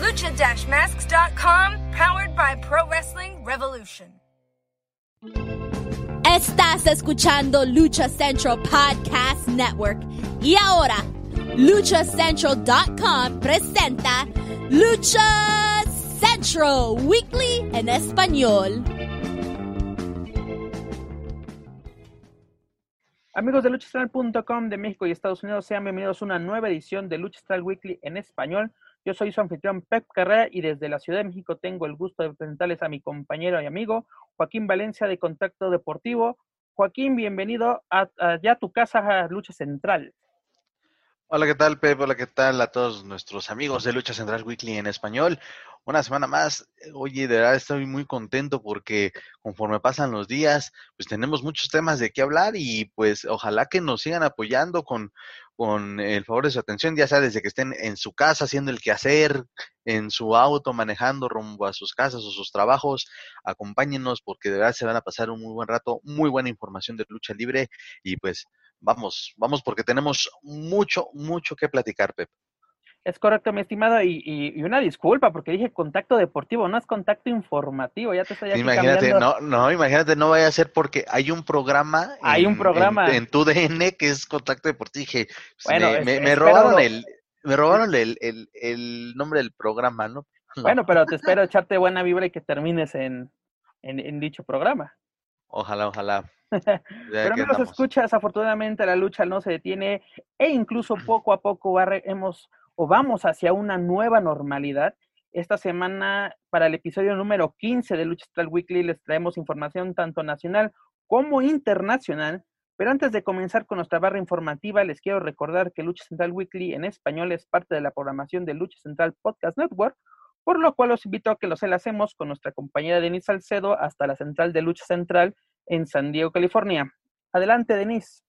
Lucha-masks.com, powered by Pro Wrestling Revolution. Estás escuchando Lucha Central Podcast Network. Y ahora, luchacentral.com presenta Lucha Central Weekly en español. Amigos de luchastral.com de México y Estados Unidos, sean bienvenidos a una nueva edición de Lucha Central Weekly en español. Yo soy su anfitrión Pep Carrera y desde la Ciudad de México tengo el gusto de presentarles a mi compañero y amigo Joaquín Valencia de Contacto Deportivo. Joaquín, bienvenido a, a ya tu casa a Lucha Central. Hola, ¿qué tal, Pep? Hola, ¿qué tal a todos nuestros amigos de Lucha Central Weekly en español? Una semana más. Oye, de verdad estoy muy contento porque conforme pasan los días, pues tenemos muchos temas de qué hablar y pues ojalá que nos sigan apoyando con, con el favor de su atención, ya sea desde que estén en su casa haciendo el quehacer, en su auto, manejando rumbo a sus casas o sus trabajos. Acompáñenos porque de verdad se van a pasar un muy buen rato, muy buena información de lucha libre y pues vamos, vamos porque tenemos mucho, mucho que platicar, Pep. Es correcto, mi estimado, y, y, y, una disculpa porque dije contacto deportivo, no es contacto informativo, ya te estoy aquí Imagínate, cambiando. no, no, imagínate, no vaya a ser porque hay un programa. Hay un programa. En, en, tu DN que es contacto deportivo. Dije, pues bueno, me, es, me, me robaron el, me robaron el, el, el, nombre del programa, ¿no? Bueno, pero te espero echarte buena vibra y que termines en, en, en dicho programa. Ojalá, ojalá. Pero no nos escuchas, afortunadamente la lucha no se detiene e incluso poco a poco hemos o vamos hacia una nueva normalidad. Esta semana, para el episodio número 15 de Lucha Central Weekly, les traemos información tanto nacional como internacional. Pero antes de comenzar con nuestra barra informativa, les quiero recordar que Lucha Central Weekly en español es parte de la programación de Lucha Central Podcast Network, por lo cual los invito a que los enlacemos con nuestra compañera Denise Salcedo hasta la central de Lucha Central en San Diego, California. Adelante, Denise.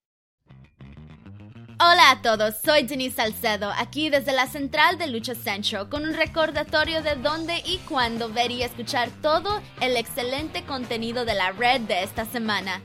Hola a todos, soy Denise Salcedo, aquí desde la central de Lucha Central, con un recordatorio de dónde y cuándo ver y escuchar todo el excelente contenido de la red de esta semana.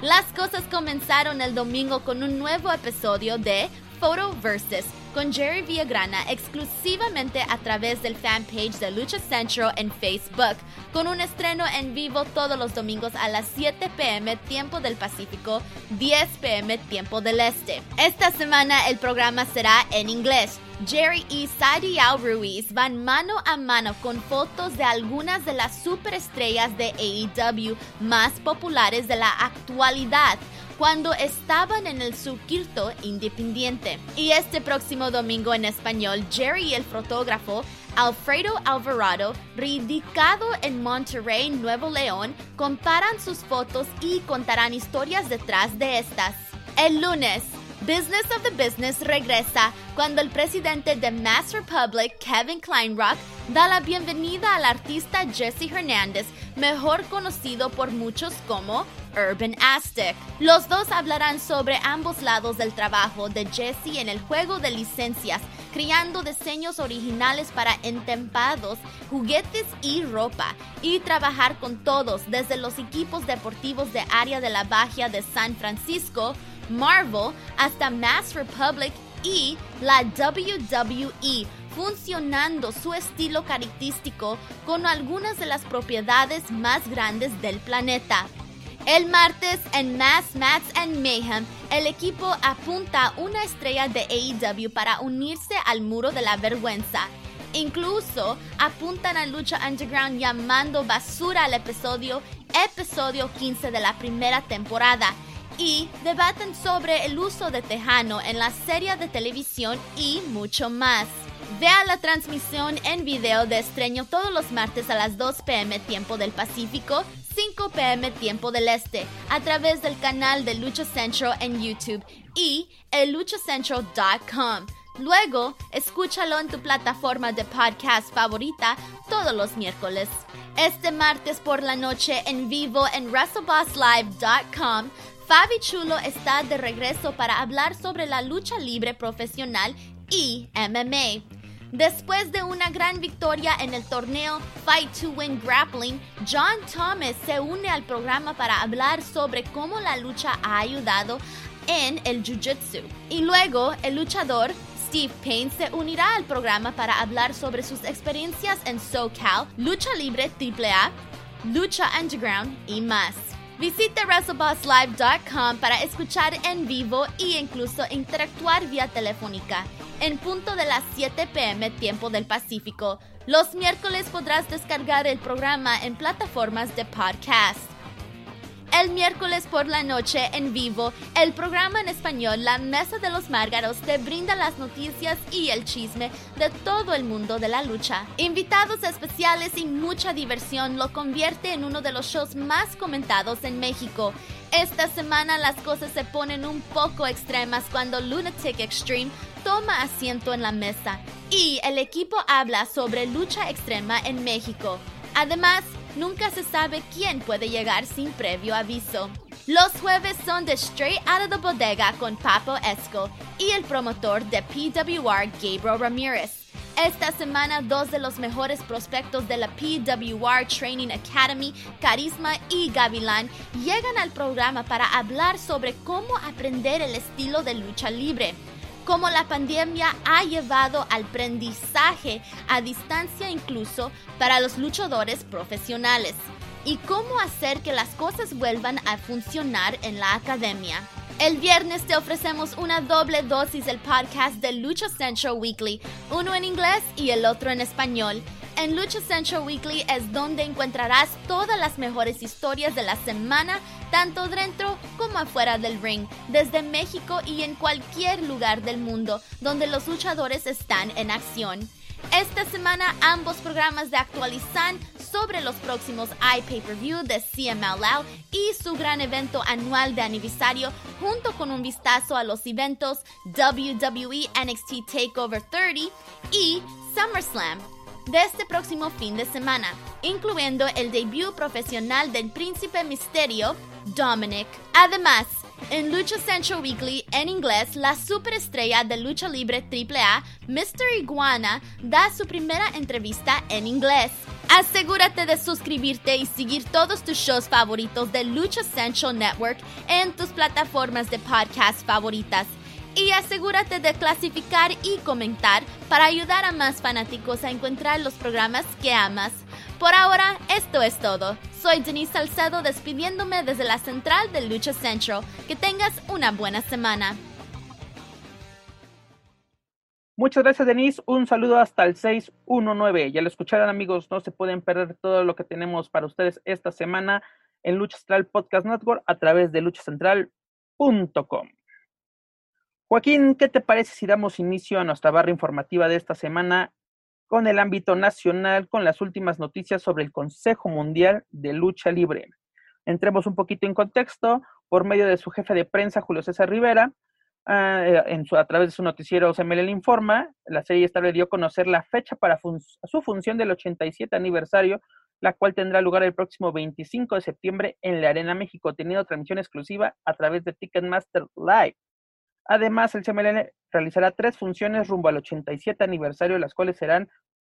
Las cosas comenzaron el domingo con un nuevo episodio de Photo Versus con Jerry Villagrana exclusivamente a través del fanpage de Lucha Central en Facebook, con un estreno en vivo todos los domingos a las 7 pm tiempo del Pacífico, 10 pm tiempo del Este. Esta semana el programa será en inglés. Jerry y Sadiao Ruiz van mano a mano con fotos de algunas de las superestrellas de AEW más populares de la actualidad cuando estaban en el circuito independiente. Y este próximo domingo en español, Jerry el fotógrafo Alfredo Alvarado, radicado en Monterrey, Nuevo León, comparan sus fotos y contarán historias detrás de estas. El lunes, Business of the Business regresa cuando el presidente de Mass Republic, Kevin Kleinrock, da la bienvenida al artista Jesse Hernández, mejor conocido por muchos como Urban Aztec. Los dos hablarán sobre ambos lados del trabajo de Jesse en el juego de licencias, creando diseños originales para entempados, juguetes y ropa, y trabajar con todos, desde los equipos deportivos de área de la Bahía de San Francisco, Marvel hasta Mass Republic y la WWE, funcionando su estilo característico con algunas de las propiedades más grandes del planeta. El martes en Mass Mats and Mayhem, el equipo apunta una estrella de AEW para unirse al muro de la vergüenza. Incluso apuntan a Lucha Underground llamando basura al episodio, episodio 15 de la primera temporada y debaten sobre el uso de Tejano en la serie de televisión y mucho más. Vea la transmisión en video de estreno todos los martes a las 2 pm tiempo del Pacífico, 5 pm tiempo del Este, a través del canal de Lucha Central en YouTube y el luchacentral.com. Luego, escúchalo en tu plataforma de podcast favorita todos los miércoles. Este martes por la noche en vivo en WrestleBossLive.com, Fabi Chulo está de regreso para hablar sobre la lucha libre profesional y MMA. Después de una gran victoria en el torneo Fight to Win Grappling, John Thomas se une al programa para hablar sobre cómo la lucha ha ayudado en el Jiu-Jitsu. Y luego el luchador Steve Payne se unirá al programa para hablar sobre sus experiencias en SoCal, lucha libre AAA, lucha underground y más. Visite WrestleBossLive.com para escuchar en vivo e incluso interactuar vía telefónica. En punto de las 7 pm tiempo del Pacífico, los miércoles podrás descargar el programa en plataformas de podcast. El miércoles por la noche en vivo, el programa en español La Mesa de los Márgaros te brinda las noticias y el chisme de todo el mundo de la lucha. Invitados especiales y mucha diversión lo convierte en uno de los shows más comentados en México. Esta semana las cosas se ponen un poco extremas cuando Lunatic Extreme toma asiento en la mesa y el equipo habla sobre lucha extrema en México. Además, nunca se sabe quién puede llegar sin previo aviso. Los jueves son de Straight Out of the Bodega con Papo Esco y el promotor de PWR Gabriel Ramirez. Esta semana, dos de los mejores prospectos de la PWR Training Academy, Carisma y Gavilán, llegan al programa para hablar sobre cómo aprender el estilo de lucha libre cómo la pandemia ha llevado al aprendizaje a distancia incluso para los luchadores profesionales y cómo hacer que las cosas vuelvan a funcionar en la academia. El viernes te ofrecemos una doble dosis del podcast de Lucha Central Weekly, uno en inglés y el otro en español en Lucha Central Weekly es donde encontrarás todas las mejores historias de la semana, tanto dentro como afuera del ring, desde México y en cualquier lugar del mundo donde los luchadores están en acción. Esta semana ambos programas de actualizan sobre los próximos iPay-Per-View de CML y su gran evento anual de aniversario junto con un vistazo a los eventos WWE NXT TakeOver 30 y SummerSlam de este próximo fin de semana, incluyendo el debut profesional del príncipe misterio, Dominic. Además, en Lucha Central Weekly en inglés, la superestrella de lucha libre AAA, Mr. Iguana, da su primera entrevista en inglés. Asegúrate de suscribirte y seguir todos tus shows favoritos de Lucha Central Network en tus plataformas de podcast favoritas y asegúrate de clasificar y comentar para ayudar a más fanáticos a encontrar los programas que amas. Por ahora, esto es todo. Soy Denise Salcedo despidiéndome desde la central de Lucha Central. Que tengas una buena semana. Muchas gracias, Denise. Un saludo hasta el 619. Ya lo escucharon, amigos. No se pueden perder todo lo que tenemos para ustedes esta semana en Lucha Central Podcast Network a través de luchacentral.com. Joaquín, ¿qué te parece si damos inicio a nuestra barra informativa de esta semana con el ámbito nacional, con las últimas noticias sobre el Consejo Mundial de Lucha Libre? Entremos un poquito en contexto por medio de su jefe de prensa, Julio César Rivera, ah, en su, a través de su noticiero CML Informa, la serie esta dio a conocer la fecha para su función del 87 aniversario, la cual tendrá lugar el próximo 25 de septiembre en la Arena México, teniendo transmisión exclusiva a través de Ticketmaster Live. Además, el CMLN realizará tres funciones rumbo al 87 aniversario, las cuales serán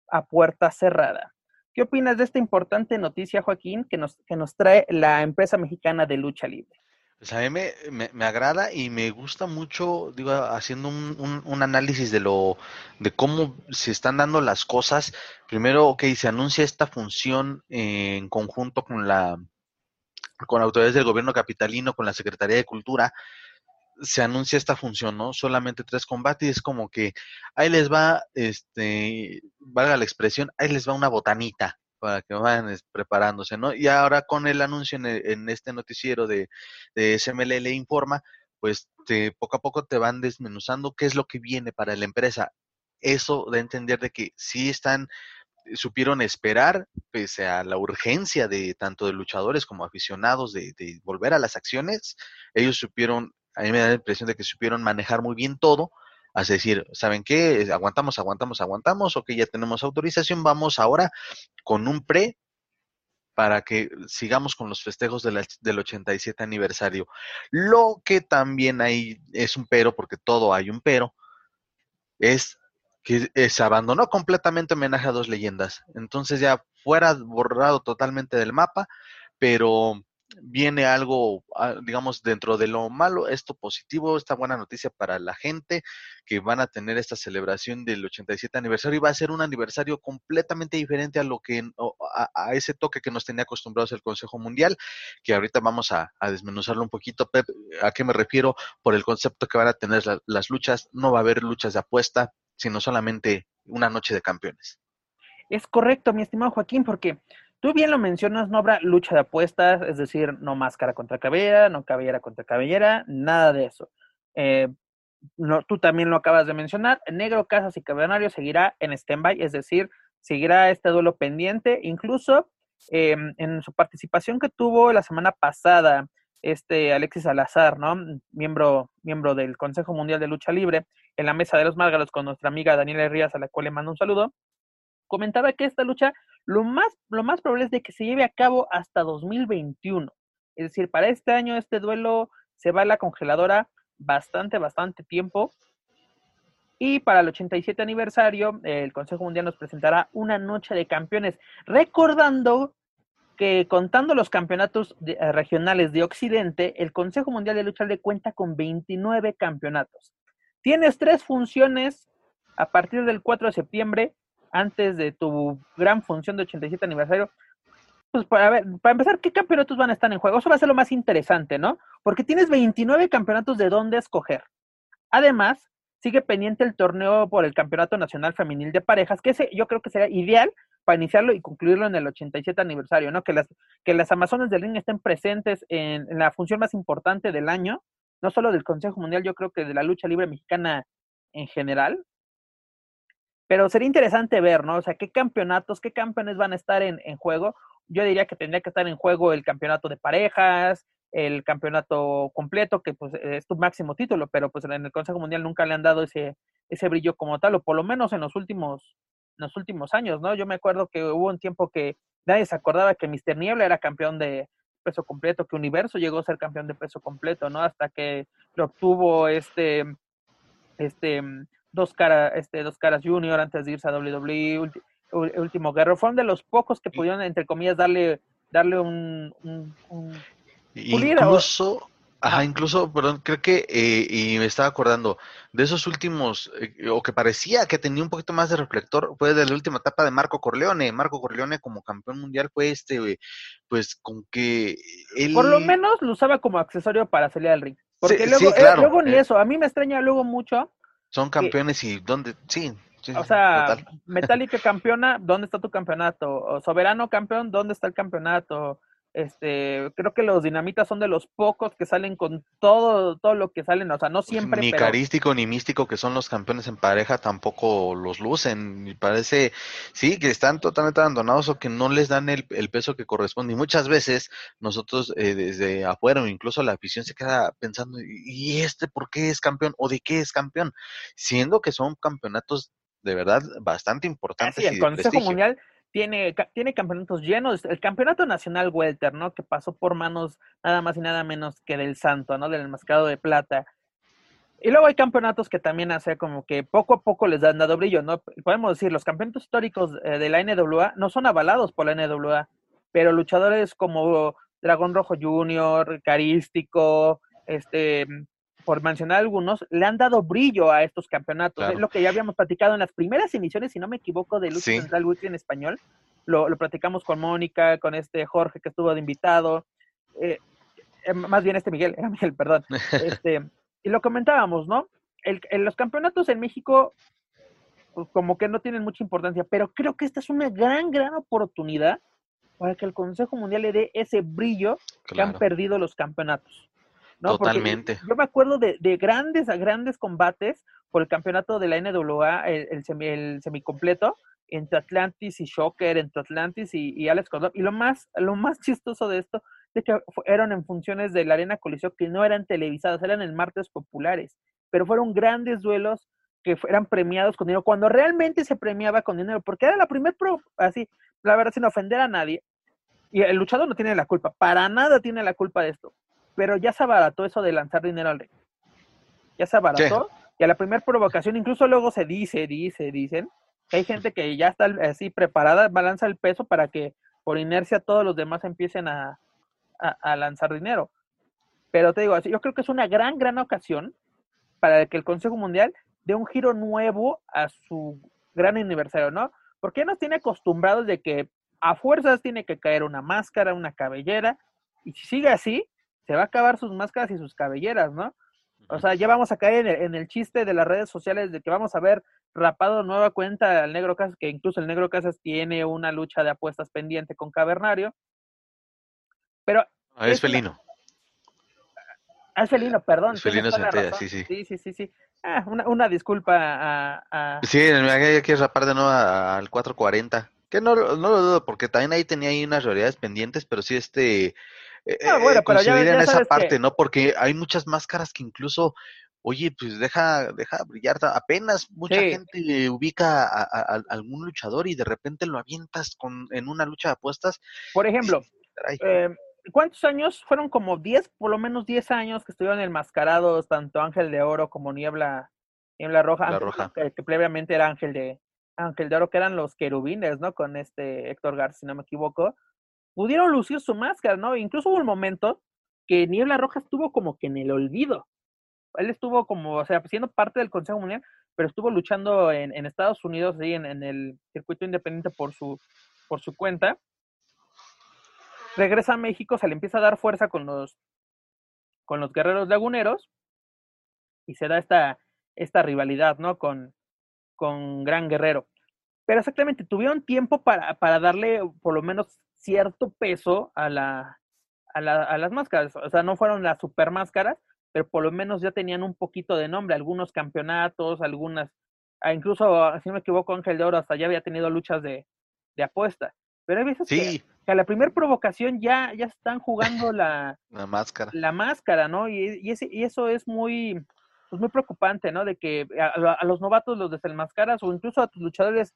a puerta cerrada. ¿Qué opinas de esta importante noticia, Joaquín, que nos, que nos trae la empresa mexicana de lucha libre? Pues a mí me, agrada y me gusta mucho, digo, haciendo un, un, análisis de lo, de cómo se están dando las cosas. Primero, ok, se anuncia esta función en conjunto con la, con autoridades del gobierno capitalino, con la Secretaría de Cultura, se anuncia esta función, ¿no? Solamente tres combates, es como que ahí les va, este, valga la expresión, ahí les va una botanita para que vayan preparándose, ¿no? Y ahora con el anuncio en, este noticiero de, de SMLL Informa, pues te, poco a poco te van desmenuzando qué es lo que viene para la empresa. Eso de entender de que sí están supieron esperar, pese a la urgencia de tanto de luchadores como aficionados de, de, volver a las acciones, ellos supieron a mí me da la impresión de que supieron manejar muy bien todo, es decir, ¿saben qué? Aguantamos, aguantamos, aguantamos, ok, ya tenemos autorización, vamos ahora con un pre para que sigamos con los festejos del 87 aniversario. Lo que también hay es un pero, porque todo hay un pero, es que eh, se abandonó completamente homenaje a dos leyendas. Entonces ya fuera borrado totalmente del mapa, pero viene algo, ah, digamos, dentro de lo malo, esto positivo, esta buena noticia para la gente que van a tener esta celebración del 87 aniversario y va a ser un aniversario completamente diferente a lo que, a, ese toque que nos tenía acostumbrados el Consejo Mundial, que ahorita vamos a, desmenuzarlo un poquito. Pep, ¿a qué me refiero? Por el concepto que van a tener las luchas, no va a haber luchas de apuesta, sino solamente una noche de campeones. Es correcto, mi estimado Joaquín, porque Tú bien lo mencionas, no habrá lucha de apuestas, es decir, no máscara contra cabellera, no cabellera contra cabellera, nada de eso. Eh, tú también lo acabas de mencionar, Negro, Casas y Cavernario seguirá en stand-by, es decir, seguirá este duelo pendiente, incluso em, en su participación que tuvo la semana pasada, este Alexis Salazar, ¿no? Miembro, miembro del Consejo Mundial de Lucha Libre, en la mesa de los Márgaros con nuestra amiga Daniela Rías, a la cual le mando un saludo, comentaba que esta lucha lo más, lo más probable es de que se lleve a cabo hasta 2021. Es decir, para este año este duelo se va a la congeladora bastante, bastante tiempo. Y para el 87 aniversario, el Consejo Mundial nos presentará una noche de campeones, recordando que contando los campeonatos eh, regionales de Occidente, el Consejo Mundial de Lucha le cuenta con 29 campeonatos. Tienes tres funciones a partir del 4 de septiembre antes de tu gran función de 87 aniversario, pues para ver, para empezar, ¿qué campeonatos van a estar en juego? Eso va a ser lo más interesante, ¿no? Porque tienes 29 campeonatos de dónde escoger. Además, sigue pendiente el torneo por el Campeonato Nacional Femenil de Parejas, que ese yo creo que sería ideal para iniciarlo y concluirlo en el 87 aniversario, ¿no? Que las, que las Amazonas del Ring estén presentes en, en la función más importante del año, no solo del Consejo Mundial, yo creo que de la lucha libre mexicana en general, pero sería interesante ver, ¿no? O sea, qué campeonatos, qué campeones van a estar en, juego. Yo diría que tendría que estar en juego el campeonato de parejas, el campeonato completo, que pues es tu máximo título, pero pues en el Consejo Mundial nunca le han dado ese, ese brillo como tal, o por lo menos en los últimos, en los últimos años, ¿no? Yo me acuerdo que hubo un tiempo que nadie se acordaba que Mr. Niebla era campeón de peso completo, que Universo llegó a ser campeón de peso completo, ¿no? Hasta que lo obtuvo este, este dos caras, este, dos caras junior antes de irse a WWE, último guerrero, fueron de los pocos que pudieron, entre comillas, darle, darle un, incluso, ajá, incluso, perdón, creo que, eh, y me estaba acordando, de esos últimos, eh, o que parecía que tenía un poquito más de reflector, fue de la última etapa de Marco Corleone. Marco Corleone como campeón mundial fue este, pues con que él... Por lo menos lo usaba como accesorio para salir al ring. Porque luego, eh, luego ni eso, a mí me extraña luego mucho son campeones y dónde, sí. o sea, Metallica campeona, ¿dónde está tu campeonato? Soberano campeón, ¿dónde está el campeonato? Este, creo que los dinamitas son de los pocos que salen con todo, todo lo que salen, o sea, no siempre. Ni carístico ni místico que son los campeones en pareja tampoco los lucen. Y parece, sí, que están totalmente abandonados o que no les dan el, peso que corresponde. Y muchas veces nosotros eh, desde afuera o incluso la afición se queda pensando, ¿y este por qué es campeón? ¿O de qué es campeón? Siendo que son campeonatos de verdad bastante importantes. el Consejo Mundial tiene, tiene campeonatos llenos, el campeonato nacional welter, ¿no? Que pasó por manos nada más y nada menos que del Santo, ¿no? Del enmascado de plata. Y luego hay campeonatos que también hace como que poco a poco les han dado brillo, ¿no? Podemos decir, los campeonatos históricos eh, de la NWA no son avalados por la NWA, pero luchadores como Dragón Rojo Jr., Carístico, este, por mencionar algunos, le han dado brillo a estos campeonatos. Es lo que ya habíamos platicado en las primeras emisiones, si no me equivoco, de Lucha Central Weekly en español. Lo, lo, platicamos con Mónica, con este Jorge que estuvo de invitado. Eh, eh, más bien este Miguel, era Miguel, perdón. Este, y lo comentábamos, ¿no? El, los campeonatos en México, pues, como que no tienen mucha importancia, pero creo que esta es una gran, gran oportunidad para que el Consejo Mundial le dé ese brillo que han perdido los campeonatos. Totalmente. yo me acuerdo de, de, grandes, grandes combates por el campeonato de la NWA, el, el, semi, el semicompleto, entre Atlantis y Shocker, entre Atlantis y, y Alex Condor. Y lo más, lo más chistoso de esto es que eran en funciones de la Arena Coliseo que no eran televisadas, eran en martes populares, pero fueron grandes duelos que eran premiados con dinero, cuando realmente se premiaba con dinero, porque era la primer pro, así, la verdad, sin ofender a nadie, y el luchador no tiene la culpa, para nada tiene la culpa de esto, pero ya se abarató eso de lanzar dinero al ring. Ya se abarató, y a la primera provocación, incluso luego se dice, dice, dicen, que hay gente que ya está así preparada, balanza el peso para que por inercia todos los demás empiecen a, a, lanzar dinero. Pero te digo, yo creo que es una gran, gran ocasión para que el Consejo Mundial dé un giro nuevo a su gran aniversario, ¿no? Porque ya nos tiene acostumbrados de que a fuerzas tiene que caer una máscara, una cabellera, y si sigue así, se va a acabar sus máscaras y sus cabelleras, ¿no? O sea, ya vamos a caer en el, chiste de las redes sociales de que vamos a ver rapado nueva cuenta al Negro Casas, que incluso el Negro Casas tiene una lucha de apuestas pendiente con Cavernario. Pero. Ah, es, felino. Ah, es felino, perdón. Es felino sí, sí. Sí, sí, sí, sí. Ah, una, una disculpa a, a... Sí, hay que rapar de nuevo al 440. Que no, no lo dudo, porque también ahí tenía ahí unas realidades pendientes, pero sí este... Eh, ah, bueno, eh, pero ya, en esa parte, ¿no? Porque hay muchas máscaras que incluso, oye, pues deja, deja brillar. Apenas mucha gente ubica a, algún luchador y de repente lo avientas con, en una lucha de apuestas. Por ejemplo, eh, ¿cuántos años? Fueron como 10, por lo menos 10 años que estuvieron enmascarados tanto Ángel de Oro como Niebla, Niebla Roja, Que, previamente era Ángel de, Ángel de Oro, que eran los querubines, ¿no? Con este Héctor García, si no me equivoco. Pudieron lucir su máscara, ¿no? Incluso hubo un momento que Niebla Roja estuvo como que en el olvido. Él estuvo como, o sea, siendo parte del Consejo Mundial, pero estuvo luchando en, Estados Unidos, ahí en, en, el circuito independiente por su, por su cuenta regresa a México, se le empieza a dar fuerza con los, con los guerreros laguneros y se da esta, esta rivalidad, ¿no? Con, con Gran Guerrero. Pero exactamente, tuvieron tiempo para, para darle por lo menos cierto peso a, la, a, la, a las máscaras. O sea, no fueron las super máscaras, pero por lo menos ya tenían un poquito de nombre, algunos campeonatos, algunas, ah, incluso, si no me equivoco, Ángel de Oro hasta ya había tenido luchas de, de apuesta. Pero hay veces que, a la primera provocación ya, ya están jugando la, la máscara. La máscara, ¿no? Y, y, ese, y eso es muy, pues muy preocupante, ¿no? De que a, los novatos los desenmascaras o incluso a tus luchadores,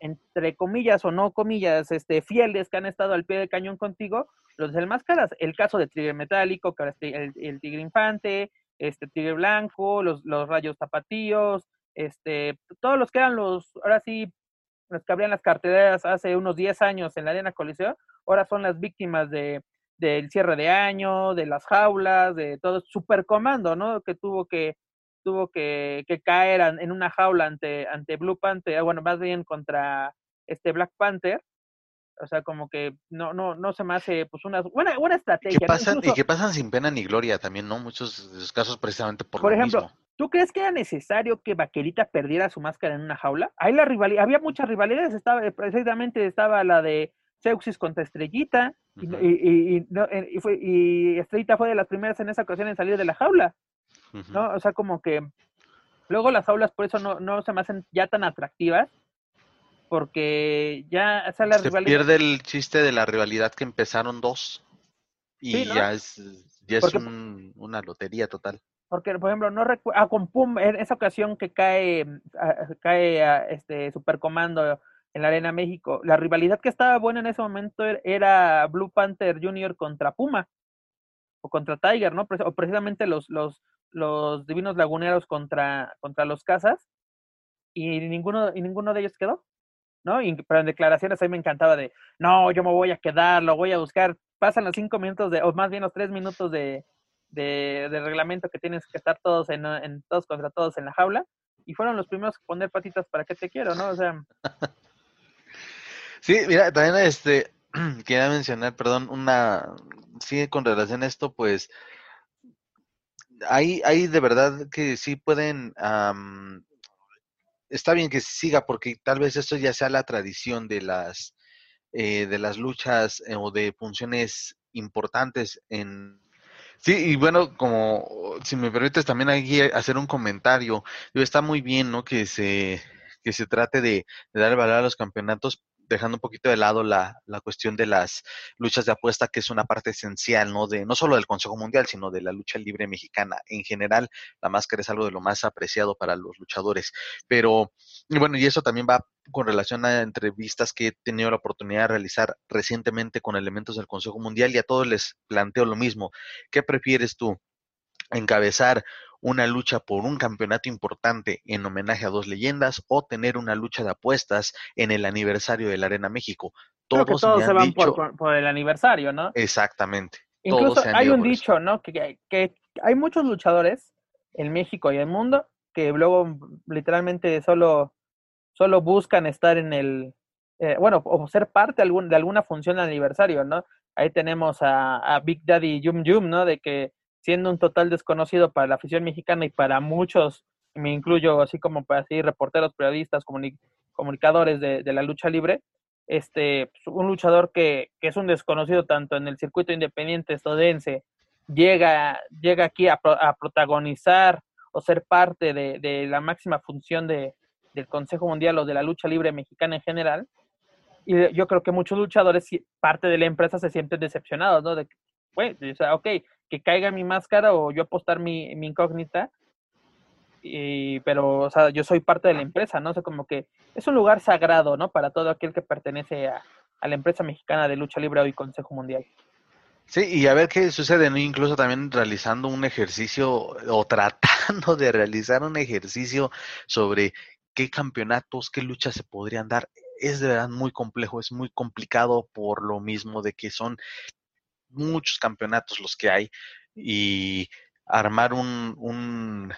entre comillas o no comillas, este, fieles que han estado al pie del cañón contigo, los desenmascaras. El caso de Tigre Metálico, el, el Tigre Infante, este Tigre Blanco, los, los Rayos Tapatíos, este, todos los que eran los, ahora sí, los que abrían las carteras hace unos 10 años en la Arena Coliseo, ahora son las víctimas de del cierre de año, de las jaulas, de todo supercomando, ¿no? Que tuvo que tuvo que, que caer en una jaula ante ante Blue Panther, bueno, más bien contra este Black Panther. O sea, como que no no no se me hace pues una buena buena estrategia. Y que pasan, sin pena ni gloria también, ¿no? Muchos de esos casos precisamente por, por lo ejemplo, mismo. ¿Tú crees que era necesario que Vaquerita perdiera su máscara en una jaula? Ahí la rivalidad, había muchas rivalidades, estaba, eh, precisamente estaba la de Seuxis contra Estrellita, y, y, fue, y, Estrellita fue de las primeras en esa ocasión en salir de la jaula, ¿no? O sea, como que luego las jaulas por eso no, no se me hacen ya tan atractivas, porque ya o la se pierde el chiste de la rivalidad que empezaron dos, y ya es, ya es una lotería total. Porque, por ejemplo, no recuerdo, ah, con Pum, en esa ocasión que cae, mm, cae a este Supercomando en la Arena México, la rivalidad que estaba buena en ese momento er, era Blue Panther Jr. contra Puma, o contra Tiger, ¿no? O precisamente los, los, los Divinos Laguneros contra, contra los Casas, y ninguno, y ninguno de ellos quedó, ¿no? Y, pero en declaraciones a mí me encantaba de, no, yo me voy a quedar, lo voy a buscar, pasan los cinco minutos de, o más bien los tres minutos de, de, reglamento que tienes que estar todos en, en, todos contra todos en la jaula y fueron los primeros que poner patitas para que te quiero, ¿no? O sea. Sí, mira, también este quería mencionar, perdón, una sí con relación a esto, pues hay, hay de verdad que sí pueden está bien que siga porque tal vez esto ya sea la tradición de las eh, de las luchas eh, o de funciones importantes en Sí, y bueno, como si me permites también aquí hacer un comentario, está muy bien, ¿no? Que se, que se trate de, dar valor a los campeonatos, dejando un poquito de lado la, la, cuestión de las luchas de apuesta, que es una parte esencial, ¿no? De, no solo del Consejo Mundial, sino de la lucha libre mexicana. En general, la máscara es algo de lo más apreciado para los luchadores. Pero, y bueno, y eso también va con relación a entrevistas que he tenido la oportunidad de realizar recientemente con elementos del Consejo Mundial y a todos les planteo lo mismo. ¿Qué prefieres tú? encabezar una lucha por un campeonato importante en homenaje a dos leyendas o tener una lucha de apuestas en el aniversario de la Arena México. Todos, se van por, el aniversario, ¿no? Exactamente. Incluso hay un dicho, ¿no? Que, que, hay muchos luchadores en México y en el mundo que luego literalmente solo, solo buscan estar en el, eh, bueno, o ser parte de, algún, de alguna función de aniversario, ¿no? Ahí tenemos a, a Big Daddy Yum Yum, ¿no? De que siendo un total desconocido para la afición mexicana y para muchos, me incluyo así como para así reporteros, periodistas, comunicadores de, la lucha libre, este, pues, un luchador que, que, es un desconocido tanto en el circuito independiente estadounidense, llega, llega aquí a, protagonizar o ser parte de, de la máxima función de, del Consejo Mundial o de la lucha libre mexicana en general. Y yo creo que muchos luchadores, parte de la empresa, se sienten decepcionados, ¿no? De, bueno, o sea, ok, que caiga mi máscara o yo apostar mi, mi incógnita. Y, pero, o sea, yo soy parte de la empresa, ¿no? O sea, como que es un lugar sagrado, ¿no? Para todo aquel que pertenece a, a la empresa mexicana de lucha libre hoy Consejo Mundial. Sí, y a ver qué sucede, ¿no? Incluso también realizando un ejercicio o tratando de realizar un ejercicio sobre qué campeonatos, qué luchas se podrían dar. Es de verdad muy complejo, es muy complicado por lo mismo de que son muchos campeonatos los que hay y armar un, un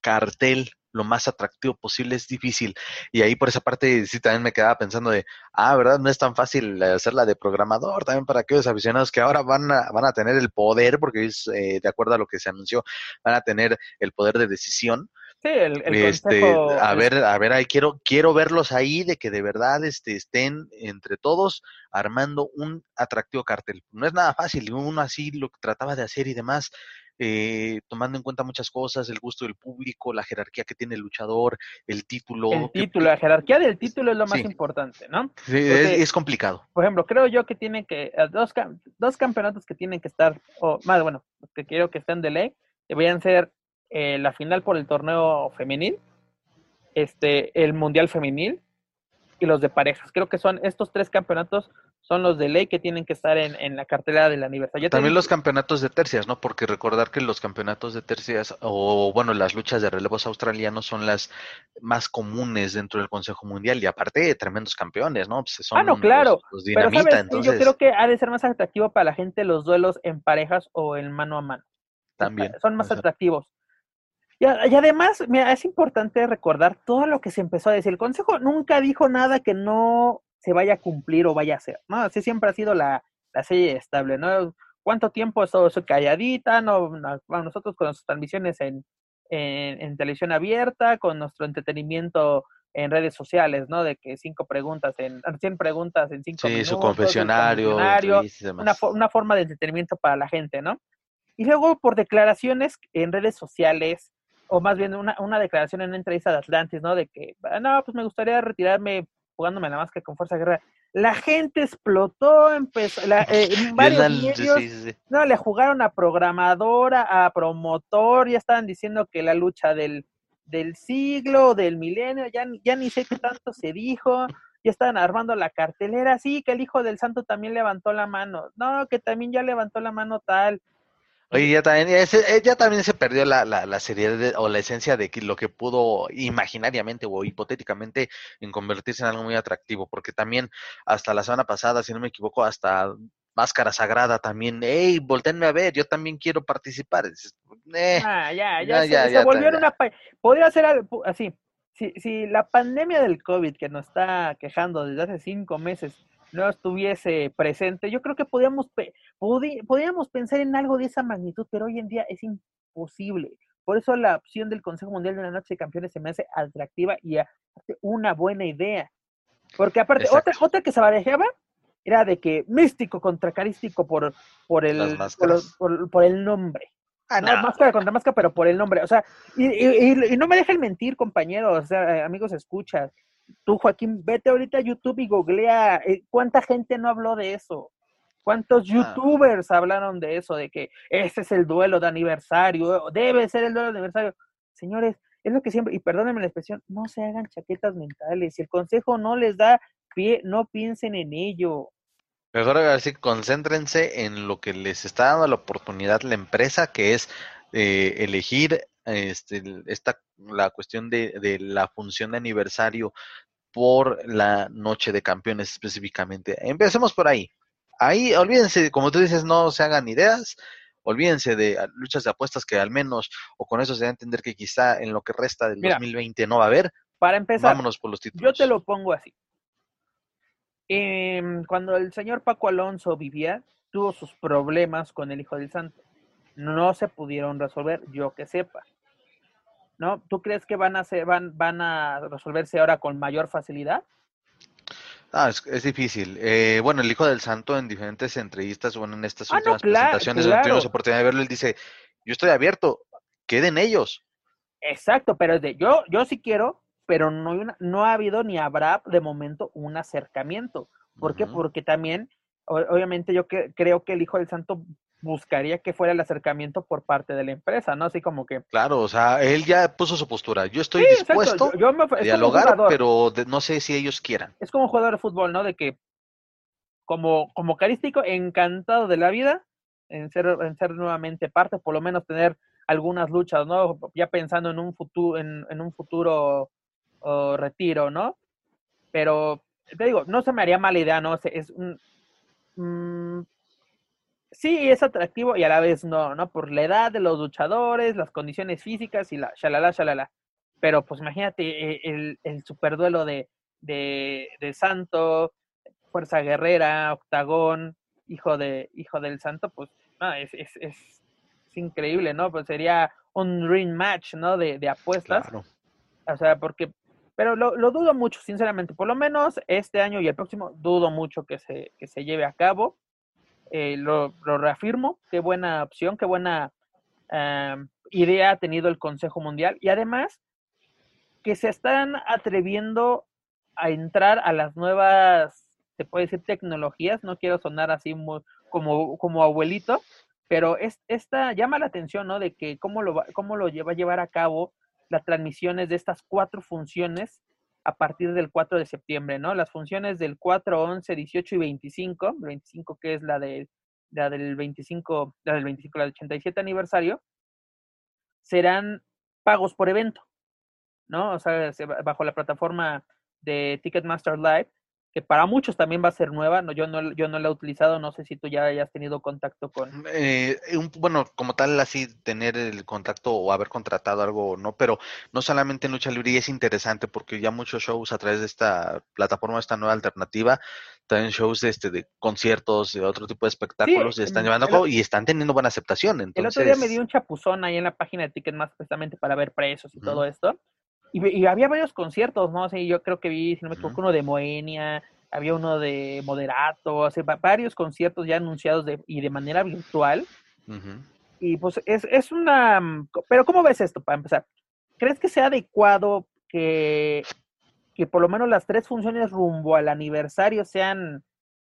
cartel lo más atractivo posible es difícil. Y ahí por esa parte sí también me quedaba pensando de, ah, ¿verdad? No es tan fácil hacerla de programador también para aquellos aficionados que ahora van a, van a tener el poder, porque es, eh, de acuerdo a lo que se anunció, van a tener el poder de decisión Sí, el, este, a ver, a ver, ahí quiero, quiero verlos ahí de que de verdad este, estén entre todos armando un atractivo cartel. No es nada fácil, uno así lo trataba de hacer y demás, eh, tomando en cuenta muchas cosas, el gusto del público, la jerarquía que tiene el luchador, el título. El título, la jerarquía del título es lo más importante, ¿no? Sí, es, complicado. Por ejemplo, creo yo que tienen que, dos, dos campeonatos que tienen que estar, o más, bueno, que quiero que estén de ley, deberían ser eh, la final por el torneo femenil, este, el mundial femenil y los de parejas. Creo que son estos tres campeonatos son los de ley que tienen que estar en, la cartelera del aniversario. También los campeonatos de tercias, ¿no? Porque recordar que los campeonatos de tercias o, bueno, las luchas de relevos australianos son las más comunes dentro del Consejo Mundial y aparte tremendos campeones, ¿no? Pues son ah, no, claro. Pero yo creo que ha de ser más atractivo para la gente los duelos en parejas o en mano a mano. También. Son más atractivos. Y, además, mira, es importante recordar todo lo que se empezó a decir. El Consejo nunca dijo nada que no se vaya a cumplir o vaya a hacer, ¿no? Así siempre ha sido la, la serie estable, ¿no? ¿Cuánto tiempo esto soy calladita? No, nosotros con nuestras transmisiones en, en, televisión abierta, con nuestro entretenimiento en redes sociales, ¿no? De que cinco preguntas en, cien preguntas en cinco minutos. Sí, su confesionario. una, una forma de entretenimiento para la gente, ¿no? Y luego por declaraciones en redes sociales, o más bien una, una declaración en una entrevista de Atlantis, ¿no? De que, ah, no, pues me gustaría retirarme jugándome la máscara con Fuerza Guerra. La gente explotó, empezó, la, eh, varios medios, no, le jugaron a programadora, a promotor, ya estaban diciendo que la lucha del, del siglo, del milenio, ya, ya ni sé qué tanto se dijo, ya estaban armando la cartelera, sí, que el hijo del santo también levantó la mano, no, que también ya levantó la mano tal, Oye, ya también, eh, ya también se perdió la, la, la seriedad o la esencia de lo que pudo imaginariamente o hipotéticamente en convertirse en algo muy atractivo, porque también hasta la semana pasada, si no me equivoco, hasta Máscara Sagrada también, hey, voltenme a ver, yo también quiero participar. Eh, ah, ya, ya, ya, se, volvieron una... Podría ser algo así, si, si la pandemia del COVID que nos está quejando desde hace cinco meses no estuviese presente, yo creo que podíamos, podíamos pensar en algo de esa magnitud, pero hoy en día es imposible. Por eso la opción del Consejo Mundial de la Noche de Campeones se me hace atractiva y una buena idea. Porque aparte, otra, otra que se barajaba era de que místico contra carístico por, por, el, por, el nombre. Ah, no. Máscara contra máscara, pero por el nombre. O sea, y, y, no me dejen mentir, compañeros, o sea, amigos, escuchas Tú, Joaquín, vete ahorita a YouTube y googlea eh, cuánta gente no habló de eso. ¿Cuántos ah. youtubers hablaron de eso? De que ese es el duelo de aniversario, debe ser el duelo de aniversario. Señores, es lo que siempre, y perdónenme la expresión, no se hagan chaquetas mentales. Si el consejo no les da pie, no piensen en ello. Mejor así, concéntrense en lo que les está dando la oportunidad la empresa, que es eh, elegir este, esta, la cuestión de, de la función de aniversario por la noche de campeones específicamente. Empecemos por ahí. Ahí, olvídense, como tú dices, no se hagan ideas, olvídense de ah, luchas de apuestas que al menos, o con eso se da a entender que quizá en lo que resta del 2020 no va a haber. Para empezar, vámonos por los títulos. Yo te lo pongo así. Em, cuando el señor Paco Alonso vivía, tuvo sus problemas con el Hijo del Santo. No se pudieron resolver, yo que sepa. ¿No? ¿Tú crees que van a, ser, van, van a resolverse ahora con mayor facilidad? Ah, es, es difícil. Eh, bueno, el Hijo del Santo en diferentes entrevistas, bueno, en estas ah, últimas presentaciones, claro. tuvimos oportunidad de verlo, él dice, yo estoy abierto, queden ellos. Exacto, pero es de, yo, yo sí quiero, pero no, no ha habido ni habrá de momento un acercamiento. ¿Por qué? Porque también, obviamente yo que, creo que el Hijo del Santo buscaría que fuera el acercamiento por parte de la empresa, ¿no? Así como que... Claro, o sea, él ya puso su postura. Yo estoy dispuesto a dialogar, pero no sé si ellos quieran. Es como jugador de fútbol, ¿no? De que como, como carístico, encantado de la vida en ser, en ser nuevamente parte, por lo menos tener algunas luchas, ¿no? Ya pensando en un futuro, en, en un futuro retiro, ¿no? Pero te digo, no se me haría mala idea, ¿no? Es un, mm, sí es atractivo y a la vez no, ¿no? Por la edad de los luchadores, las condiciones físicas y la shalala, shalala. Pero pues imagínate eh, el, el superduelo de, de, de Santo, Fuerza Guerrera, Octagón, hijo de hijo del Santo, pues no, es, es, es, increíble, ¿no? Pues sería un ring match, ¿no? De, de apuestas. Claro. O sea, porque, pero lo, lo, dudo mucho, sinceramente. Por lo menos este año y el próximo, dudo mucho que se, que se lleve a cabo. Eh, lo, lo, reafirmo, qué buena opción, qué buena eh, idea ha tenido el Consejo Mundial y además que se están atreviendo a entrar a las nuevas, se puede decir, tecnologías, no quiero sonar así muy, como, como abuelito, pero es, esta llama la atención, ¿no? De que cómo lo, cómo lo va a llevar a cabo las transmisiones de estas cuatro funciones a partir del 4 de septiembre, ¿no? Las funciones del 4, 11, 18 y 25, 25 que es la, de, la del 25, la del 25, la del 87 aniversario, serán pagos por evento, ¿no? O sea, bajo la plataforma de Ticketmaster Live, que para muchos también va a ser nueva, no, yo, no, yo no la he utilizado, no sé si tú ya hayas tenido contacto con... Eh, un, bueno, como tal, así tener el contacto o haber contratado algo, no, pero no solamente en lucha libre es interesante porque ya muchos shows a través de esta plataforma, esta nueva alternativa, también shows de, este, de conciertos, de otro tipo de espectáculos, se están llevando a cabo y están teniendo buena aceptación. Entonces... El otro día me di un chapuzón ahí en la página de Ticketmaster precisamente para ver precios y todo esto y, había varios conciertos, ¿no? O yo creo que vi, si no me equivoco, uno de Moenia, había uno de Moderato, o sea, varios conciertos ya anunciados de, y de manera virtual. Y pues es, es una... Pero ¿cómo ves esto, para empezar? ¿Crees que sea adecuado que, que por lo menos las tres funciones rumbo al aniversario sean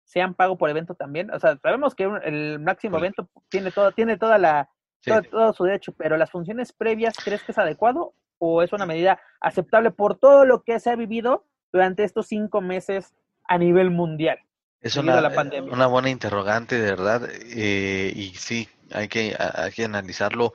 sean pago por evento también? O sea, sabemos que el máximo evento tiene todo, tiene toda la, todo, todo, su derecho, pero las funciones previas, ¿crees que es adecuado o es una medida aceptable por todo lo que se ha vivido durante estos cinco meses a nivel mundial? Es una, una buena interrogante, de verdad, eh, y sí, hay que, hay que analizarlo.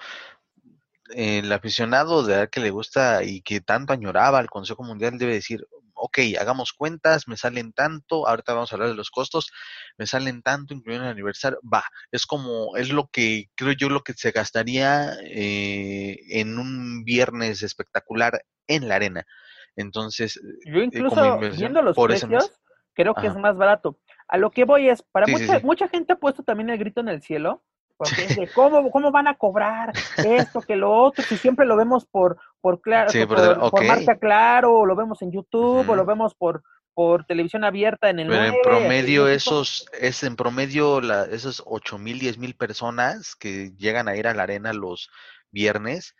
El aficionado de ver que le gusta y que tanto añoraba al Consejo Mundial debe decir, ok, hagamos cuentas, me salen tanto, ahorita vamos a hablar de los costos, me salen tanto, incluyendo el aniversario, va, es como, es lo que creo yo lo que se gastaría eh, en un viernes espectacular en la arena. Entonces, yo eh, incluso viendo los precios, creo que es más barato. A lo que voy es, para mucha, mucha gente ha puesto también el grito en el cielo, porque es de cómo, cómo van a cobrar esto, que lo otro, si siempre lo vemos por, por, claro, por, marca claro, o lo vemos en YouTube, o lo vemos por, por televisión abierta en el Pero en promedio esos, es en promedio la, esos ocho mil, diez mil personas que llegan a ir a la arena los viernes,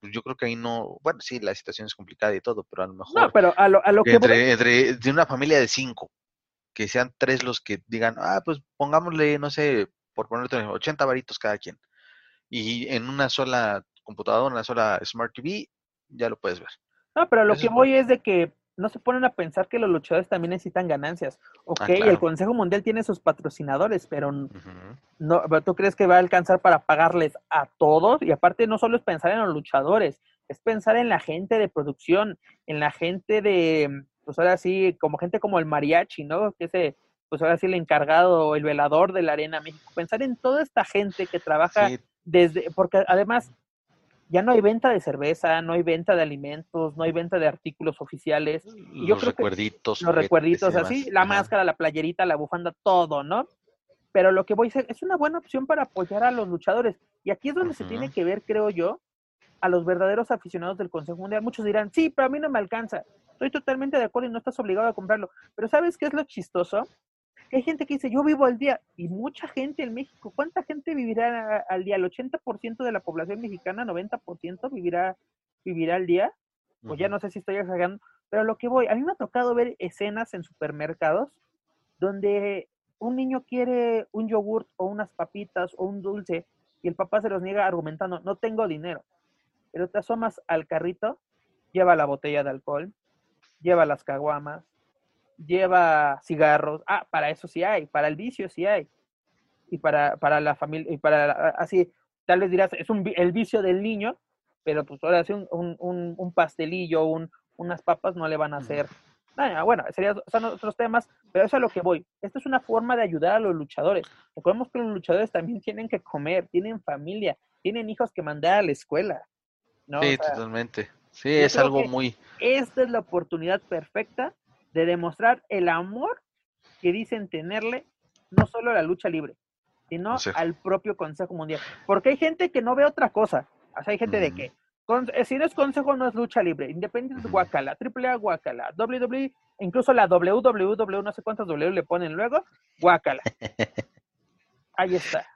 pues yo creo que ahí no, bueno, sí, la situación es complicada y todo, pero a lo mejor... No, pero a lo, a lo que... Entre, entre, de una familia de cinco, que sean tres los que digan, ah, pues pongámosle, no sé, por ponerte 80 varitos cada quien. Y en una sola computadora, una sola Smart TV, ya lo puedes ver. No, pero lo que voy es de que no se ponen a pensar que los luchadores también necesitan ganancias. Ah, ok, el Consejo Mundial tiene sus patrocinadores, pero no, ¿tú crees que va a alcanzar para pagarles a todos? Y aparte no solo es pensar en los luchadores, es pensar en la gente de producción, en la gente de, pues ahora sí, como gente como el mariachi, ¿no? Que ese, pues ahora sí el encargado, el velador de la Arena México. Pensar en toda esta gente que trabaja desde, porque además ya no hay venta de cerveza, no hay venta de alimentos, no hay venta de artículos oficiales. los recuerditos. los recuerditos, así, la máscara, la playerita, la bufanda, todo, ¿no? Pero lo que voy a decir es una buena opción para apoyar a los luchadores. Y aquí es donde se tiene que ver, creo yo, a los verdaderos aficionados del Consejo Mundial. Muchos dirán, sí, pero a mí no me alcanza. Estoy totalmente de acuerdo y no estás obligado a comprarlo. Pero ¿sabes qué es lo chistoso? Hay gente que dice, yo vivo al día, y mucha gente en México, ¿cuánta gente vivirá al día? ¿El 80% de la población mexicana, 90% vivirá, vivirá al día? Pues ya no sé si estoy exagerando, pero lo que voy, a mí me ha tocado ver escenas en supermercados donde un niño quiere un yogurt o unas papitas o un dulce y el papá se los niega argumentando, no tengo dinero. Pero te asomas al carrito, lleva la botella de alcohol, lleva las caguamas, lleva cigarros. Ah, para eso sí hay, para el vicio sí hay. Y para, para la familia, y para, así, tal vez dirás, es un, el vicio del niño, pero pues ahora sí un, un, un pastelillo, un, unas papas no le van a hacer nada. Bueno, serían, son otros temas, pero eso es a lo que voy. Esto es una forma de ayudar a los luchadores. Recordemos que los luchadores también tienen que comer, tienen familia, tienen hijos que mandar a la escuela. ¿no? Sí, totalmente. Sí, es algo muy... Esta es la oportunidad perfecta de demostrar el amor que dicen tenerle no solo a la lucha libre, sino al propio Consejo Mundial. Porque hay gente que no ve otra cosa. O sea, hay gente de que eh, si no es consejo, no es lucha libre. Independiente es guacala, AAA guacala, WWE, incluso la WWW, no sé cuántas W le ponen luego, guacala. Ahí está.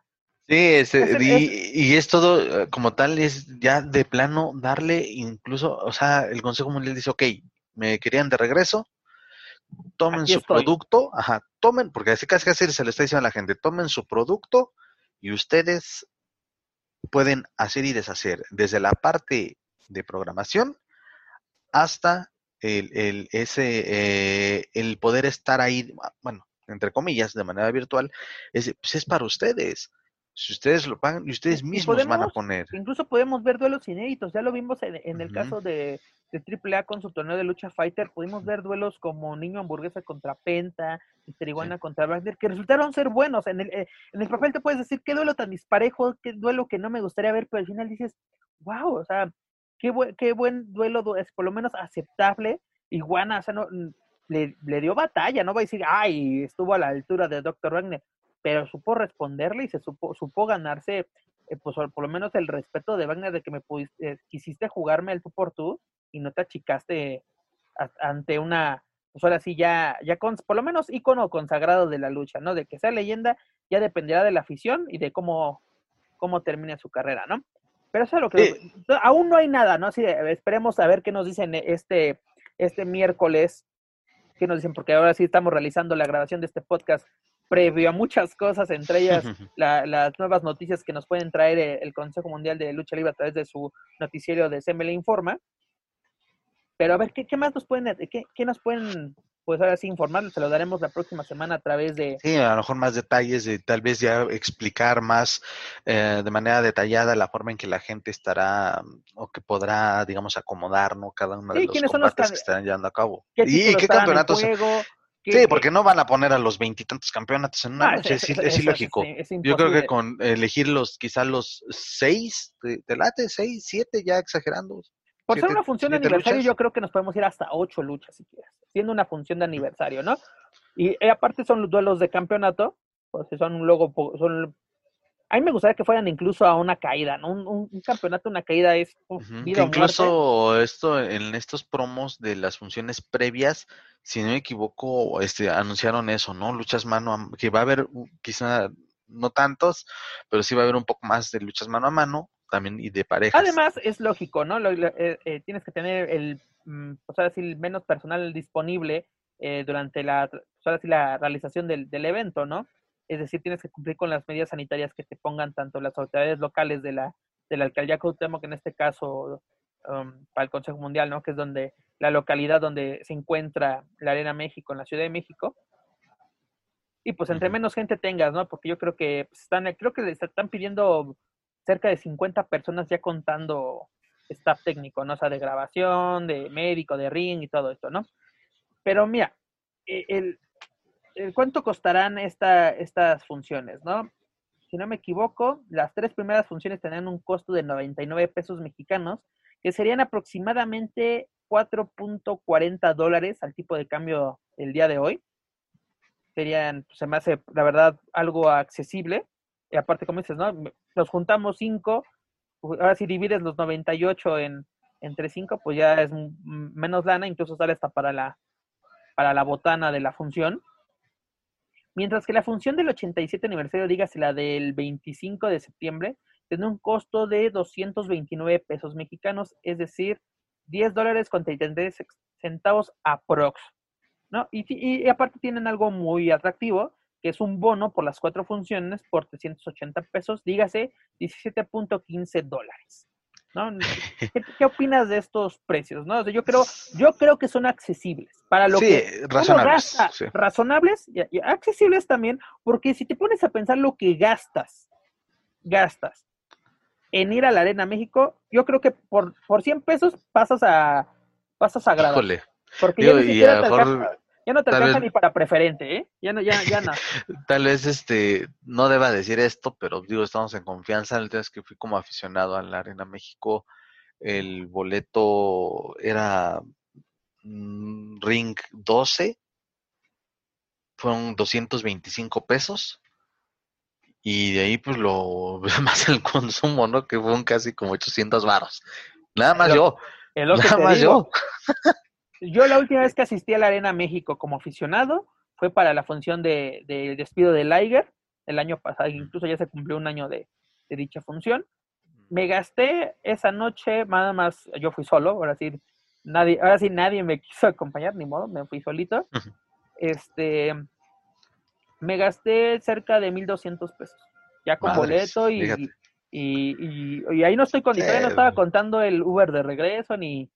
Sí, y, es todo, eh, como tal, es ya de plano darle incluso, o sea, el Consejo Mundial dice, ok, me querían de regreso, tomen su producto, ajá, tomen, porque así casi casi se le está diciendo a la gente, tomen su producto y ustedes pueden hacer y deshacer desde la parte de programación hasta el, el ese eh, el poder estar ahí, bueno, entre comillas, de manera virtual, es, pues es para ustedes. Si ustedes lo pagan y ustedes mismos van a poner. Incluso podemos ver duelos inéditos. Ya lo vimos en, el caso de, de AAA con su torneo de lucha fighter. Pudimos ver duelos como Niño Hamburguesa contra Penta, y Iguana contra Wagner, que resultaron ser buenos. En el, eh, en el papel te puedes decir qué duelo tan disparejo, qué duelo que no me gustaría ver, pero al final dices, wow, o sea, qué, buen, qué buen duelo, es por lo menos aceptable. Iguana, o sea, no, le, le dio batalla, no va a decir, ay, estuvo a la altura de Dr. Wagner pero supo responderle y se supo, supo ganarse, eh, pues por lo menos el respeto de Wagner de que me pudiste, eh, quisiste jugarme el tú por tú y no te achicaste ante una, pues ahora sí ya, ya con, por lo menos ícono consagrado de la lucha, ¿no? De que sea leyenda ya dependerá de la afición y de cómo, cómo termine su carrera, ¿no? Pero eso es lo que... Aún no hay nada, ¿no? Así esperemos a ver qué nos dicen este, este miércoles, qué nos dicen, porque ahora sí estamos realizando la grabación de este podcast previo a muchas cosas, entre ellas las nuevas noticias que nos pueden traer eh, el Consejo Mundial de Lucha Libre a través de su noticiero de CML Informa. Pero a ver, ¿qué, más nos pueden, qué, qué, nos pueden, pues ahora sí informar? Se lo daremos la próxima semana a través de... Sí, a lo mejor más detalles, de tal vez ya explicar más eh, de manera detallada la forma en que la gente estará o que podrá, digamos, acomodar, ¿no? Cada uno de los combates que estarán llevando a cabo. ¿Y qué campeonatos? Sí, porque no van a poner a los veintitantos campeonatos en una ah, noche, es, ilógico. Yo creo que con elegir los, quizás los seis, ¿te, late? Seis, siete, ya exagerando. Por ser una función de aniversario, yo creo que nos podemos ir hasta ocho luchas, si quieres, siendo una función de aniversario, ¿no? Y eh, aparte son los duelos de campeonato, pues son luego, son a mí me gustaría que fueran incluso a una caída, ¿no? Un, campeonato, una caída es incluso esto en estos promos de las funciones previas, si no me equivoco, este anunciaron eso, ¿no? Luchas mano a que va a haber quizá no tantos, pero sí va a haber un poco más de luchas mano a mano también y de parejas. Además, es lógico, ¿no? Eh, eh, tienes que tener el, mm, o sea, el menos personal disponible eh, durante la, la realización del, del, evento, ¿no? Es decir, tienes que cumplir con las medidas sanitarias que te pongan tanto las autoridades locales de la, de la alcaldía Cuauhtémoc, que en este caso um, para el Consejo Mundial, ¿no? Que es donde la localidad donde se encuentra la Arena México, en la Ciudad de México. Y pues entre menos gente tengas, ¿no? Porque yo creo que pues, están, creo que les están pidiendo cerca de 50 personas ya contando staff técnico, ¿no? O sea, de grabación, de médico, de ring y todo esto, ¿no? Pero mira, e, el, ¿cuánto costarán esta, estas funciones, no? Si no me equivoco, las tres primeras funciones tendrán un costo de 99 pesos mexicanos, que serían aproximadamente 4.40 dólares al tipo de cambio el día de hoy. Serían, pues, se me hace, la verdad, algo accesible. Y aparte, como dices, ¿no? Los juntamos cinco, ahora si divides los 98 en, entre cinco, pues ya es menos lana, incluso sale hasta para la, para la botana de la función. Mientras que la función del 87 aniversario, dígase la del 25 de septiembre, tiene un costo de 229 pesos mexicanos, es decir, 10 dólares con 33 centavos aprox. ¿no? Y, y, aparte tienen algo muy atractivo, que es un bono por las cuatro funciones por 380 pesos, dígase 17.15 dólares. ¿No? ¿Qué, opinas de estos precios? ¿no? yo, creo, yo creo que son accesibles. Para lo que razonables. Razonables y, accesibles también, porque si te pones a pensar lo que gastas, gastas en ir a la Arena México, yo creo que por, por 100 pesos pasas a pasas a grabar. Porque ya, no te alcanza ni para preferente, ¿eh? Ya no, ya, ya no. Tal vez este no deba decir esto, pero digo, estamos en confianza. El día que fui como aficionado a la Arena México, el boleto era mm, ring 12, fueron 225 pesos y de ahí, pues, lo más el consumo, ¿no? Que fueron casi como 800 varos. Nada más yo. Nada más yo. Yo la última vez que asistí a la Arena México como aficionado fue para la función de, despido de Liger el año pasado. Incluso ya se cumplió un año de, dicha función. Me gasté esa noche, nada más, yo fui solo, ahora sí, nadie, ahora sí nadie me quiso acompañar, ni modo, me fui solito. Este, me gasté cerca de 1.200 pesos, ya con boleto y, y, y, ahí no estoy con, no estaba contando el Uber de regreso ni,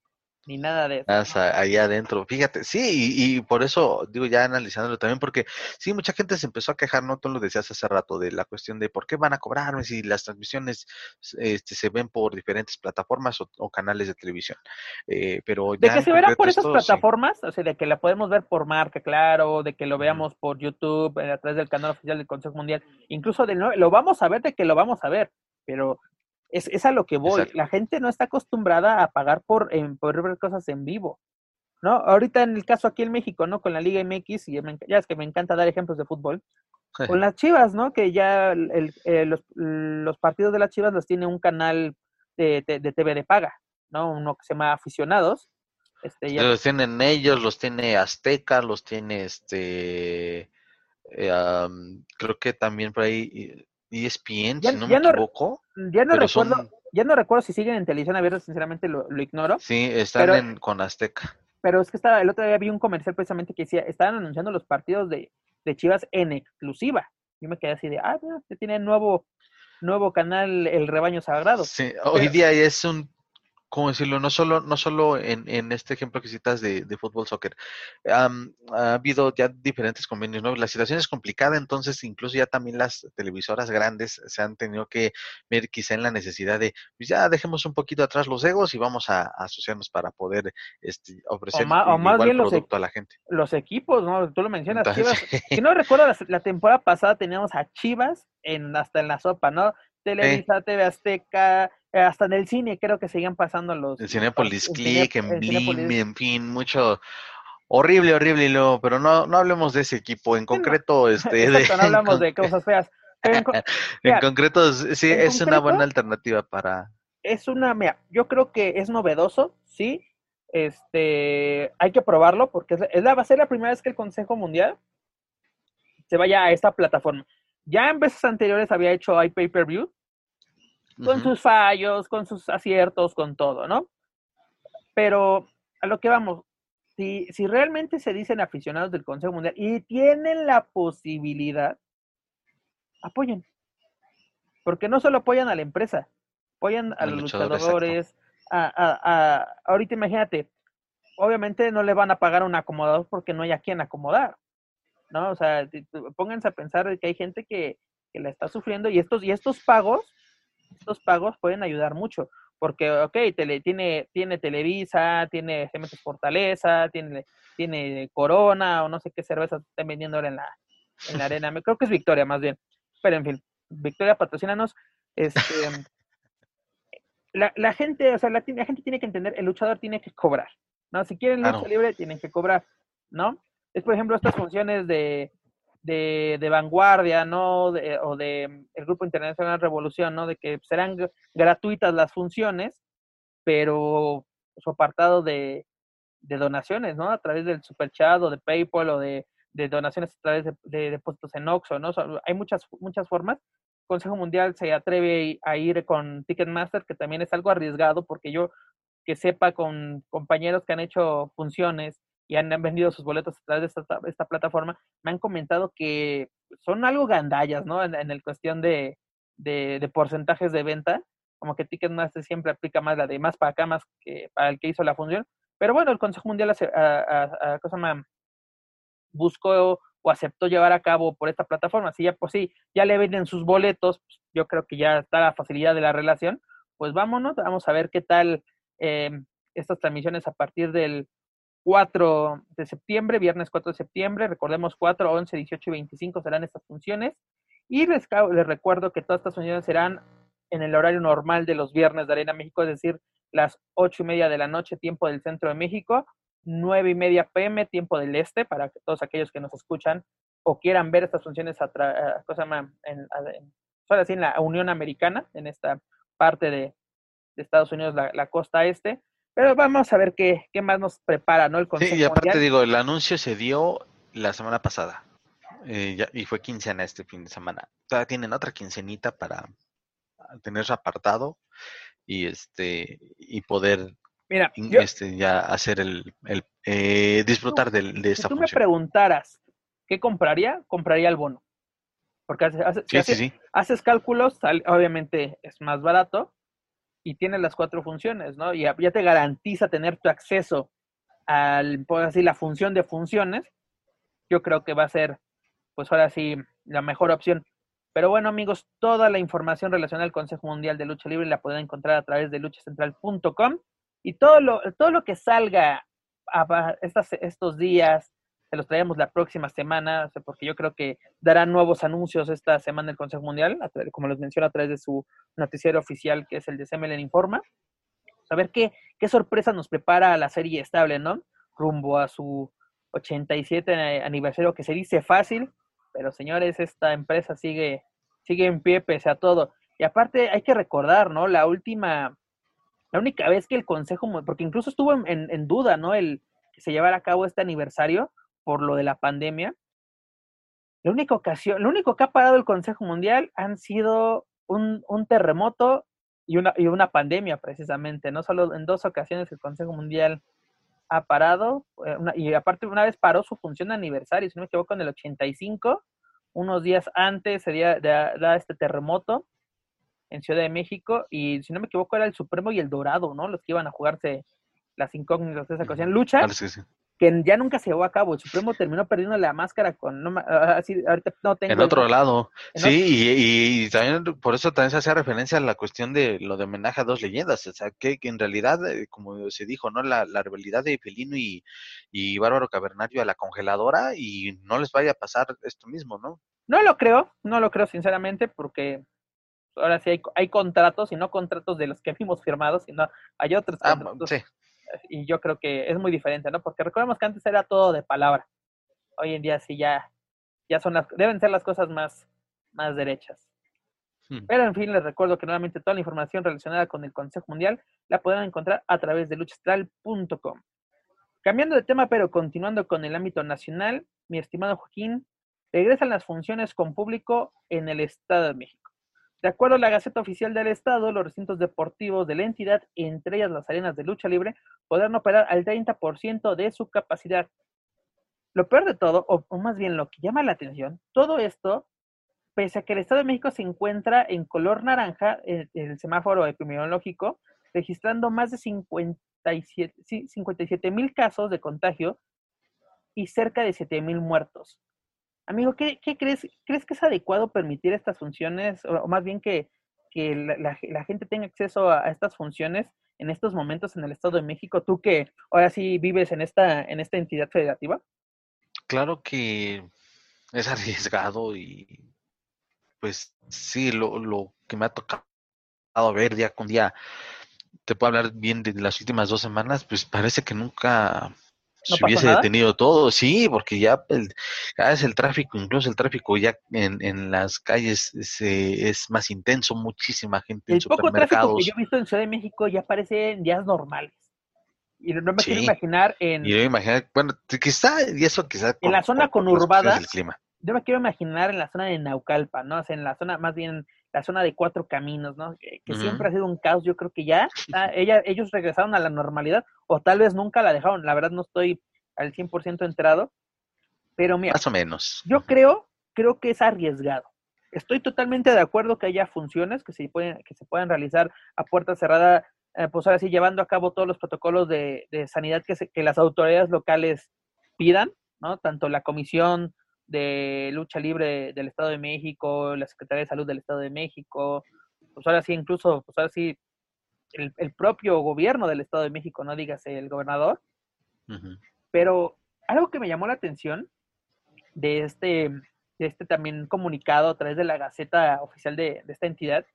ni nada de eso. ahí adentro, fíjate, sí, y, por eso digo ya analizándolo también, porque sí, mucha gente se empezó a quejar, ¿no? Tú lo decías hace rato, de la cuestión de por qué van a cobrarme si las transmisiones este, se ven por diferentes plataformas o, canales de televisión. Eh, pero de que se verá por esas plataformas, o sea, de que la podemos ver por marca, claro, de que lo veamos por YouTube, eh, a través del canal oficial del Consejo Mundial, incluso de lo vamos a ver de que lo vamos a ver, pero es, a lo que voy. La gente no está acostumbrada a pagar por, ver cosas en vivo. ¿no? Ahorita en el caso aquí en México, ¿no? Con la Liga MX, y ya es que me encanta dar ejemplos de fútbol, con las Chivas, ¿no? Que ya eh, los, partidos de las Chivas los tiene un canal de, de, TV de paga, ¿no? Uno que se llama Aficionados. Este, Los tienen ellos, los tiene Azteca, los tiene este... Eh, creo que también por ahí ESPN, si no me equivoco. Ya no recuerdo, ya no recuerdo si siguen en televisión abierta, sinceramente lo, ignoro. Sí, están con Azteca. Pero es que estaba, el otro día vi un comercial precisamente que decía, estaban anunciando los partidos de, Chivas en exclusiva. Yo me quedé así de, ah, mira, tiene nuevo, nuevo canal El Rebaño Sagrado. Sí, hoy día es un ¿cómo decirlo? No solo, no solo en, en este ejemplo que citas de, de fútbol, soccer. ha habido ya diferentes convenios, ¿no? La situación es complicada, entonces incluso ya también las televisoras grandes se han tenido que ver quizá en la necesidad de, pues ya dejemos un poquito atrás los egos y vamos a, asociarnos para poder este, ofrecer o más, bien producto a la gente. Los equipos, ¿no? Tú lo mencionas, Chivas. Si no recuerdo, la, temporada pasada teníamos a Chivas en hasta en la sopa, ¿no? Televisa, TV Azteca, eh, hasta en el cine creo que siguen pasando los... El Cinepolis Click, en Blim, en fin, mucho... Horrible, horrible, luego, pero no, no hablemos de ese equipo, en concreto, este... no hablamos de cosas feas. en, concreto, sí, es una buena alternativa para... Es una, mira, yo creo que es novedoso, sí, este, hay que probarlo porque es la, va a ser la primera vez que el Consejo Mundial se vaya a esta plataforma. Ya en veces anteriores había hecho iPay-Per-View, con sus fallos, con sus aciertos, con todo, ¿no? Pero a lo que vamos, si, si realmente se dicen aficionados del Consejo Mundial y tienen la posibilidad, apoyen. Porque no solo apoyan a la empresa, apoyan a los luchadores, a, ahorita imagínate, obviamente no le van a pagar un acomodador porque no hay a quien acomodar, ¿no? O sea, pónganse a pensar que hay gente que, que la está sufriendo y estos, y estos pagos, estos pagos pueden ayudar mucho, porque, ok, tele, tiene, tiene Televisa, tiene Cementos Fortaleza, tiene, tiene Corona o no sé qué cerveza están vendiendo ahora en la, en la arena, creo que es Victoria más bien, pero en fin, Victoria patrocínanos, este... La, la, gente, o sea, la, la, gente tiene que entender, el luchador tiene que cobrar, ¿no? Si quieren lucha libre, tienen que cobrar, ¿no? Es, por ejemplo, estas funciones de, de, vanguardia, ¿no? o de el Grupo Internacional Revolución, ¿no? De que serán gratuitas las funciones, pero su apartado de, de donaciones, ¿no? A través del Super Chat o de PayPal o de, de donaciones a través de, de, depósitos en Oxxo, ¿no? hay muchas, muchas formas. Consejo Mundial se atreve a ir con Ticketmaster, que también es algo arriesgado, porque yo que sepa con compañeros que han hecho funciones y han vendido sus boletos a través de esta, plataforma, me han comentado que son algo gandallas, ¿no? En, el cuestión de, de, porcentajes de venta, como que Ticketmaster siempre aplica más la de más para acá, más que para el que hizo la función. Pero bueno, el Consejo Mundial hace, a, cosa buscó o aceptó llevar a cabo por esta plataforma. Si ya, pues sí, ya le venden sus boletos, pues, yo creo que ya está la facilidad de la relación. Pues vámonos, vamos a ver qué tal eh, estas transmisiones a partir del 4 de septiembre, viernes 4 de septiembre, recordemos 4, 11, 18 y 25 serán estas funciones. Y les, les recuerdo que todas estas funciones serán en el horario normal de los viernes de Arena México, es decir, las 8 y media de la noche, tiempo del centro de México, 9 y media pm, tiempo del este, para que todos aquellos que nos escuchan o quieran ver estas funciones a cosa en, en, en la Unión Americana, en esta parte de, Estados Unidos, la costa este, pero vamos a ver qué, qué más nos prepara, ¿no? El Consejo Sí, y aparte digo, el anuncio se dio la semana pasada. Eh, y fue quincena este fin de semana. Todavía tienen otra quincenita para tener su apartado y este y poder Mira, este, ya hacer el, el eh, disfrutar de, de esta si tú me preguntaras qué compraría, compraría el bono. Porque haces, haces cálculos, obviamente es más barato, y tiene las cuatro funciones, ¿no? Y ya, te garantiza tener tu acceso al, pues así, la función de funciones, yo creo que va a ser, pues ahora sí, la mejor opción. Pero bueno, amigos, toda la información relacionada al Consejo Mundial de Lucha Libre la pueden encontrar a través de luchacentral.com y todo lo, todo lo que salga a estos días, se los traemos la próxima semana, porque yo creo que darán nuevos anuncios esta semana el Consejo Mundial, como les menciono a través de su noticiero oficial, que es el de CMLN Informa. A ver qué, qué sorpresa nos prepara la serie estable, ¿no? Rumbo a su 87 aniversario, que se dice fácil, pero señores, esta empresa sigue, sigue en pie pese a todo. Y aparte hay que recordar, ¿no? La última, la única vez que el Consejo, porque incluso estuvo en duda, ¿no? El que se llevara a cabo este aniversario, por lo de la pandemia. La única ocasión, lo único que ha parado el Consejo Mundial han sido un, terremoto y una, y una pandemia, precisamente. No solo en dos ocasiones el Consejo Mundial ha parado, eh, y aparte una vez paró su función de aniversario, si no me equivoco, en el 85, unos días antes se da, este terremoto en Ciudad de México, y si no me equivoco era el Supremo y el Dorado, ¿no? Los que iban a jugarse las incógnitas de esa ocasión. Lucha, que ya nunca se llevó a cabo. El Supremo terminó perdiendo la máscara con, no, así, ahorita no tengo. En otro lado, sí, y, también por eso también se hace referencia a la cuestión de lo de homenaje a dos leyendas, o sea, que, en realidad, eh, como se dijo, ¿no? La, la rivalidad de Felino y, y Bárbaro Cavernario a la congeladora y no les vaya a pasar esto mismo, ¿no? No lo creo, no lo creo sinceramente, porque ahora sí hay, hay contratos y no contratos de los que hemos firmado, sino hay otros ah, contratos. Sí y yo creo que es muy diferente, ¿no? Porque recordemos que antes era todo de palabra. Hoy en día sí ya, ya son las, deben ser las cosas más, más derechas. Hmm. Pero en fin, les recuerdo que nuevamente toda la información relacionada con el Consejo Mundial la pueden encontrar a través de luchastral.com. Cambiando de tema, pero continuando con el ámbito nacional, mi estimado Joaquín, regresan las funciones con público en el Estado de México. De acuerdo a la Gaceta Oficial del Estado, los recintos deportivos de la entidad, entre ellas las arenas de lucha libre, podrán operar al 30% de su capacidad. Lo peor de todo, o, más bien lo que llama la atención, todo esto, pese a que el Estado de México se encuentra en color naranja, en, el semáforo epidemiológico, registrando más de 57 mil casos de contagio y cerca de 7 mil muertos. Amigo, ¿qué, crees? ¿Crees que es adecuado permitir estas funciones, o, más bien que, la, gente tenga acceso a, estas funciones en estos momentos en el Estado de México? Tú que ahora sí vives en esta, en esta entidad federativa. Claro que es arriesgado y pues sí, lo, lo que me ha tocado ver día con día, te puedo hablar bien de las últimas dos semanas, pues parece que nunca se hubiese detenido todo, sí, porque ya el, cada vez el tráfico, incluso el tráfico ya en, en las calles se, es más intenso, muchísima gente el en poco tráfico que yo he visto en Ciudad de México ya parece en días normales. Y no me quiero imaginar en... Y yo imaginar, bueno, quizá, y eso quizá... En la zona conurbada, yo me quiero imaginar en la zona de Naucalpan, ¿no? O sea, en la zona, más bien, la zona de cuatro caminos, ¿no? Que, siempre ha sido un caos, yo creo que ya, ella, ellos regresaron a la normalidad, o tal vez nunca la dejaron, la verdad no estoy al 100% enterado, pero mira. Más o menos. Yo creo, creo que es arriesgado. Estoy totalmente de acuerdo que haya funciones que se pueden, que se puedan realizar a puerta cerrada, eh, pues ahora sí, llevando a cabo todos los protocolos de, sanidad que, que las autoridades locales pidan, ¿no? Tanto la Comisión de Lucha Libre del Estado de México, la Secretaría de Salud del Estado de México, pues ahora sí, incluso, pues ahora sí, el, propio gobierno del Estado de México, no digas el gobernador. Pero algo que me llamó la atención de este, de este también comunicado a través de la Gaceta Oficial de, esta entidad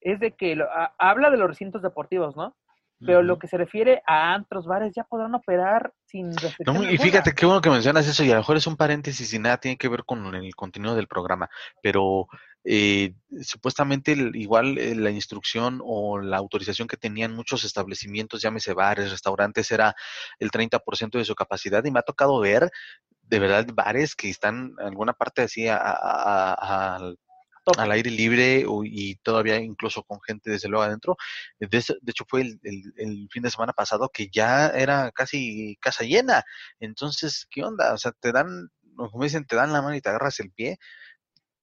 es de que habla de los recintos deportivos, ¿no? Pero lo que se refiere a antros, bares, ya podrán operar sin y fíjate qué bueno que mencionas eso, y a lo mejor es un paréntesis y nada tiene que ver con el contenido del programa, pero eh, supuestamente igual eh, la instrucción o la autorización que tenían muchos establecimientos, llámese bares, restaurantes, era el 30% de su capacidad, y me ha tocado ver de verdad bares que están en alguna parte así a, al aire libre y todavía incluso con gente desde luego adentro. De, hecho fue el, el, fin de semana pasado que ya era casi casa llena. Entonces, ¿qué onda? O sea, te dan, como dicen, te dan la mano y te agarras el pie.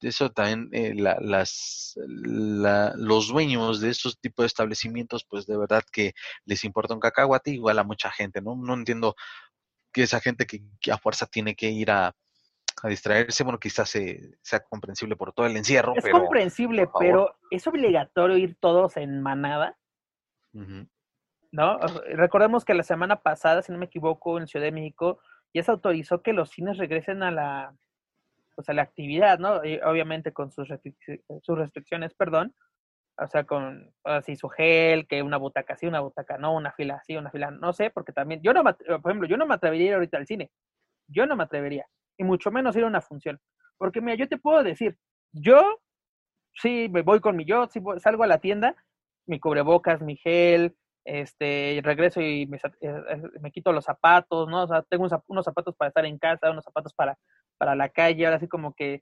Eso también, eh, la, las, la, los dueños de estos tipos de establecimientos, pues de verdad que les importa un cacahuate igual a mucha gente, ¿no? No entiendo que esa gente que a fuerza tiene que ir a, a distraerse, bueno, quizás sea comprensible por todo el encierro. Es comprensible, pero ¿es obligatorio ir todos en manada? ¿No? Recordemos que la semana pasada, si no me equivoco, en Ciudad de México ya se autorizó que los cines regresen a la, pues a la actividad, ¿no? obviamente con sus, sus restricciones, perdón. O sea, con así su gel, que una butaca sí, una butaca no, una fila así, una fila no sé, porque también, yo no, por ejemplo, yo no me atrevería a ir ahorita al cine. Yo no me atrevería y mucho menos ir a una función. Porque mira, yo te puedo decir, yo sí me voy con mi yo, sí salgo a la tienda, mi cubrebocas, mi gel, este, regreso y me, eh, eh, me quito los zapatos, ¿no? O sea, tengo unos, zapatos para estar en casa, unos zapatos para, para la calle, ahora sí como que,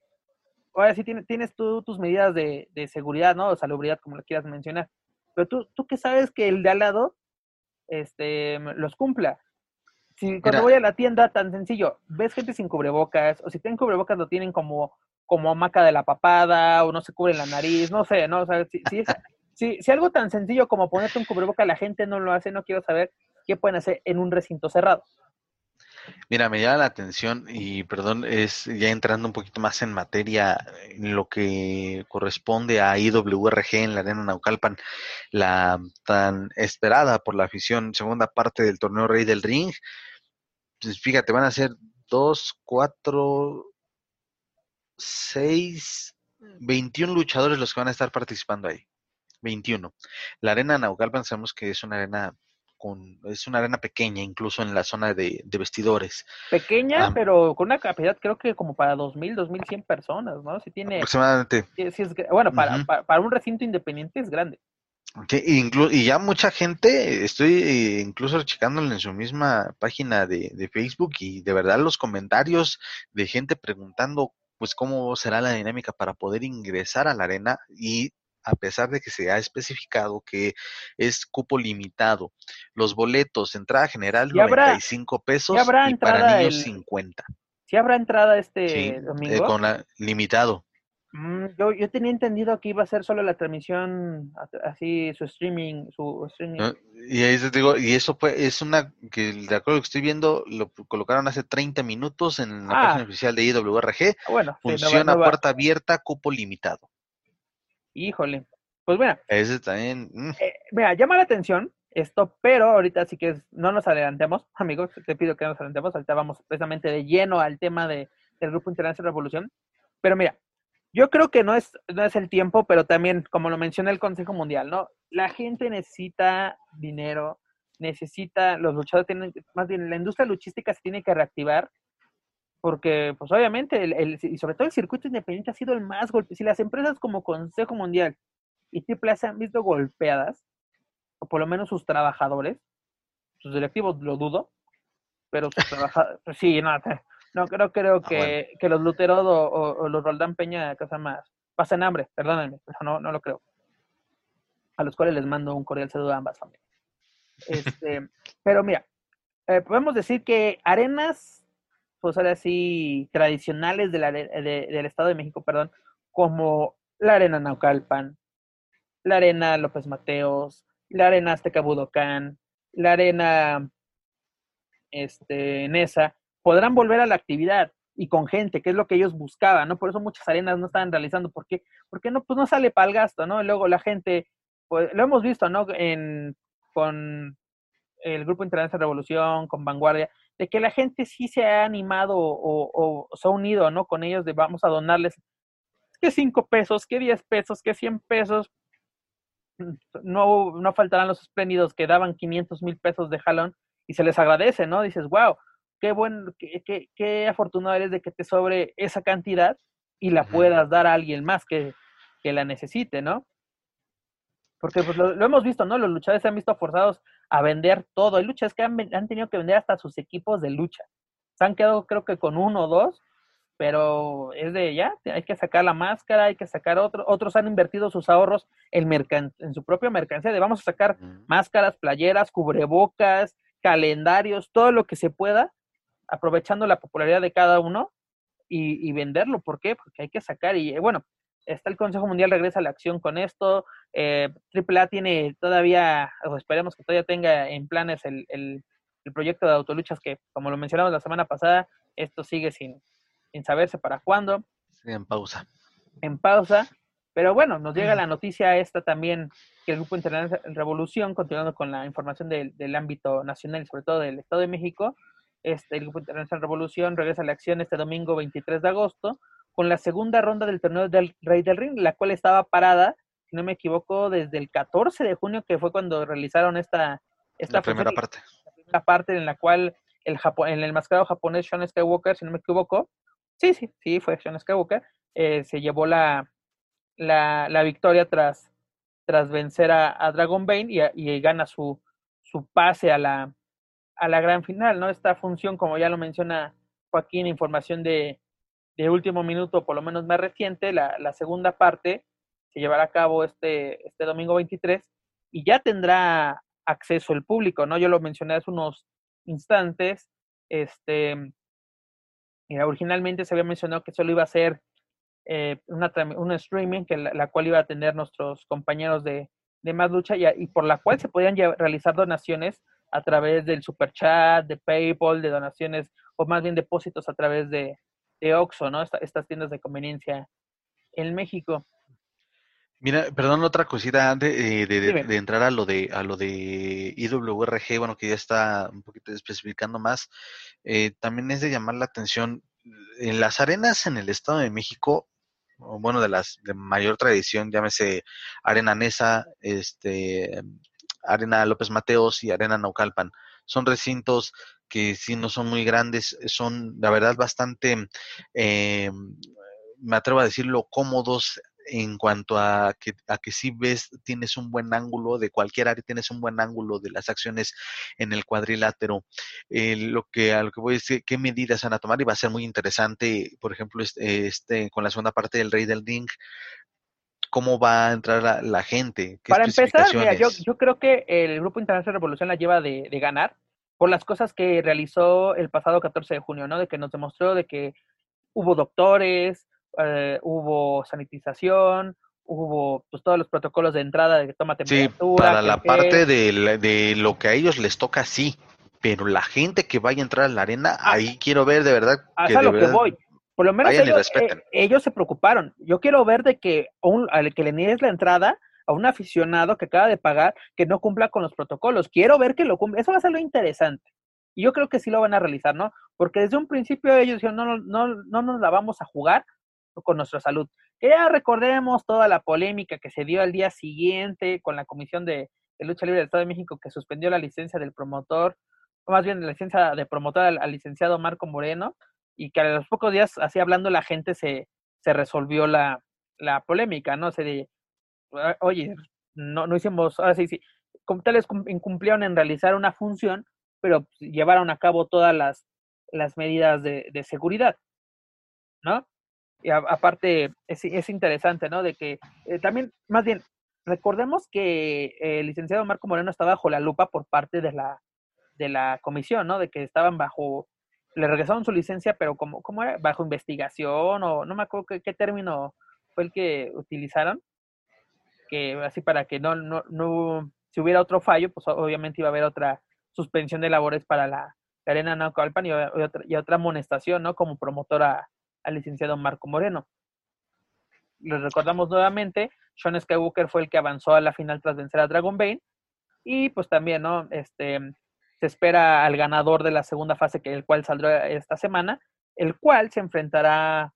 ahora sí tienes, tienes tú tus medidas de, de seguridad, ¿no? O salubridad, como lo quieras mencionar. Pero tú, tú que sabes que el de al lado, este, los cumpla. Si cuando voy a la tienda, tan sencillo, ves gente sin cubrebocas, o si tienen cubrebocas lo tienen como, como maca de la papada, o no se cubre la nariz, no sé, ¿no? O sea, si, si, si, algo tan sencillo como ponerte un cubreboca la gente no lo hace, no quiero saber qué pueden hacer en un recinto cerrado. Mira, me llama la atención y perdón, es ya entrando un poquito más en materia, en lo que corresponde a IWRG en la Arena Naucalpan, la tan esperada por la afición segunda parte del torneo Rey del Ring, pues fíjate, van a ser dos, cuatro, seis, veintiún luchadores los que van a estar participando ahí. 21. La arena Naucalpan sabemos que es una arena con, es una arena pequeña, incluso en la zona de, vestidores. Pequeña, pero con una capacidad creo que como para 2.000, 2.100 personas, ¿no? Si tiene... Aproximadamente. bueno, para, para, un recinto independiente es grande y ya mucha gente, estoy eh, incluso checándole en su misma página de, Facebook y de verdad los comentarios de gente preguntando pues cómo será la dinámica para poder ingresar a la arena y a pesar de que se ha especificado que es cupo limitado. Los boletos, entrada general, 95 pesos y para niños 50. ¿Sí habrá entrada este eh, domingo? con la, limitado. Mm, yo, yo tenía entendido que iba a ser solo la transmisión, así su streaming, su streaming. Y ahí te digo, y eso fue, es una que de acuerdo que estoy viendo, lo colocaron hace 30 minutos en la página ah. oficial de IWRG. Ah, bueno, funciona puerta abierta, cupo limitado. Híjole. Pues mira. Ese también. Mm. Eh, mira, llama la atención esto, pero ahorita sí que no nos adelantemos, amigos, te pido que nos adelantemos, ahorita vamos precisamente de lleno al tema de, del Grupo Internacional Revolución. Pero mira, yo creo que no es, no es el tiempo, pero también, como lo menciona el Consejo Mundial, ¿no? La gente necesita dinero, necesita, los luchadores tienen, más bien, la industria luchística se tiene que reactivar, porque, pues obviamente, el, y sobre todo el circuito independiente ha sido el más golpeado. Si las empresas como Consejo Mundial y Triple se han visto golpeadas, o por lo menos sus trabajadores, sus directivos lo dudo, pero sus trabajadores, pues sí, no, no, creo, creo ah, que, que los Lutero o, los Roldán Peña, cosa más, pasen hambre, perdónenme, no, no lo creo. A los cuales les mando un cordial saludo a ambas familias. Este, pero mira, eh, podemos decir que arenas, pues ahora sí, tradicionales de la, del Estado de México, perdón, como la arena Naucalpan, la arena López Mateos, la arena Azteca Budocán, la arena este, Nesa, podrán volver a la actividad y con gente, que es lo que ellos buscaban, ¿no? Por eso muchas arenas no estaban realizando, ¿por qué? Porque no, pues no sale para el gasto, ¿no? luego la gente, pues lo hemos visto, ¿no? En, con el Grupo Internacional Revolución, con Vanguardia, de que la gente sí se ha animado o, se ha unido, ¿no? Con ellos de vamos a donarles que cinco pesos, que diez pesos, que cien pesos. No, no faltarán los espléndidos que daban 500 mil pesos de jalón y se les agradece, ¿no? Dices, wow, qué bueno, qué, qué, afortunado eres de que te sobre esa cantidad y la puedas dar a alguien más que, la necesite, ¿no? Porque pues lo, hemos visto, ¿no? Los luchadores se han visto forzados a vender todo. Hay luchas que han, han, tenido que vender hasta sus equipos de lucha. Se han quedado creo que con uno o dos, pero es de ya, hay que sacar la máscara, hay que sacar otro. Otros han invertido sus ahorros en, en su propia mercancía de vamos a sacar máscaras, playeras, cubrebocas, calendarios, todo lo que se pueda aprovechando la popularidad de cada uno y, venderlo. ¿Por qué? Porque hay que sacar y eh, bueno, está el Consejo Mundial regresa a la acción con esto. Eh, AAA tiene todavía, o esperemos que todavía tenga en planes el, el, proyecto de autoluchas que, como lo mencionamos la semana pasada, esto sigue sin, sin saberse para cuándo. Sí, en pausa. En pausa. Pero bueno, nos llega la noticia esta también que el Grupo Internacional Revolución, continuando con la información del, del ámbito nacional y sobre todo del Estado de México, este, el Grupo Internacional Revolución regresa a la acción este domingo 23 de agosto con la segunda ronda del torneo del Rey del Ring, la cual estaba parada, si no me equivoco, desde el 14 de junio, que fue cuando realizaron esta, esta primera parte. La primera parte en la cual el, en el mascarado japonés Sean Skywalker, si no me equivoco, sí, sí, sí, fue Sean Skywalker, eh, se llevó la, la, la, victoria tras, tras vencer a, Dragon Bane y, y gana su, su pase a la, a la gran final, ¿no? Esta función, como ya lo menciona Joaquín, información de, último minuto, por lo menos más reciente, la, la, segunda parte se llevará a cabo este, este domingo 23 y ya tendrá acceso el público, ¿no? Yo lo mencioné hace unos instantes, este, mira, originalmente se había mencionado que solo iba a ser eh, una, un streaming, que la, cual iba a tener nuestros compañeros de, de Más Lucha y por la cual se podían realizar donaciones a través del super chat, de PayPal, de donaciones o más bien depósitos a través de, de Oxxo, ¿no? estas tiendas de conveniencia en México. Mira, perdón, otra cosita antes eh, de, entrar a lo de a lo de IWRG, bueno, que ya está un poquito especificando más, eh, también es de llamar la atención en las arenas en el Estado de México, bueno, de las de mayor tradición, llámese Arena Nesa, este, Arena López Mateos y Arena Naucalpan. Son recintos que si no son muy grandes, son la verdad bastante, eh, me atrevo a decirlo, cómodos en cuanto a que, a que si ves, tienes un buen ángulo de cualquier área, tienes un buen ángulo de las acciones en el cuadrilátero. Eh, lo que, a lo que voy a decir, qué medidas van a tomar y va a ser muy interesante, por ejemplo, este, este con la segunda parte del Rey del Ring, cómo va a entrar la, gente. Para empezar, mira, yo, yo creo que el Grupo Internacional de Revolución la lleva de, de ganar por las cosas que realizó el pasado 14 de junio, ¿no? De que nos demostró de que hubo doctores, eh, hubo sanitización, hubo pues todos los protocolos de entrada de que toma temperatura. Sí, para la parte de, de, lo que a ellos les toca, sí. Pero la gente que vaya a entrar a la arena, ah, ahí quiero ver de verdad. que de lo que voy. Por lo menos ellos, eh, ellos, se preocuparon. Yo quiero ver de que un, al que le niegues la entrada a un aficionado que acaba de pagar que no cumpla con los protocolos. Quiero ver que lo cumpla. Eso va a ser lo interesante. Y yo creo que sí lo van a realizar, ¿no? Porque desde un principio ellos dijeron, no, no, no nos la vamos a jugar con nuestra salud. Que ya recordemos toda la polémica que se dio al día siguiente con la Comisión de, Lucha Libre del Estado de México que suspendió la licencia del promotor, o más bien la licencia de promotor al licenciado Marco Moreno, y que a los pocos días, así hablando, la gente se, se resolvió la, la polémica, ¿no? Se de, ah, oye, no, no hicimos, ahora sí, sí, como tales incumplieron en realizar una función, pero llevaron a cabo todas las, las medidas de, de seguridad, ¿no? Y aparte, es, es, interesante, ¿no? De que eh, también, más bien, recordemos que el licenciado Marco Moreno está bajo la lupa por parte de la, de la comisión, ¿no? De que estaban bajo le regresaron su licencia, pero como, ¿cómo era? Bajo investigación o no me acuerdo qué, término fue el que utilizaron, que así para que no, no, no, si hubiera otro fallo, pues obviamente iba a haber otra suspensión de labores para la, Arena Naucalpan y, otra, y otra amonestación, ¿no? Como promotora al licenciado Marco Moreno. Les recordamos nuevamente, Sean Skywalker fue el que avanzó a la final tras vencer a Dragon Bane. Y pues también, ¿no? Este, se espera al ganador de la segunda fase, que el cual saldrá esta semana, el cual se enfrentará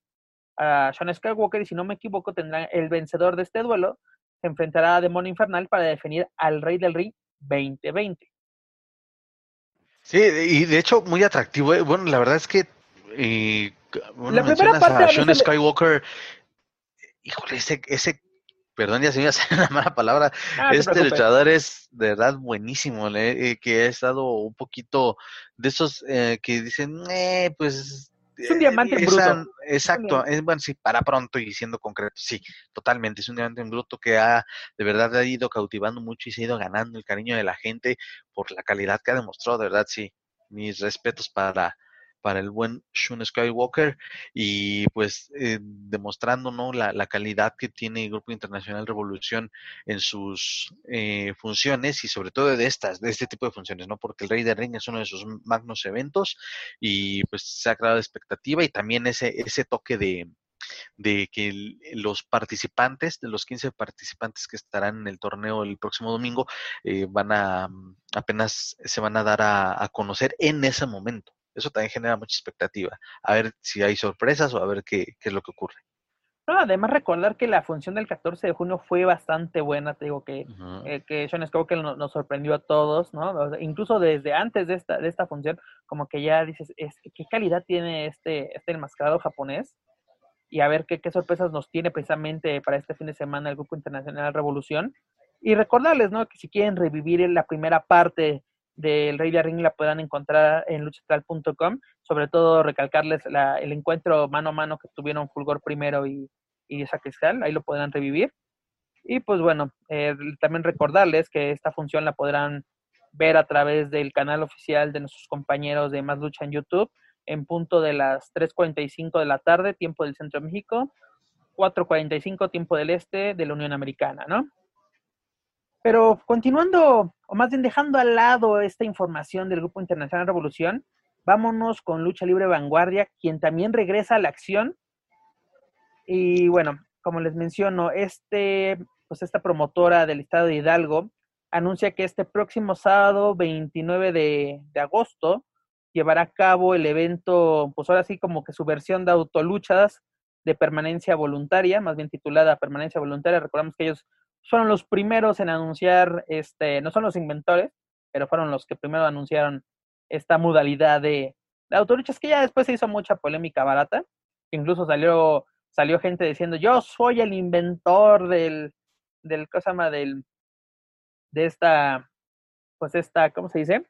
a Sean Skywalker y si no me equivoco tendrá el vencedor de este duelo, se enfrentará a Demonio Infernal para definir al Rey del Ring 2020. Sí, y de hecho muy atractivo. Eh, bueno, la verdad es que eh, la primera parte a Sean Skywalker, híjole, ese, ese perdón, ya se me hace una mala palabra, ah, este luchador es de verdad buenísimo, eh, que ha estado un poquito de esos eh, que dicen, eh, pues... Es un diamante en bruto. Exacto, es, bueno, sí, para pronto y siendo concreto, sí, totalmente, es un diamante en bruto que ha, de verdad, ha ido cautivando mucho y se ha ido ganando el cariño de la gente por la calidad que ha demostrado, de verdad, sí, mis respetos para, para el buen Shun Skywalker y pues eh, demostrando ¿no? la, la, calidad que tiene el Grupo Internacional Revolución en sus eh, funciones y sobre todo de estas, de este tipo de funciones, ¿no? Porque el Rey de Ring es uno de sus magnos eventos y pues se ha creado expectativa y también ese, ese toque de, de que los participantes, de los 15 participantes que estarán en el torneo el próximo domingo, eh, van a apenas se van a dar a conocer en ese momento. Eso también genera mucha expectativa. A ver si hay sorpresas o a ver qué, qué es lo que ocurre. No, además recordar que la función del 14 de junio fue bastante buena, te digo que, eh, que Sean Skywalker nos, nos, sorprendió a todos, ¿no? incluso desde antes de esta, de esta función, como que ya dices, es, ¿qué calidad tiene este, este enmascarado japonés? Y a ver qué, qué sorpresas nos tiene precisamente para este fin de semana el Grupo Internacional Revolución. Y recordarles, ¿no? Que si quieren revivir la primera parte del Rey de Ring la puedan encontrar en luchastral.com. Sobre todo recalcarles el encuentro mano a mano que tuvieron Fulgor primero y, y Sacristral, ahí lo podrán revivir. Y pues bueno, eh, también recordarles que esta función la podrán ver a través del canal oficial de nuestros compañeros de Más Lucha en YouTube en punto de las 3.45 de la tarde, tiempo del Centro de México, 4.45 tiempo del Este de la Unión Americana, ¿no? Pero continuando, o más bien dejando al lado esta información del Grupo Internacional Revolución, vámonos con Lucha Libre Vanguardia, quien también regresa a la acción. Y bueno, como les menciono, este, pues esta promotora del estado de Hidalgo anuncia que este próximo sábado 29 de, de agosto llevará a cabo el evento, pues ahora sí como que su versión de autoluchas de permanencia voluntaria, más bien titulada Permanencia Voluntaria. Recordamos que ellos fueron los primeros en anunciar, este, no son los inventores, pero fueron los que primero anunciaron esta modalidad de, de autoluchas que ya después se hizo mucha polémica barata. Incluso salió, salió gente diciendo, yo soy el inventor del, del, ¿cómo se llama? Del, de esta, pues esta, ¿cómo se dice?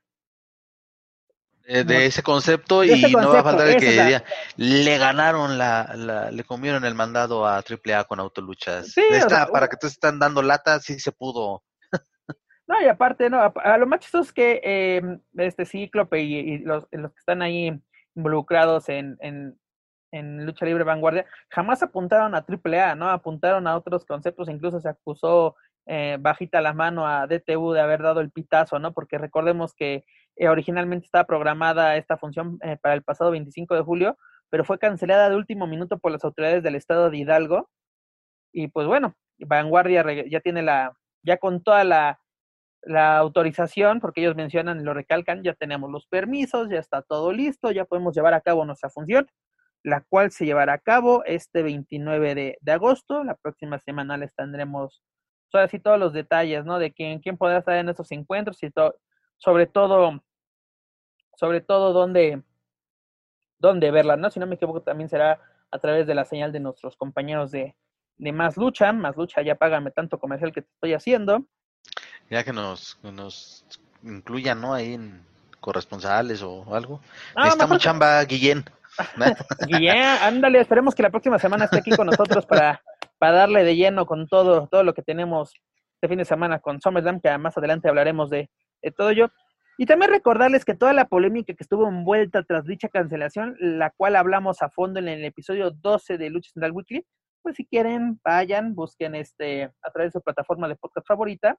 Eh, de ese concepto y no va a faltar que diga, le ganaron la, le comieron el mandado a AAA con autoluchas. Sí, para que te están dando lata, sí se pudo. No, y aparte, no, a, lo más chistoso es que eh, este Cíclope y, los, los, que están ahí involucrados en, en, en, lucha libre vanguardia, jamás apuntaron a AAA, ¿no? Apuntaron a otros conceptos, incluso se acusó eh, bajita la mano a DTU de haber dado el pitazo, ¿no? Porque recordemos que eh, originalmente estaba programada esta función eh, para el pasado 25 de julio, pero fue cancelada de último minuto por las autoridades del estado de Hidalgo. Y pues bueno, Vanguardia ya tiene la, ya con toda la, autorización, porque ellos mencionan y lo recalcan, ya tenemos los permisos, ya está todo listo, ya podemos llevar a cabo nuestra función, la cual se llevará a cabo este 29 de, agosto. La próxima semana les tendremos así todos los detalles, ¿no? De quién, quién podrá estar en esos encuentros y todo sobre todo, sobre todo dónde, dónde verla, ¿no? Si no me equivoco, también será a través de la señal de nuestros compañeros de, de Más Lucha. Más Lucha, ya págame tanto comercial que te estoy haciendo. Ya que nos, nos incluyan, ¿no? Ahí en corresponsales o algo. Muy chamba, Guillén. Guillén, ándale, esperemos que la próxima semana esté aquí con nosotros para, para darle de lleno con todo, todo lo que tenemos este fin de semana con SummerSlam, que más adelante hablaremos de todo ello. Y también recordarles que toda la polémica que estuvo envuelta tras dicha cancelación, la cual hablamos a fondo en el episodio 12 de Lucha Central Weekly, pues si quieren, vayan, busquen este a través de su plataforma de podcast favorita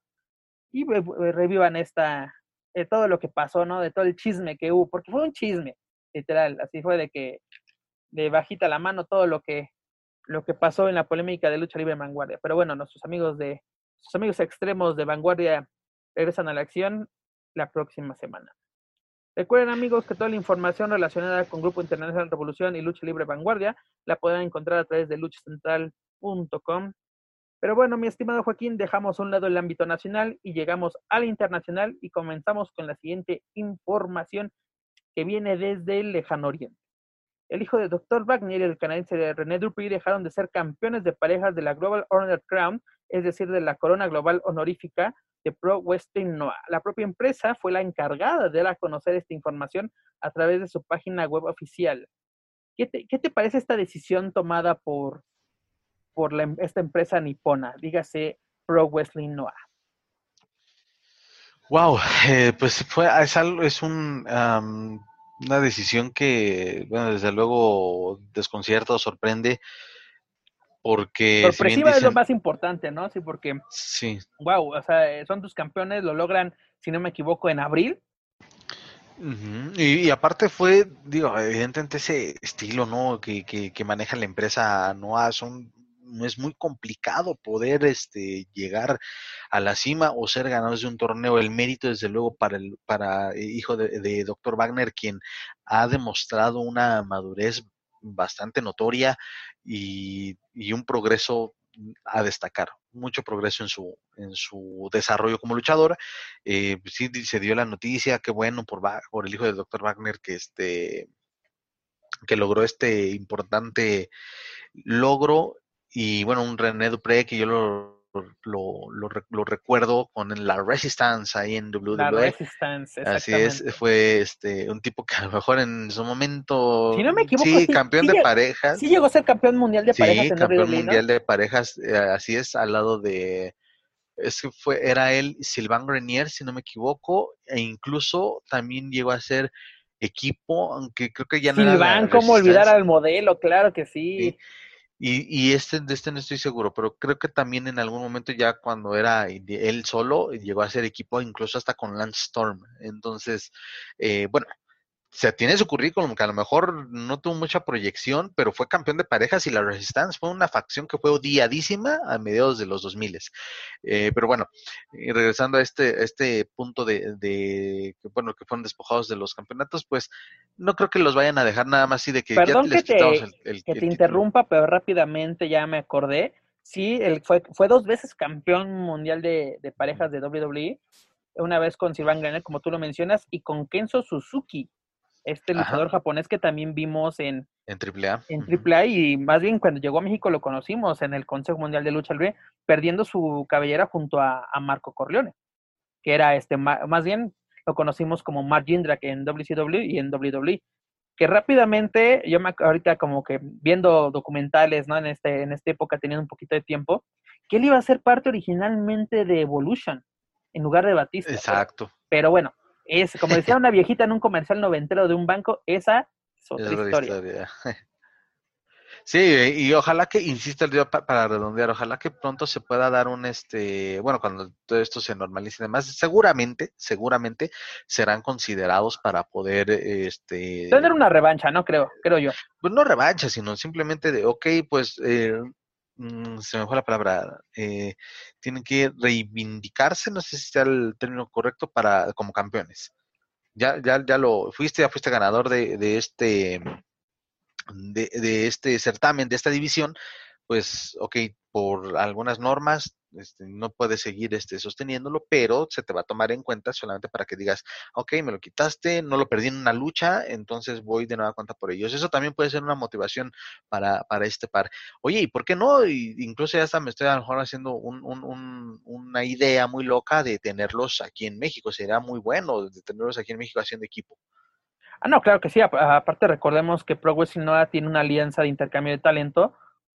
y revivan esta, eh, todo lo que pasó, ¿no? De todo el chisme que hubo, porque fue un chisme, literal, así fue de que de bajita la mano todo lo que lo que pasó en la polémica de lucha libre vanguardia. Pero bueno, nuestros amigos de sus amigos extremos de vanguardia regresan a la acción la próxima semana. Recuerden amigos que toda la información relacionada con Grupo Internacional Revolución y Lucha Libre Vanguardia la pueden encontrar a través de luchacentral.com. Pero bueno, mi estimado Joaquín, dejamos a un lado el ámbito nacional y llegamos al internacional y comenzamos con la siguiente información que viene desde el lejano oriente. El hijo de Dr. Wagner y el canadiense René Dupree dejaron de ser campeones de parejas de la Global Honor Crown, es decir, de la corona global honorífica, Pro Western Noah. La propia empresa fue la encargada de dar a conocer esta información a través de su página web oficial. ¿Qué te, parece esta decisión tomada por, por esta empresa nipona? Dígase Pro Wrestling Noah. Wow, eh, pues fue es, algo, es un, una decisión que, bueno, desde luego desconcierta o sorprende porque... Sorpresiva es lo más importante, ¿no? Sí, porque... Sí. Wow, o sea, son tus campeones, lo logran, si no me equivoco, en abril. y, aparte fue, digo, evidentemente ese estilo, ¿no? Que, que, que maneja la empresa NOAA son es muy complicado poder este llegar a la cima o ser ganadores de un torneo. El mérito, desde luego, para el para hijo de, de Dr. Wagner, quien ha demostrado una madurez bastante notoria y, un progreso a destacar, mucho progreso en su, en su desarrollo como luchador. Eh, sí se dio la noticia, qué bueno por, por el hijo del doctor Wagner que este que logró este importante logro y bueno, un René Dupré que yo lo lo, lo, recuerdo con la Resistance ahí en WWE. La Resistance, Así es, fue este un tipo que a lo mejor en su momento. Si no me equivoco, sí, campeón de parejas. Sí, llegó a ser campeón mundial de parejas. Sí, campeón e, mundial de parejas, eh, así es, al lado de. Es que fue, era él, Sylvain Grenier, si no me equivoco, e incluso también llegó a ser equipo, aunque creo que ya no Sylvain, ¿cómo olvidar al modelo? Claro que sí. Y, y este, de este no estoy seguro, pero creo que también en algún momento ya cuando era él solo, llegó a ser equipo incluso hasta con Lance Storm. Entonces, eh, bueno, sea, tiene su currículum, que a lo mejor no tuvo mucha proyección, pero fue campeón de parejas y la Resistance fue una facción que fue odiadísima a mediados de los 2000. Eh, pero bueno, regresando a este, este punto de, de, que, bueno, que fueron despojados de los campeonatos, pues no creo que los vayan a dejar nada más así de que ya les que quitamos el, Que te interrumpa, pero rápidamente ya me acordé. Sí, él fue, fue dos veces campeón mundial de, de parejas de WWE, una vez con Silvan Graner, como tú lo mencionas, y con Kenzo Suzuki este luchador japonés que también vimos en, en AAA. En AAA y más bien cuando llegó a México lo conocimos en el Consejo Mundial de Lucha Libre, perdiendo su cabellera junto a, Marco Corleone, que era este más bien lo conocimos como Mark Jindrak en WCW y en WWE. Que rápidamente, yo me ahorita como que viendo documentales, ¿no? En, este, en esta época, teniendo un poquito de tiempo, que él iba a ser parte originalmente de Evolution en lugar de Batista. Exacto. Pero, bueno, es como decía una viejita en un comercial noventero de un banco, esa es otra historia. Sí, y ojalá que, insisto, para redondear, ojalá que pronto se pueda dar un, este, bueno, cuando todo esto se normalice y demás, seguramente, seguramente serán considerados para poder, este... Tener una revancha, ¿no? Creo, creo yo. Pues no revancha, sino simplemente de, ok, pues, eh, mm, se me fue la palabra, eh, tienen que reivindicarse, no sé si sea el término correcto, para, como campeones. Ya, ya, ya lo, fuiste, ya fuiste ganador de, de este de, de este certamen, de esta división, pues, ok, por algunas normas este, no puedes seguir este, sosteniéndolo, pero se te va a tomar en cuenta solamente para que digas, ok, me lo quitaste, no lo perdí en una lucha, entonces voy de nueva cuenta por ellos. Eso también puede ser una motivación para, para este par. Oye, ¿y por qué no? Incluso ya hasta me estoy a lo mejor haciendo un, una idea muy loca de tenerlos aquí en México. Sería muy bueno de tenerlos aquí en México haciendo equipo. Ah, no, claro que sí. Aparte, recordemos que Pro Wrestling Noah tiene una alianza de intercambio de talento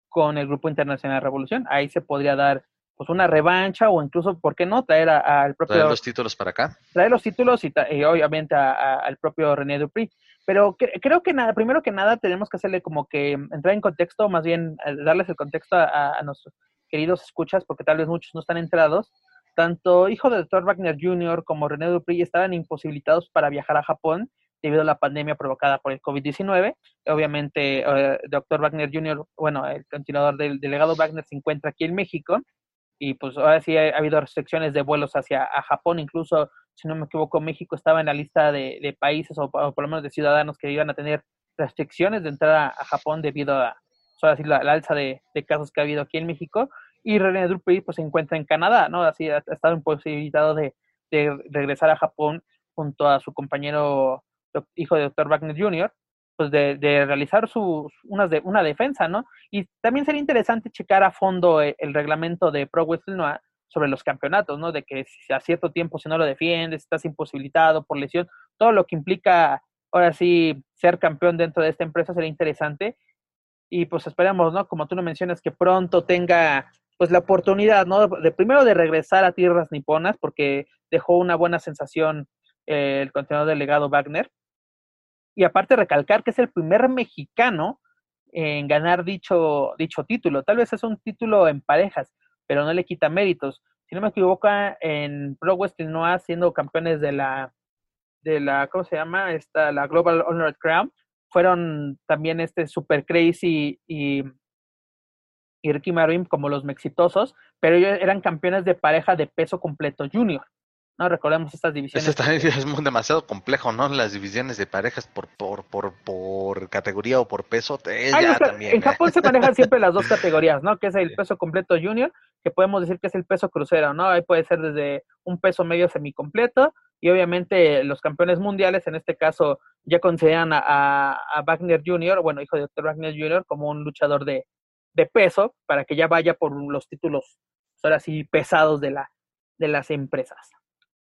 con el Grupo Internacional de Revolución. Ahí se podría dar pues una revancha o incluso, ¿por qué no? Traer al propio... Traer los títulos para acá. Traer los títulos y, obviamente al propio René Dupri. Pero creo que nada, primero que nada tenemos que hacerle como que entrar en contexto, más bien eh, darles el contexto a, nuestros queridos escuchas, porque tal vez muchos no están enterados. Tanto hijo de Dr. Wagner Jr. como René Dupri estaban imposibilitados para viajar a Japón debido a la pandemia provocada por el COVID-19. Obviamente, eh, Dr. Wagner Jr., bueno, el continuador del delegado Wagner se encuentra aquí en México y pues ahora sí ha, habido restricciones de vuelos hacia a Japón, incluso, si no me equivoco, México estaba en la lista de, países o, por lo menos de ciudadanos que iban a tener restricciones de entrada a Japón debido a pues, la, alza de, casos que ha habido aquí en México. Y René Dupuy pues se encuentra en Canadá, ¿no? Así ha, estado imposibilitado de, de regresar a Japón junto a su compañero hijo de Dr. Wagner Jr., pues de, realizar su, una, de, una defensa, ¿no? Y también sería interesante checar a fondo eh, el, reglamento de Pro Wrestling sobre los campeonatos, ¿no? De que si a cierto tiempo si no lo defiendes, estás imposibilitado por lesión, todo lo que implica ahora sí ser campeón dentro de esta empresa sería interesante. Y pues esperamos, ¿no? Como tú lo mencionas, que pronto tenga pues la oportunidad, ¿no? De primero de regresar a tierras niponas, porque dejó una buena sensación eh, el continuador delegado Wagner y aparte recalcar que es el primer mexicano en ganar dicho, dicho título. Tal vez es un título en parejas, pero no le quita méritos. Si no me equivoco, en Pro Wrestling Noah siendo campeones de la, de la, ¿cómo se llama? Esta, la Global Honored Crown, fueron también este Super Crazy y, y Ricky Marvin como los exitosos, pero ellos eran campeones de pareja de peso completo junior. No recordemos estas divisiones. es demasiado complejo, ¿no? Las divisiones de parejas por por, por, por categoría o por peso. también, en Japón se manejan siempre las dos categorías, ¿no? Que es el peso completo junior, que podemos decir que es el peso crucero, ¿no? Ahí puede ser desde un peso medio semicompleto y obviamente los campeones mundiales, en este caso, ya consideran a, a, Wagner Jr., bueno, hijo de Dr. Wagner Jr., como un luchador de, de peso para que ya vaya por los títulos, ahora sí, pesados de, la, de las empresas.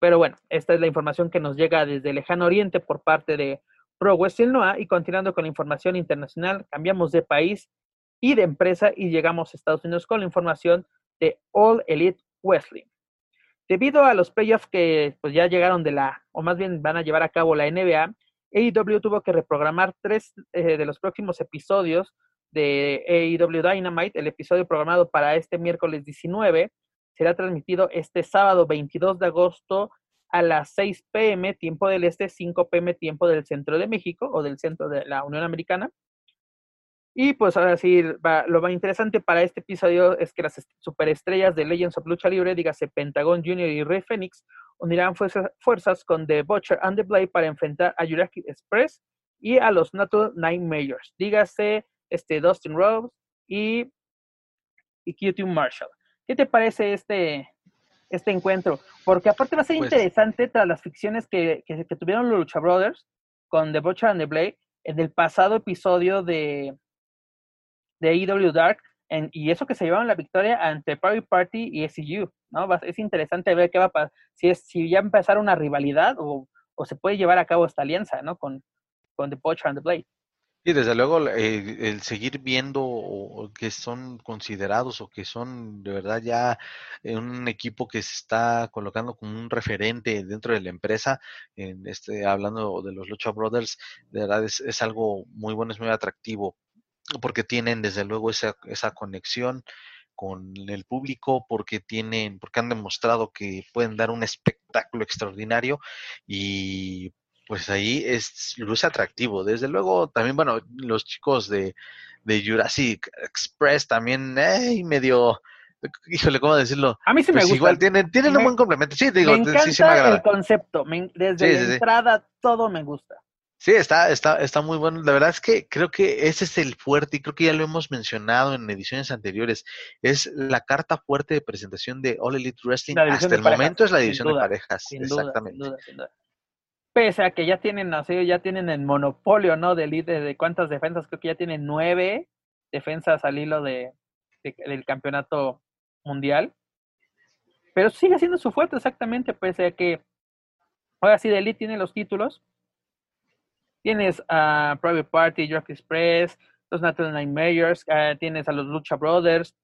Pero bueno, esta es la información que nos llega desde lejano oriente por parte de Pro Wrestling Noah y continuando con la información internacional, cambiamos de país y de empresa y llegamos a Estados Unidos con la información de All Elite Wrestling. Debido a los playoffs que pues, ya llegaron de la, o más bien van a llevar a cabo la NBA, AEW tuvo que reprogramar tres eh, de los próximos episodios de AEW Dynamite. El episodio programado para este miércoles 19 será transmitido este sábado 22 de agosto a las 6 pm, tiempo del este, 5 pm, tiempo del centro de México o del centro de la Unión Americana. Y pues ahora sí, lo más interesante para este episodio es que las superestrellas de Legends of Lucha Libre, dígase Pentagon Jr. y Rey Phoenix, unirán fuerzas, con The Butcher and the Blade para enfrentar a Jurassic Express y a los Natural Majors, dígase este Dustin Rhodes y, y QT Marshall. ¿Qué te parece este, este encuentro? Porque aparte va a ser pues interesante tras las ficciones que, que, tuvieron los Lucha Brothers con The Butcher and the Blade en el pasado episodio de, de EW Dark, y eso que se llevaron la victoria ante Private Party y SCU, ¿no? Es interesante ver qué va a pasar, si, es, si ya empezar una rivalidad o, o se puede llevar a cabo esta alianza, ¿no? Con, con The Butcher and the Blade. Y desde luego eh, el seguir viendo que son considerados o que son de verdad ya un equipo que se está colocando como un referente dentro de la empresa, en este, hablando de los Lucha Brothers, de verdad es, es algo muy bueno, es muy atractivo, porque tienen desde luego esa, esa conexión con el público porque tienen porque han demostrado que pueden dar un espectáculo extraordinario y pues ahí es luce atractivo. Desde luego, también, bueno, los chicos de, de Jurassic Express también, eh, medio, híjole, ¿cómo decirlo? A mí sí me pues gusta. Igual tienen, tienen un buen complemento. Sí, digo, me encanta sí, me el concepto. desde la entrada todo me gusta. Sí, está, está, está muy bueno. La verdad es que creo que ese es el fuerte y creo que ya lo hemos mencionado en ediciones anteriores. Es la carta fuerte de presentación de All Elite Wrestling. Hasta el momento es la división de parejas. Exactamente pese a que ya tienen así, ya tienen el monopolio, ¿no? De, de, de cuántas defensas, creo que ya tienen nueve defensas al hilo de, del campeonato mundial. Pero sigue siendo su fuerte exactamente, pese a que ahora sí, de Elite tiene los títulos. Tienes a Private Party, Draft Express, los Natural Nine Majors, uh, tienes a los Lucha Brothers,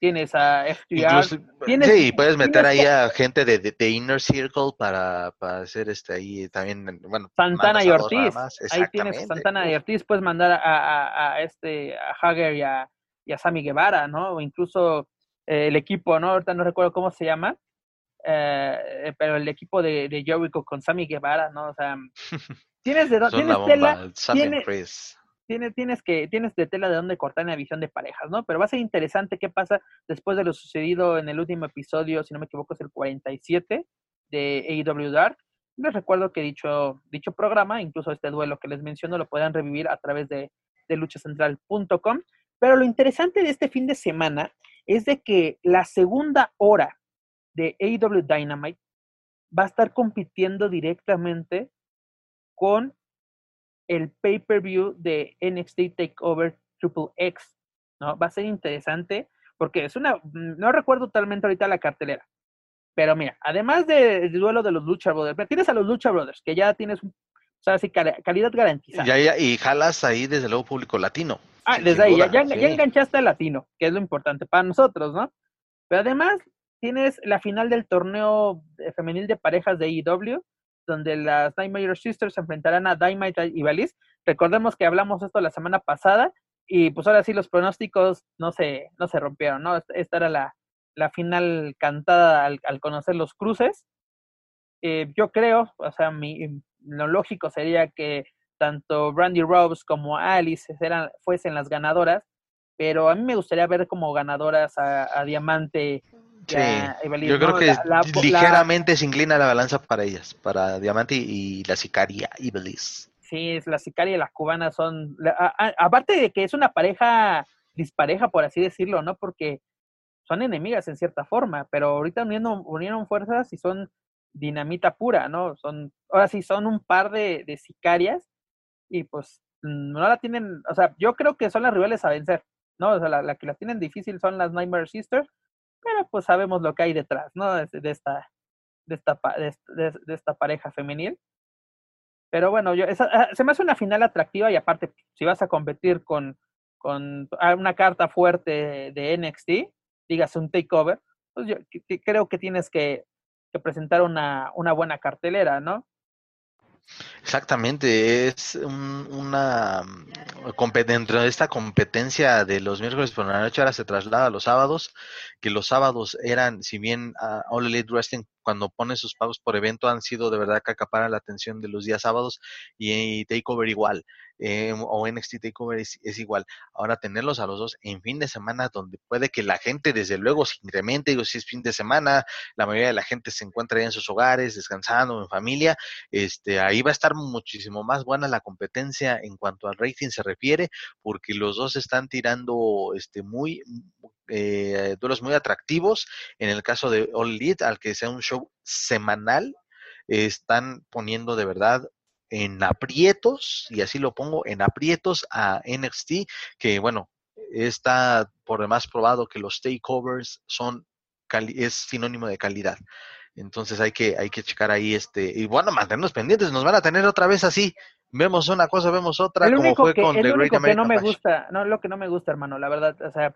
tienes a FTR. sí, puedes meter ahí a gente de, de, Inner Circle para, para, hacer este ahí también, bueno. Santana y Ortiz. Ahí tienes a Santana y Ortiz, puedes mandar a, a, a este, a Hager y a, y a Sammy Guevara, ¿no? O incluso eh, el equipo, ¿no? Ahorita no recuerdo cómo se llama, eh, pero el equipo de, de Jericho con Sammy Guevara, ¿no? O sea, tienes de tienes tela, tienes, tienes, que, tienes de tela de dónde cortar en la visión de parejas, ¿no? Pero va a ser interesante qué pasa después de lo sucedido en el último episodio, si no me equivoco, es el 47 de AEW Dark. Les recuerdo que dicho, dicho programa, incluso este duelo que les menciono, lo pueden revivir a través de, de luchacentral.com. Pero lo interesante de este fin de semana es de que la segunda hora de AEW Dynamite va a estar compitiendo directamente con el pay-per-view de NXT Takeover Triple X, ¿no? Va a ser interesante porque es una, no recuerdo totalmente ahorita la cartelera, pero mira, además del duelo de los Lucha Brothers, tienes a los Lucha Brothers, que ya tienes, o sea, sí, calidad garantizada. Ya, ya, y jalas ahí desde luego público latino. Ah, desde ahí, ya, ya, enganchaste al latino, que es lo importante para nosotros, ¿no? Pero además tienes la final del torneo femenil de parejas de IW, donde las Nightmare Sisters enfrentarán a Dynamite y Valis. Recordemos que hablamos esto la semana pasada y pues ahora sí los pronósticos no se, no se rompieron, ¿no? Esta era la, la final cantada al, conocer los cruces. Eh, yo creo, o sea, mi, lo lógico sería que tanto Brandy Rose como Alice eran, fuesen las ganadoras, pero a mí me gustaría ver como ganadoras a Diamante Sí, yo creo que ligeramente se inclina la balanza para ellas, para Diamante y, la Sicaria y Belize. Sí, la Sicaria y las cubanas son, aparte de que es una pareja dispareja, por así decirlo, ¿no? Porque son enemigas en cierta forma, pero ahorita uniendo, unieron fuerzas y son dinamita pura, ¿no? Son, ahora sí, son un par de, de sicarias y pues no la tienen, o sea, yo creo que son las rivales a vencer, ¿no? O sea, la, la que las tienen difícil son las Nightmare Sisters, pero pues sabemos lo que hay detrás, ¿no? De, esta, de, esta, de, esta pareja femenil. Pero bueno, yo, ah, se me hace una final atractiva y aparte, si vas a competir con, con ah, una carta fuerte de NXT, digas un takeover, pues yo creo que tienes que, que presentar una, una buena cartelera, ¿no? Exactamente, es una dentro de esta competencia de los miércoles por la noche ahora se traslada a los sábados, que los sábados eran, si bien uh, All Elite Wrestling cuando pone sus pagos por evento han sido de verdad que acaparan la atención de los días sábados y, Takeover igual, eh, o NXT Takeover es, igual. Ahora tenerlos a los dos en fin de semana donde puede que la gente desde luego se incremente, digo, si es fin de semana, la mayoría de la gente se encuentra en sus hogares, descansando en familia, este, ahí va a estar muchísimo más buena la competencia en cuanto al rating se refiere, porque los dos están tirando este, muy, eh, duelos muy atractivos. En el caso de All Elite, al que sea un show semanal, están poniendo de verdad en aprietos, y así lo pongo, en aprietos a NXT, que bueno, está por demás probado que los takeovers son es sinónimo de calidad. Entonces hay que, hay que checar ahí este, y bueno, mantenernos pendientes, nos van a tener otra vez así, vemos una cosa, vemos otra, como fue con The Great único que no me gusta, no, lo que no me gusta, hermano, la verdad, o sea,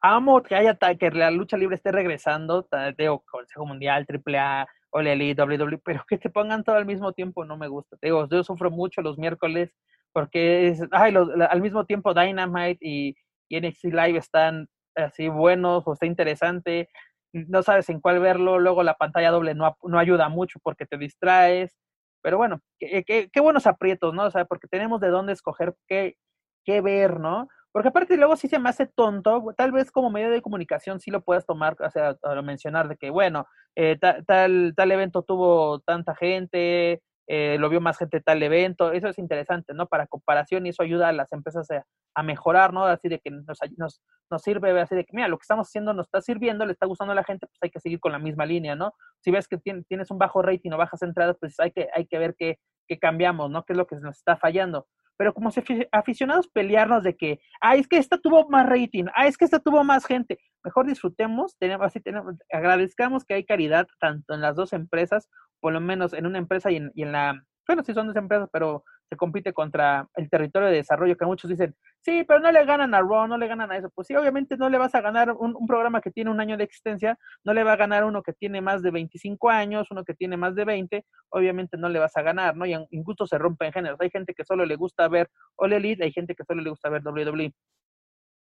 amo que haya que la lucha libre esté regresando, digo, Consejo Mundial, AAA, Ole Elite, WWE, pero que te pongan todo al mismo tiempo no me gusta. Te digo, yo sufro mucho los miércoles porque es, ay, al mismo tiempo Dynamite y, y NXT Live están así buenos o está interesante, no sabes en cuál verlo, luego la pantalla doble no, no ayuda mucho porque te distraes, pero bueno, qué, qué, buenos aprietos, ¿no? O sea, porque tenemos de dónde escoger qué, qué ver, ¿no? Porque aparte luego sí se me hace tonto, tal vez como medio de comunicación sí lo puedas tomar, o sea, mencionar de que, bueno, eh, tal, tal evento tuvo tanta gente, eh, lo vio más gente tal evento, eso es interesante, ¿no? Para comparación y eso ayuda a las empresas a, mejorar, ¿no? Así de que nos, nos, nos, sirve, así de que, mira, lo que estamos haciendo nos está sirviendo, le está gustando a la gente, pues hay que seguir con la misma línea, ¿no? Si ves que tienes un bajo rating o bajas entradas, pues hay que, hay que ver qué, qué cambiamos, ¿no? ¿Qué es lo que nos está fallando? Pero como aficionados pelearnos de que, ah, es que esta tuvo más rating, ah, es que esta tuvo más gente, mejor disfrutemos, tenemos, así tenemos, agradezcamos que hay caridad tanto en las dos empresas por lo menos en una empresa y en, y en la, bueno, sí son dos empresas, pero se compite contra el territorio de desarrollo, que muchos dicen, sí, pero no le ganan a Raw, no le ganan a eso. Pues sí, obviamente no le vas a ganar un, programa que tiene un año de existencia, no le va a ganar uno que tiene más de 25 años, uno que tiene más de 20, obviamente no le vas a ganar, ¿no? Y en, gusto se rompen géneros. Hay gente que solo le gusta ver All Elite, hay gente que solo le gusta ver WWE.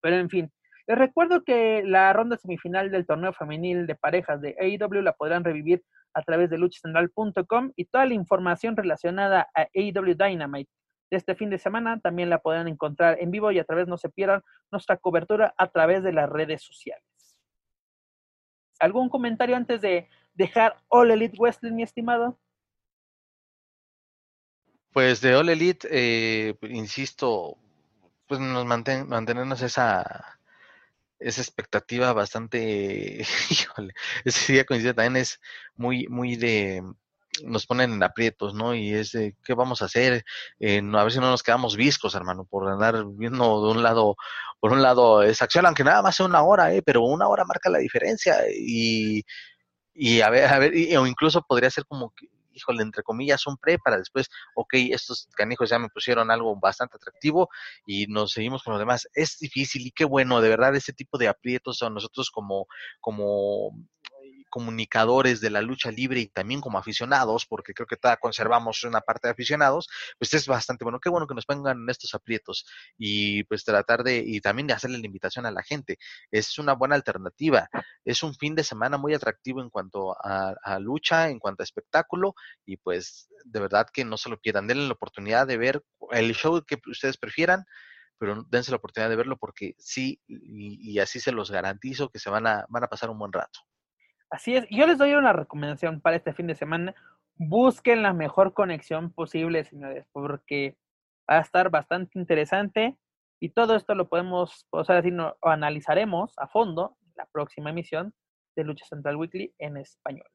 Pero en fin, les recuerdo que la ronda semifinal del torneo femenil de parejas de AEW la podrán revivir a través de luchacentral.com y toda la información relacionada a AEW Dynamite de este fin de semana también la podrán encontrar en vivo y a través no se pierdan nuestra cobertura a través de las redes sociales. ¿Algún comentario antes de dejar All Elite Wrestling, mi estimado? Pues de All Elite, eh, insisto, pues nos manten, mantenernos esa esa expectativa bastante, híjole, ese día también es muy, muy de, nos ponen en aprietos, ¿no? Y es de, ¿qué vamos a hacer? Eh, a ver si no nos quedamos viscos, hermano, por andar viendo de un lado, por un lado esa acción, aunque nada más sea una hora, ¿eh? Pero una hora marca la diferencia y, y a ver, a ver, o incluso podría ser como que, híjole, entre comillas, un pre para después, ok, estos canijos ya me pusieron algo bastante atractivo y nos seguimos con los demás. Es difícil y qué bueno, de verdad, ese tipo de aprietos a nosotros como, como comunicadores de la lucha libre y también como aficionados, porque creo que todavía conservamos una parte de aficionados, pues es bastante bueno. Qué bueno que nos pongan en estos aprietos y pues tratar de, y también de hacerle la invitación a la gente. Es una buena alternativa. Es un fin de semana muy atractivo en cuanto a, lucha, en cuanto a espectáculo y pues de verdad que no se lo pierdan. Denle la oportunidad de ver el show que ustedes prefieran pero dense la oportunidad de verlo porque sí, y, y, así se los garantizo que se van a, van a pasar un buen rato. Así es, yo les doy una recomendación para este fin de semana. Busquen la mejor conexión posible, señores, porque va a estar bastante interesante y todo esto lo podemos, o sea, decir, lo analizaremos a fondo en la próxima emisión de Lucha Central Weekly en español.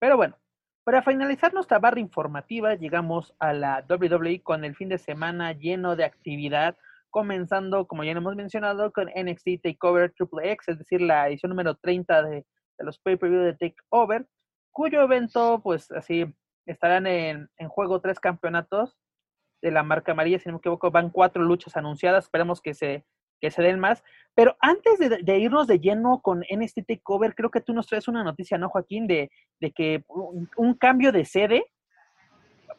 Pero bueno, para finalizar nuestra barra informativa, llegamos a la WWE con el fin de semana lleno de actividad, comenzando, como ya hemos mencionado, con NXT Takeover Triple X, es decir, la edición número 30 de de los pay-per-view de Takeover, cuyo evento, pues así, estarán en, juego tres campeonatos de la marca amarilla, si no me equivoco, van cuatro luchas anunciadas, esperemos que se, que se den más. Pero antes de, irnos de lleno con NXT Takeover, creo que tú nos traes una noticia, ¿no, Joaquín? De, de que un, cambio de sede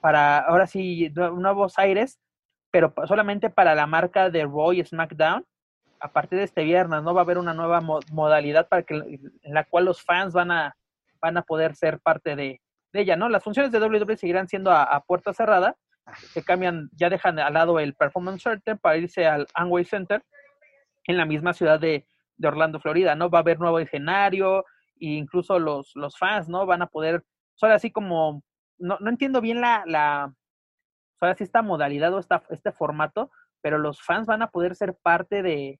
para, ahora sí, nuevos aires, pero solamente para la marca de Roy SmackDown a partir de este viernes, ¿no? Va a haber una nueva modalidad para que, en la cual los fans van a, van a poder ser parte de, ella, ¿no? Las funciones de WWE seguirán siendo a, puerta cerrada, se cambian, ya dejan al lado el Performance Center para irse al Amway Center en la misma ciudad de, Orlando, Florida, ¿no? Va a haber nuevo escenario e incluso los, los fans, ¿no? Van a poder, solo así como, no, no entiendo bien la, la, ahora sí esta modalidad o esta, este formato, pero los fans van a poder ser parte de,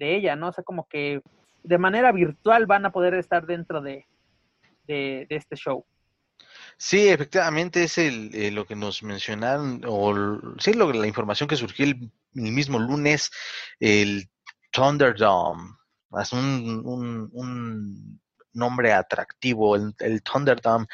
de ella, ¿no? O sea, como que de manera virtual van a poder estar dentro de, de, este show. Sí, efectivamente es el, eh, lo que nos mencionaron, o sí, lo, la información que surgió el, mismo lunes, el Thunderdome. Es un, un nombre atractivo, el, el, Thunderdome.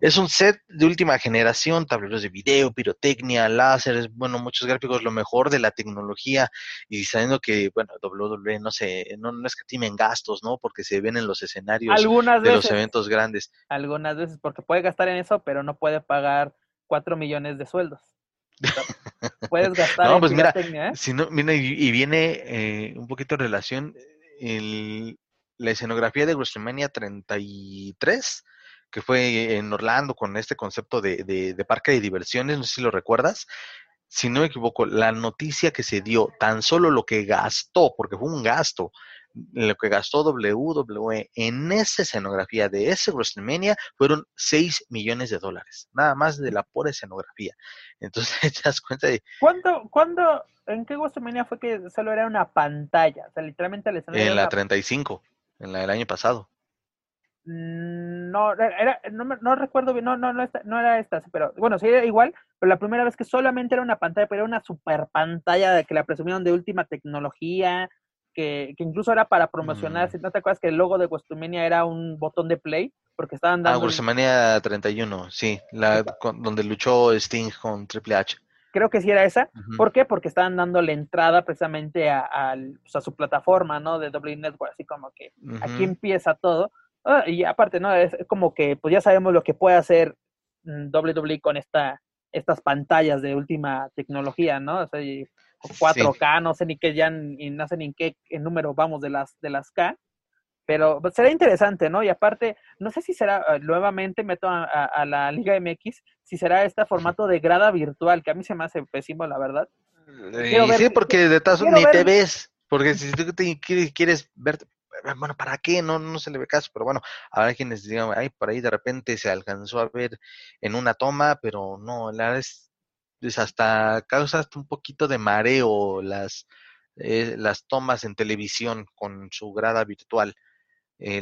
Es un set de última generación, tableros de video, pirotecnia, láseres, bueno, muchos gráficos, lo mejor de la tecnología y sabiendo que, bueno, WWE no sé, no, no escatimen gastos, ¿no? Porque se ven en los escenarios de los eventos grandes. Algunas veces, porque puede gastar en eso, pero no puede pagar cuatro millones de sueldos. Puedes gastar no, pues mira, ¿eh? si no, mira, y, viene eh, un poquito en relación el, la escenografía de WrestleMania 33, que fue en Orlando con este concepto de, de, parque de diversiones, no sé si lo recuerdas. Si no me equivoco, la noticia que se dio, tan solo lo que gastó, porque fue un gasto, lo que gastó WWE en esa escenografía de ese WrestleMania fueron 6 millones de dólares, nada más de la pura escenografía. Entonces te das cuenta de... ¿Cuándo, ¿cuándo, en qué WrestleMania fue que solo era una pantalla? O sea, literalmente la En la 35 en la del año pasado. Mm, no, era, no, no, recuerdo bien, no, no, no, no, era esta, pero bueno, sí era igual, pero la primera vez que solamente era una pantalla, pero era una super pantalla de que la presumieron de última tecnología, que, que incluso era para promocionar, mm. si no te acuerdas que el logo de WrestleMania era un botón de play, porque estaban dando... Ah, WrestleMania 31, sí, la, donde luchó Sting con Triple H creo que sí era esa. ¿Por qué? Porque estaban dando la entrada precisamente a, pues, a, su plataforma, ¿no? De W Network, así como que aquí empieza todo. Ah, y aparte, ¿no? Es como que pues ya sabemos lo que puede hacer mm, WWE con esta, estas pantallas de última tecnología, ¿no? O sea, 4K, no sé ni qué ya, y no sé ni en qué número vamos de las, de las K. Pero pues, será interesante, ¿no? Y aparte, no sé si será, eh, nuevamente meto a, la Liga MX, si será este formato de grada virtual, que a mí se me hace pésimo, la verdad. Eh, sí, porque de todas ni te ves, porque si tú te quieres ver, bueno, ¿para qué? No, no se le ve caso, pero bueno, habrá quienes digan, ay, por ahí de repente se alcanzó a ver en una toma, pero no, la verdad es, hasta causa hasta un poquito de mareo las, eh, las tomas en televisión con su grada virtual.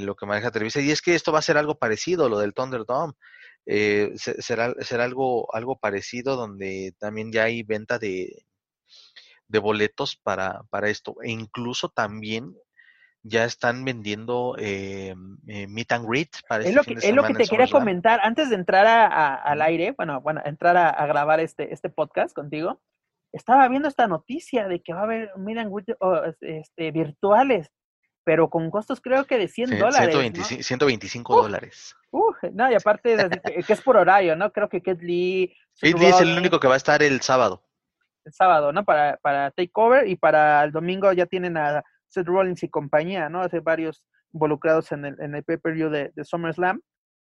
Lo que maneja Televisa. Y es que esto va a ser algo parecido, lo del Thunderdome. Eh, será, será algo, algo parecido donde también ya hay venta de, de boletos para, para esto. E incluso también ya están vendiendo eh, eh meet and greet para es este lo que, Es lo que te quería comentar antes de entrar a, al aire, bueno, bueno, entrar a, grabar este, este podcast contigo. Estaba viendo esta noticia de que va a haber meet and greet este, virtuales pero con costos creo que de 100 dólares. 125 dólares. Uh, no, y aparte que, es por horario, ¿no? Creo que Kate Lee... Kate Lee es el único que va a estar el sábado. El sábado, ¿no? Para, para Takeover y para el domingo ya tienen a Seth Rollins y compañía, ¿no? Hace varios involucrados en el, en el pay-per-view de, de, SummerSlam.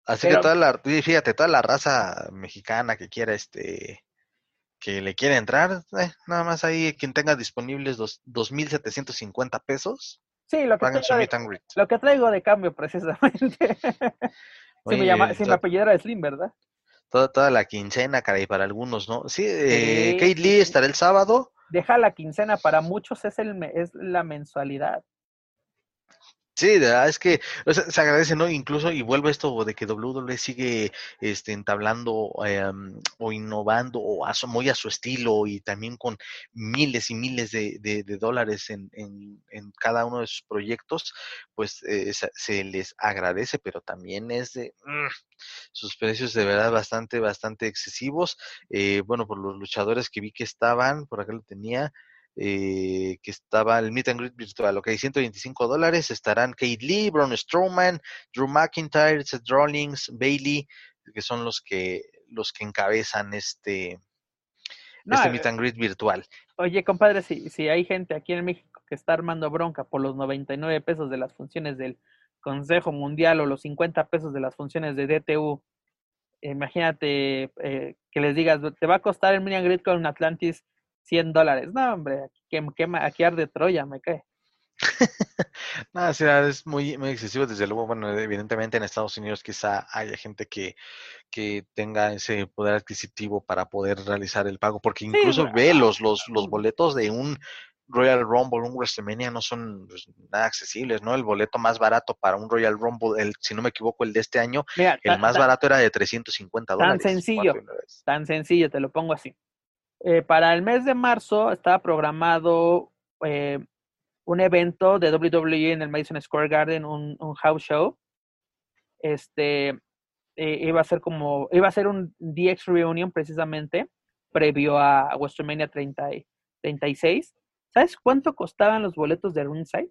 Así que toda la, fíjate, toda la raza mexicana que quiera este que le quiere entrar, eh, nada más ahí quien tenga disponibles dos, 2.750 pesos, Sí, lo que, traigo de, lo que traigo de cambio precisamente. si, me llama, si mi apellido era Slim, ¿verdad? Toda, toda la quincena, caray, para algunos, ¿no? Sí, eh, Kate Lee estará el sábado. Deja la quincena, para muchos es, el, es la mensualidad. Sí, es que se agradece, ¿no? Incluso, y vuelve esto de que WWE sigue este, entablando em, o innovando o a muy a su estilo y también con miles y miles de, dólares en, cada uno de sus proyectos, pues eh, se, les agradece, pero también es de mm, sus precios de verdad bastante, bastante excesivos. Eh, bueno, por los luchadores que vi que estaban, por acá lo tenía, eh, que estaba el Meet and Greet virtual, ok, 125 dólares, estarán Kate Lee, Braun Strowman, Drew McIntyre, Seth Rollins, Bailey, que son los que los que encabezan este, este Meet eh, and Greet virtual. Oye, compadre, si, si hay gente aquí en México que está armando bronca por los 99 pesos de las funciones del Consejo Mundial o los 50 pesos de las funciones de DTU, imagínate eh, que les digas, te va a costar el Meet and Greet con Atlantis 100 dólares. No, hombre, aquí, arde Troya, me cae. no, o sea, es muy, muy excesivo, desde luego, bueno, evidentemente en Estados Unidos quizá haya gente que, que tenga ese poder adquisitivo para poder realizar el pago, porque incluso ve los, los, los boletos de un Royal Rumble, un WrestleMania no son pues, nada accesibles, ¿no? El boleto más barato para un Royal Rumble, el, si no me equivoco, el de este año, el más barato era de 350 dólares. Tan sencillo, tan sencillo, te lo pongo así. Eh, para el mes de marzo estaba programado eh, un evento de WWE en el Madison Square Garden, un, house show. Este eh, iba a ser como, iba a ser un DX Reunion precisamente, previo a WrestleMania 30, 36. ¿Sabes cuánto costaban los boletos de Ringside?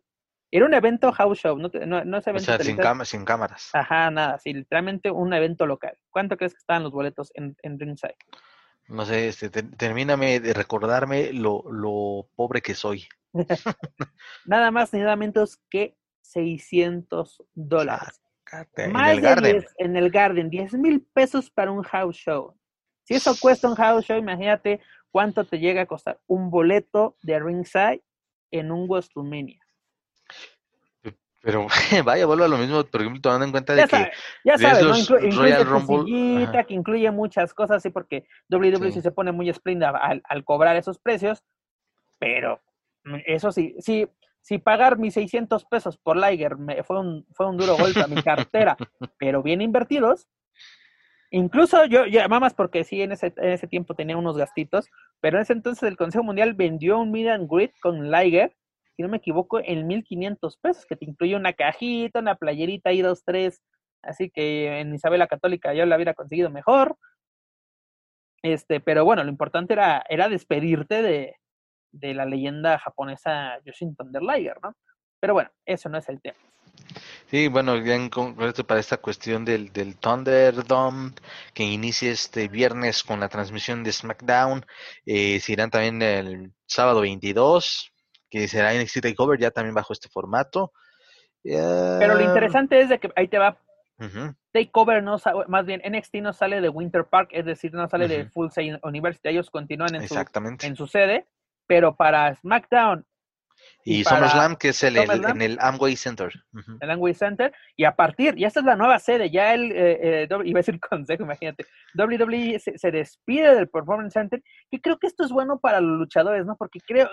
Era un evento house show, no, no, no es evento o sea, sin, sin, cámaras. Ajá, nada, sí, literalmente un evento local. ¿Cuánto crees que estaban los boletos en, en Ringside? No sé, este, termíname de recordarme lo, lo pobre que soy. nada más ni nada menos que 600 dólares. Más en el de Garden. 10, en el Garden, 10 mil pesos para un house show. Si eso cuesta un house show, imagínate cuánto te llega a costar un boleto de ringside en un WrestleMania. Pero vaya, vuelvo a lo mismo, por ejemplo, tomando en cuenta de que ya sabes, ¿no? incluye Royal Rumble, que incluye muchas cosas, sí, porque WWE se pone muy espléndida al, al, cobrar esos precios, pero mm, eso sí, sí, si pagar mis 600 pesos por Liger me, fue, un, fue un duro golpe a mi cartera, pero bien invertidos, incluso yo, ya más porque sí, en ese, en ese tiempo tenía unos gastitos, pero en ese entonces el Consejo Mundial vendió un meet and greet con Liger si no me equivoco, en 1500 pesos, que te incluye una cajita, una playerita y dos, tres. Así que en Isabela Católica yo la hubiera conseguido mejor. Este, pero bueno, lo importante era, era despedirte de, de la leyenda japonesa Yoshin Thunder Liger, ¿no? Pero bueno, eso no es el tema. Sí, bueno, bien para esta cuestión del, del Thunderdome, que inicia este viernes con la transmisión de SmackDown, eh, se irán también el sábado 22, que será NXT TakeOver ya también bajo este formato. Pero lo interesante es de que ahí te va. Takeover no más bien NXT no sale de Winter Park, es decir, no sale de Full Sail University, ellos continúan en su, en su sede, pero para SmackDown y, SummerSlam, que es el, en el Amway Center. El Amway Center. Y a partir, y esta es la nueva sede, ya el, eh, eh, iba a decir consejo, imagínate, WWE se, despide del Performance Center, y creo que esto es bueno para los luchadores, ¿no? Porque creo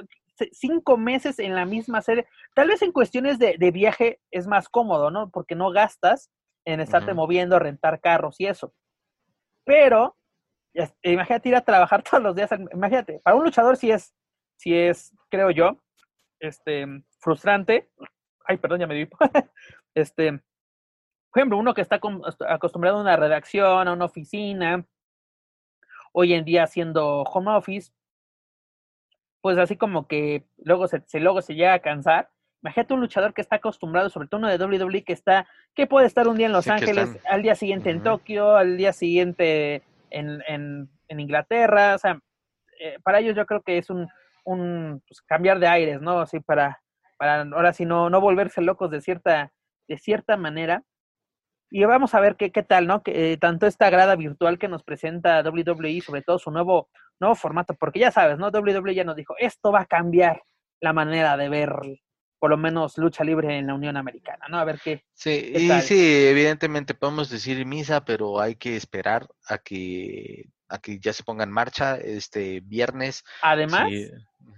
cinco meses en la misma sede, tal vez en cuestiones de, viaje es más cómodo, ¿no? Porque no gastas en estarte moviendo, rentar carros y eso. Pero, imagínate ir a trabajar todos los días, imagínate, para un luchador sí es, sí es, creo yo, este, frustrante. Ay, perdón, ya me di. este, por ejemplo, uno que está acostumbrado a una redacción, a una oficina, hoy en día haciendo home office, pues así como que luego se, luego se llega a cansar. Imagínate un luchador que está acostumbrado, sobre todo uno de WWE que está, que puede estar un día en Los Ángeles, al día siguiente en Tokio, al día siguiente en, en, en Inglaterra, o sea, eh, para ellos yo creo que es un, un pues, cambiar de aires, ¿no? Así para, para ahora sí no, no volverse locos de cierta, de cierta manera. Y vamos a ver qué, qué tal, ¿no? Que, eh, tanto esta grada virtual que nos presenta WWE, sobre todo su nuevo, nuevo formato, porque ya sabes, ¿no? WWE ya nos dijo, esto va a cambiar la manera de ver por lo menos lucha libre en la Unión Americana, ¿no? A ver qué. Sí, y sí, evidentemente podemos decir misa, pero hay que esperar a que a que ya se ponga en marcha este viernes. Además,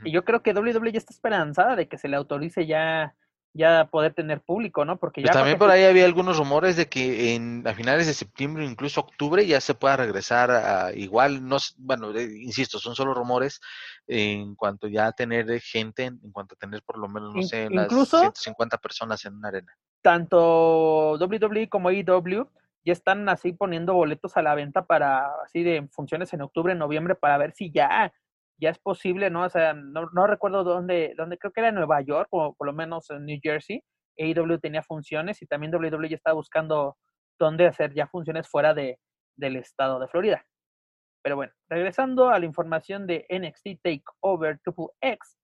y yo creo que WWE ya está esperanzada de que se le autorice ya ya poder tener público, ¿no? Porque pues ya también por ahí había algunos rumores de que en a finales de septiembre, incluso octubre, ya se pueda regresar a igual, no, bueno, insisto, son solo rumores en cuanto ya a tener gente, en cuanto a tener por lo menos, no sé, incluso, las 150 personas en una arena. Tanto WWE como IW ya están así poniendo boletos a la venta para así de funciones en octubre, noviembre, para ver si ya, ya es posible, ¿no? O sea, no, recuerdo dónde, dónde, creo que era en Nueva York o por lo menos en New Jersey, AEW tenía funciones y también WWE ya estaba buscando dónde hacer ya funciones fuera de, del estado de Florida. Pero bueno, regresando a la información de NXT Takeover Triple X,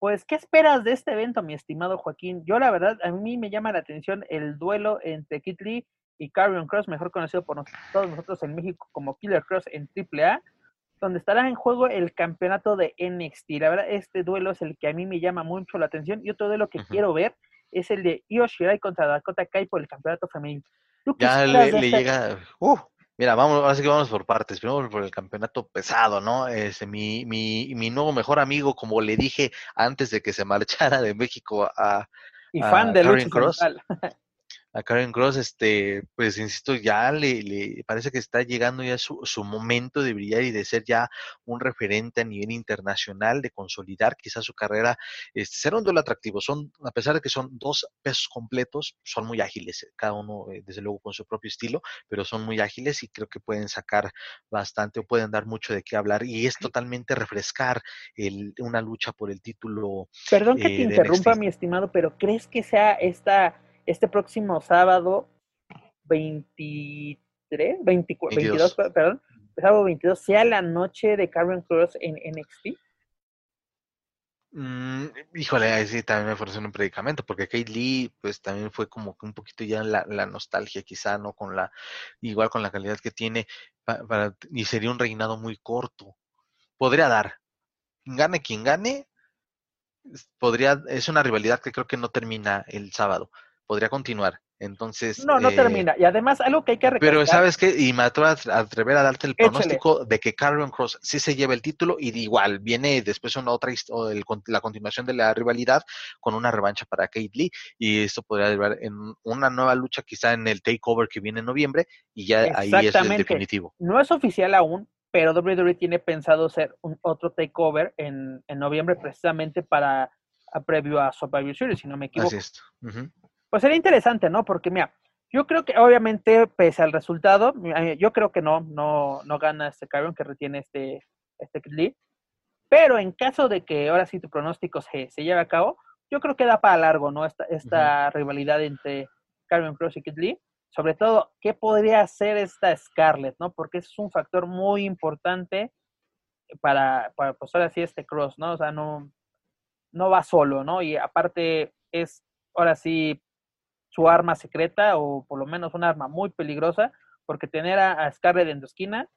pues, ¿qué esperas de este evento, mi estimado Joaquín? Yo, la verdad, a mí me llama la atención el duelo entre Kit Lee y Carrion Cross, mejor conocido por todos nosotros en México como Killer Cross en AAA, donde estará en juego el campeonato de NXT. La verdad, este duelo es el que a mí me llama mucho la atención. Y otro duelo que quiero ver es el de Io Shirai contra Dakota Kai por el campeonato femenino. Ya le, llega. Uh, mira, vamos, ahora sí que vamos por partes. Primero por el campeonato pesado, ¿no? Este, mi, mi, mi nuevo mejor amigo, como le dije antes de que se marchara de México a. Y fan de Cross. a Karen Cross, este, pues insisto, ya le, le parece que está llegando ya su, su, momento de brillar y de ser ya un referente a nivel internacional, de consolidar quizás su carrera, este, ser un duelo atractivo. Son, a pesar de que son dos pesos completos, son muy ágiles, cada uno eh, desde luego con su propio estilo, pero son muy ágiles y creo que pueden sacar bastante o pueden dar mucho de qué hablar y es totalmente refrescar el, una lucha por el título. Perdón que te eh, interrumpa, mi estimado, pero ¿crees que sea esta este próximo sábado 23, 22, perdón, sábado 22, sea la noche de Karen Cross en NXT? Mm, híjole, ahí sí también me ofrece un predicamento, porque Kate Lee, pues también fue como que un poquito ya la, la nostalgia, quizá, ¿no? Con la, igual con la calidad que tiene, para, y sería un reinado muy corto. Podría dar. Gane quien gane, podría, es una rivalidad que creo que no termina el sábado podría continuar. Entonces. No, no eh, termina. Y además, algo que hay que recordar. Pero, ¿sabes qué? Y me atrevo a atrever a darte el pronóstico de que Carrion Cross sí se lleva el título y igual viene después una otra o la continuación de la rivalidad con una revancha para Kate Lee. Y esto podría llevar en una nueva lucha, quizá en el takeover que viene en noviembre. Y ya ahí es el definitivo. No es oficial aún, pero WWE tiene pensado hacer un otro takeover en, en noviembre precisamente para a previo a Survivor Series, si no me equivoco. Así es. Pues sería interesante, ¿no? Porque mira, yo creo que obviamente, pese al resultado, yo creo que no, no, no gana este Carrion que retiene este, este Lee. Pero en caso de que ahora sí tu pronóstico se, se lleve a cabo, yo creo que da para largo, ¿no? Esta, esta rivalidad entre Carrion Cross y Kid Lee. Sobre todo, ¿qué podría hacer esta Scarlett, no? Porque es un factor muy importante para, para pues ahora sí este Cross, ¿no? O sea, no, no va solo, ¿no? Y aparte es, ahora sí, su arma secreta o por lo menos un arma muy peligrosa, porque tener a, Scarlett en tu esquina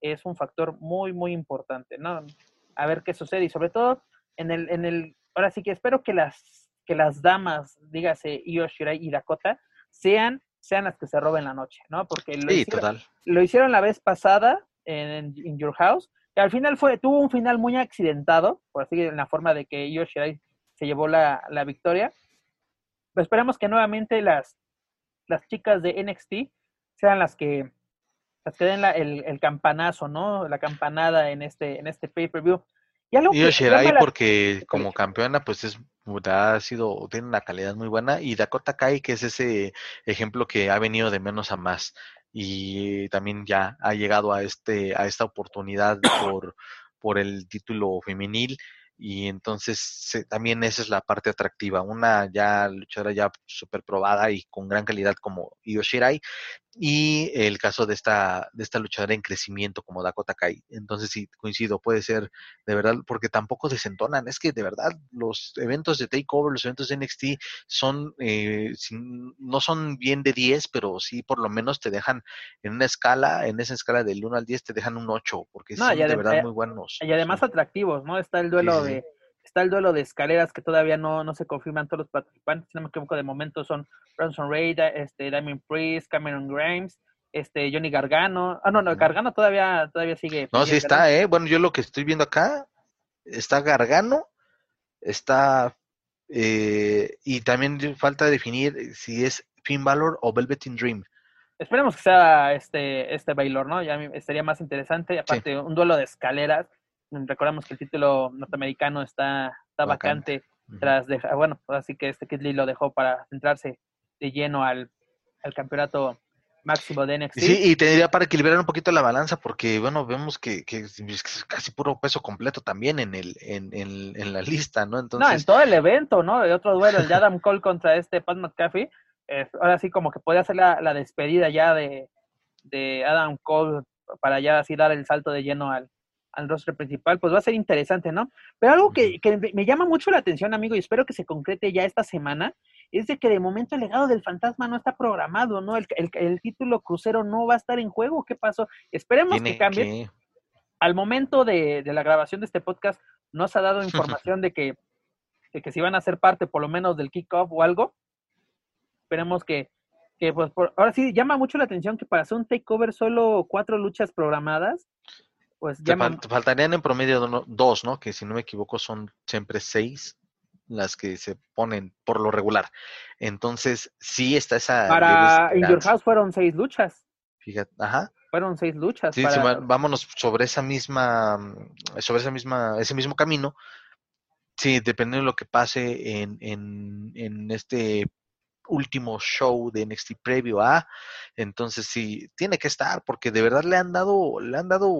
es un factor muy, muy importante, ¿no? A ver qué sucede y sobre todo en el, en el, ahora sí que espero que las, que las damas, dígase Io Shirai y Dakota, sean, sean las que se roben la noche, ¿no? Porque lo, hicieron, lo hicieron la vez pasada en, Your House, y al final fue, tuvo un final muy accidentado, por así en la forma de que Io Shirai se llevó la, la victoria, pero esperamos que nuevamente las, las chicas de NXT sean las que las que den el, el, campanazo, ¿no? La campanada en este, en este pay-per-view. Y, algo Shirai porque como campeona pues es ha sido tiene una calidad muy buena y Dakota Kai que es ese ejemplo que ha venido de menos a más y también ya ha llegado a este a esta oportunidad por por el título femenil y entonces también esa es la parte atractiva, una ya luchadora ya súper probada y con gran calidad como Io Shirai y el caso de esta, de esta luchadora en crecimiento como Dakota Kai. Entonces sí, coincido, puede ser de verdad, porque tampoco desentonan, es que de verdad los eventos de Takeover, los eventos de NXT son, eh, no son bien de 10, pero sí por lo menos te dejan en una escala, en esa escala del 1 al 10 te dejan un 8, porque son de verdad muy buenos. Y además atractivos, ¿no? Está el duelo de está el duelo de escaleras que todavía no, no se confirman todos los participantes, si no me equivoco, de momento son Bronson Reid, este, Damien Priest, Cameron Grimes, este, Johnny Gargano. Ah, no, no, Gargano todavía, todavía sigue. No, sí está, ¿eh? Bueno, yo lo que estoy viendo acá, está Gargano, está, eh, y también falta definir si es Finn Balor o Velveteen Dream. Esperemos que sea este, este Baylor, ¿no? Ya estaría más interesante. Aparte, un duelo de escaleras. Recordamos que el título norteamericano está, está vacante, tras de, ah, bueno, así que este Kid Lee lo dejó para centrarse de lleno al, campeonato máximo de NXT. Sí, y tendría para equilibrar un poquito la balanza, porque bueno, vemos que, que es casi puro peso completo también en el en, en, la lista, ¿no? Entonces... No, en todo el evento, ¿no? De otro duelo, el de Adam Cole contra este Pat McAfee, ahora sí como que puede hacer la, la despedida ya de, de Adam Cole para ya así dar el salto de lleno al, al rostro principal, pues va a ser interesante, ¿no? Pero algo que, me llama mucho la atención, amigo, y espero que se concrete ya esta semana, es de que de momento el legado del fantasma no está programado, ¿no? El, el, título crucero no va a estar en juego. ¿Qué pasó? Esperemos que cambie. Al momento de, la grabación de este podcast, no se ha dado información de que, de que si van a ser parte por lo menos del kickoff o algo. Esperemos que, que pues por, ahora sí llama mucho la atención que para hacer un takeover solo cuatro luchas programadas pues faltarían en promedio dos, ¿no? Que si no me equivoco son siempre seis las que se ponen por lo regular. Entonces, sí está esa. Para In Your House fueron seis luchas. Fíjate, ajá. Fueron seis luchas. Sí, vámonos sobre esa misma, sobre esa misma, ese mismo camino. Sí, dependiendo de lo que pase en, en, en este último show de NXT previo a, entonces sí, tiene que estar, porque de verdad le han dado, le han dado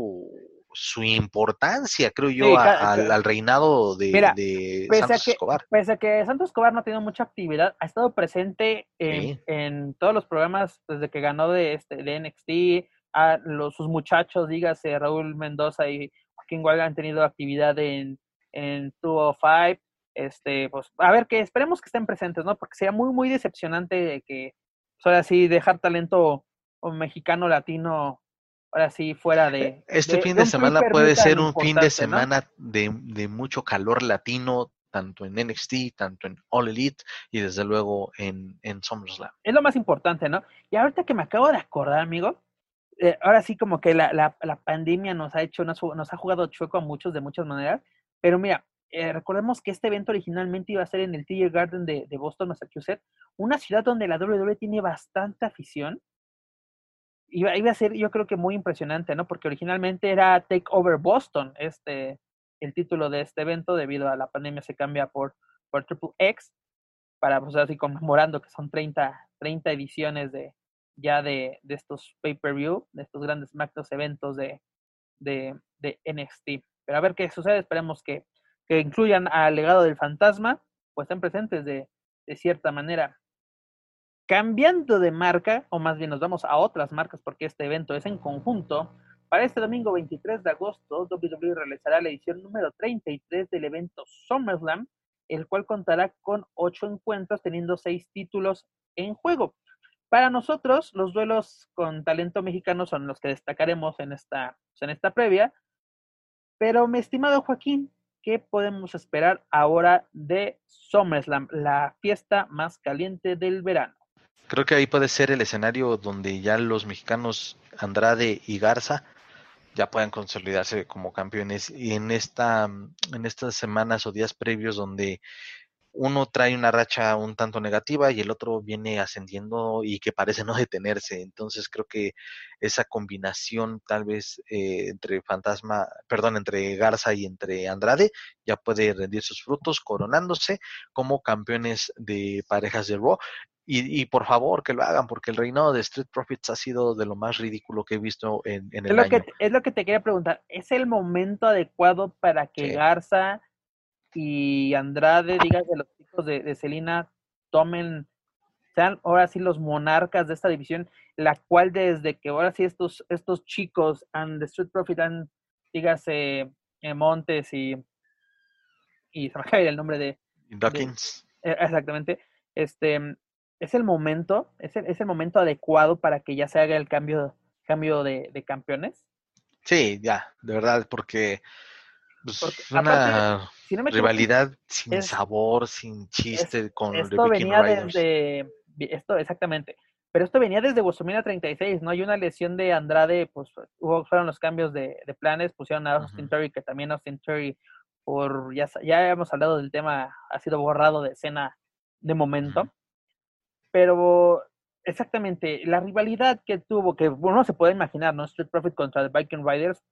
su importancia, creo yo, al, reinado de, Santos Escobar. Pese a que Santos Escobar no ha tenido mucha actividad, ha estado presente en, todos los programas desde que ganó de, este, de NXT, a los, sus muchachos, dígase Raúl Mendoza y Joaquín Guaga han tenido actividad en, en 205, este, pues, a ver, que esperemos que estén presentes, ¿no? Porque sería muy, muy decepcionante que, pues, ahora sí, dejar talento mexicano, latino, ahora sí, fuera de... E, este fin de, semana puede ser un fin de semana de, de, mucho calor latino, tanto en NXT, tanto en All Elite y desde luego en, en SummerSlam. Es lo más importante, ¿no? Y ahorita que me acabo de acordar, amigo, eh, ahora sí como que la, la, la pandemia nos ha hecho, nos, nos, ha jugado chueco a muchos de muchas maneras, pero mira, eh, recordemos que este evento originalmente iba a ser en el TD Garden de, Boston, Massachusetts, una ciudad donde la WWE tiene bastante afición. Iba, iba, a ser, yo creo que muy impresionante, ¿no? Porque originalmente era Take Over Boston, este, el título de este evento, debido a la pandemia se cambia por, por Triple X, para, pues así, conmemorando que son 30, 30 ediciones de, ya de, de estos pay-per-view, de estos grandes macros eventos de, de, de NXT. Pero a ver qué sucede, esperemos que que incluyan al legado del fantasma, pues estén presentes de, de cierta manera. Cambiando de marca, o más bien nos vamos a otras marcas porque este evento es en conjunto, para este domingo 23 de agosto, WWE realizará la edición número 33 del evento SummerSlam, el cual contará con ocho encuentros teniendo seis títulos en juego. Para nosotros, los duelos con talento mexicano son los que destacaremos en esta, en esta previa. Pero, mi estimado Joaquín, ¿qué podemos esperar ahora de SummerSlam, la fiesta más caliente del verano? Creo que ahí puede ser el escenario donde ya los mexicanos Andrade y Garza ya puedan consolidarse como campeones y en esta en estas semanas o días previos donde uno trae una racha un tanto negativa y el otro viene ascendiendo y que parece no detenerse. Entonces creo que esa combinación tal vez eh, entre Fantasma, perdón, entre Garza y entre Andrade ya puede rendir sus frutos coronándose como campeones de parejas de Raw. Y, por favor que lo hagan, porque el reinado de Street Profits ha sido de lo más ridículo que he visto en, el es lo Que, es lo que te quería preguntar. ¿Es el momento adecuado para que Garza y Andrade, digas de los chicos de, Celina, tomen, sean ahora sí los monarcas de esta división, la cual desde que ahora sí estos, estos chicos and the Street Profit han, dígase, eh, Montes y, y se me acaba el nombre de... Dawkins. Eh, exactamente. Este, es el momento, es el, es el momento adecuado para que ya se haga el cambio, cambio de, de campeones. Sí, ya, de verdad, porque pues, una rivalidad sin sabor, sin chiste con esto venía desde esto exactamente, pero esto venía desde WrestleMania 36, ¿no? Hay una lesión de Andrade, pues hubo fueron los cambios de, planes, pusieron a Austin Terry que también Austin Terry por ya ya hemos hablado del tema, ha sido borrado de escena de momento. Pero exactamente, la rivalidad que tuvo, que uno se puede imaginar, ¿no? Street Profit contra The Viking Riders,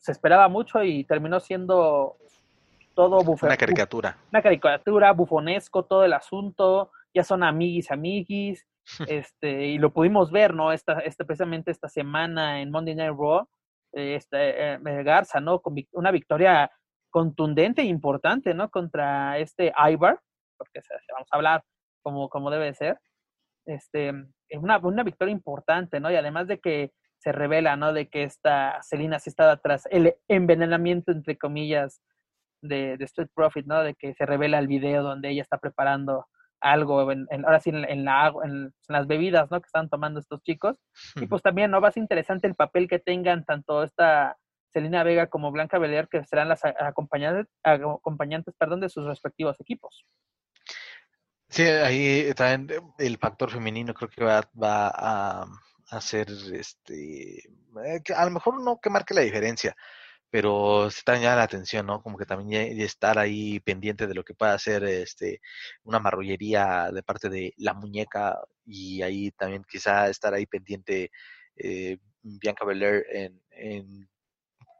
se esperaba mucho y terminó siendo todo bufón. Una caricatura. Una caricatura, bufonesco, todo el asunto, ya son amiguis, amiguis, este, y lo pudimos ver, ¿no? Esta, este, precisamente esta semana en Monday Night Raw, este, eh, Garza, ¿no? Con una victoria contundente e importante, ¿no? Contra este Ivar, porque se, vamos a hablar como, como debe ser. Este, una, una victoria importante, ¿no? Y además de que se revela, ¿no? De que esta Selina sí estaba tras el envenenamiento, entre comillas, de, de, Street Profit, ¿no? De que se revela el video donde ella está preparando algo, en, ahora sí, en, la, en, las bebidas, ¿no? Que están tomando estos chicos. Y pues también, ¿no? Va a ser interesante el papel que tengan tanto esta Selina Vega como Blanca Belair, que serán las acompañantes, acompañantes perdón, de sus respectivos equipos. Sí, ahí también el factor femenino creo que va, va a hacer este, eh, a lo mejor no que marque la diferencia, pero sí también llama la atención, ¿no? Como que también estar ahí pendiente de lo que pueda hacer este, una marrullería de parte de la muñeca y ahí también quizá estar ahí pendiente eh, Bianca Belair en, en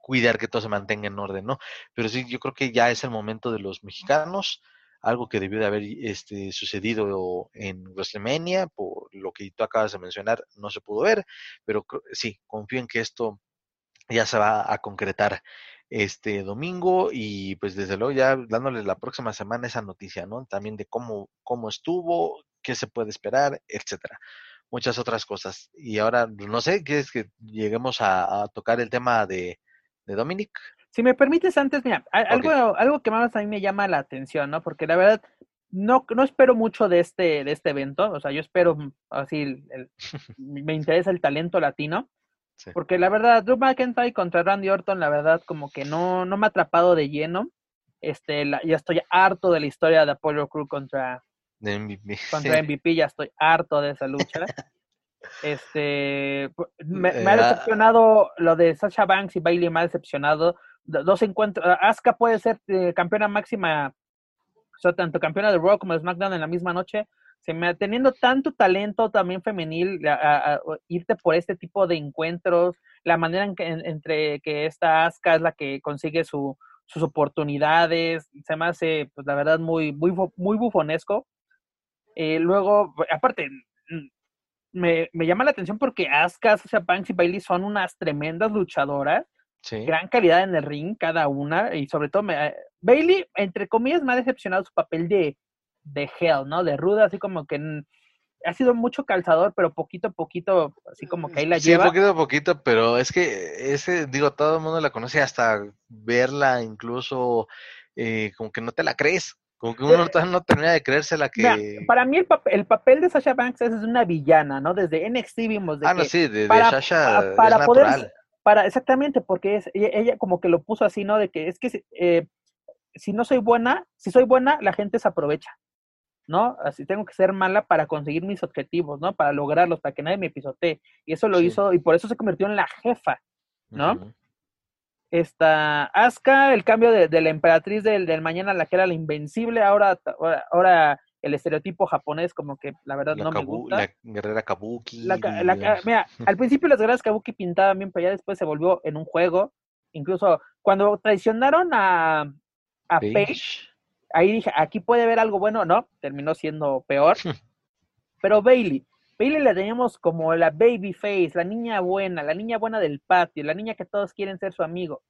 cuidar que todo se mantenga en orden, ¿no? Pero sí, yo creo que ya es el momento de los mexicanos, algo que debió de haber este, sucedido en WrestleMania, por lo que tú acabas de mencionar, no se pudo ver, pero sí, confío en que esto ya se va a concretar este domingo y pues desde luego ya dándoles la próxima semana esa noticia, ¿no? También de cómo, cómo estuvo, qué se puede esperar, etcétera. Muchas otras cosas. Y ahora, no sé, ¿quieres que lleguemos a, tocar el tema de, de Dominic? Si me permites antes, mira, algo, algo que más a mí me llama la atención, ¿no? Porque la verdad, no, no espero mucho de este, de este evento, o sea, yo espero, mm, así, me interesa el talento latino, porque la verdad, Drew McIntyre contra Randy Orton, la verdad, como que no, no me ha atrapado de lleno. Este, ya estoy harto de la historia de Apollo Crew contra, MVP. contra MVP, ya estoy harto de esa lucha. este, me, ha eh, ah. decepcionado lo de Sasha Banks y Bailey, me ha decepcionado. Dos encuentros, Asuka puede ser eh, campeona máxima, o sea, tanto campeona de Raw como de SmackDown en la misma noche se me, teniendo tanto talento también femenil, a, irte por este tipo de encuentros, la manera en que entre que esta Asuka es la que consigue su, sus oportunidades, se me hace, pues la verdad, muy, muy, muy bufonesco. Eh, luego, aparte, mm, me, me, llama la atención porque Asuka, sea, Banks y Bailey son unas tremendas luchadoras. Gran calidad en el ring, cada una, y sobre todo me, Bailey, entre comillas, me ha decepcionado su papel de, de Hell, ¿no? De ruda, así como que ha sido mucho calzador, pero poquito a poquito, así como que ahí la lleva. Sí, poquito a poquito, pero es que ese, digo, todo el mundo la conoce hasta verla incluso, eh, como que no te la crees. Como que uno no termina de creérsela que... para mí el, papel, el papel de Sasha Banks es una villana, ¿no? Desde NXT vimos de Ah, no, sí, de, Sasha para, poder, Para, exactamente, porque es, ella, como que lo puso así, ¿no? De que es que eh, si no soy buena, si soy buena, la gente se aprovecha. ¿no? Así tengo que ser mala para conseguir mis objetivos, ¿no? Para lograrlos, para que nadie me pisotee. Y eso lo hizo, y por eso se convirtió en la jefa, ¿no? Esta Asuka, el cambio de, la emperatriz del, del, mañana, la que era la invencible, ahora, ahora, el estereotipo japonés, como que la verdad no me gusta. La guerrera Kabuki. mira, al principio las guerreras Kabuki pintaban bien, pero ya después se volvió en un juego. Incluso cuando traicionaron a, a Paige ahí dije, aquí puede haber algo bueno, no, terminó siendo peor. Pero Bailey, Bailey la teníamos como la baby face, la niña buena, la niña buena del patio, la niña que todos quieren ser su amigo.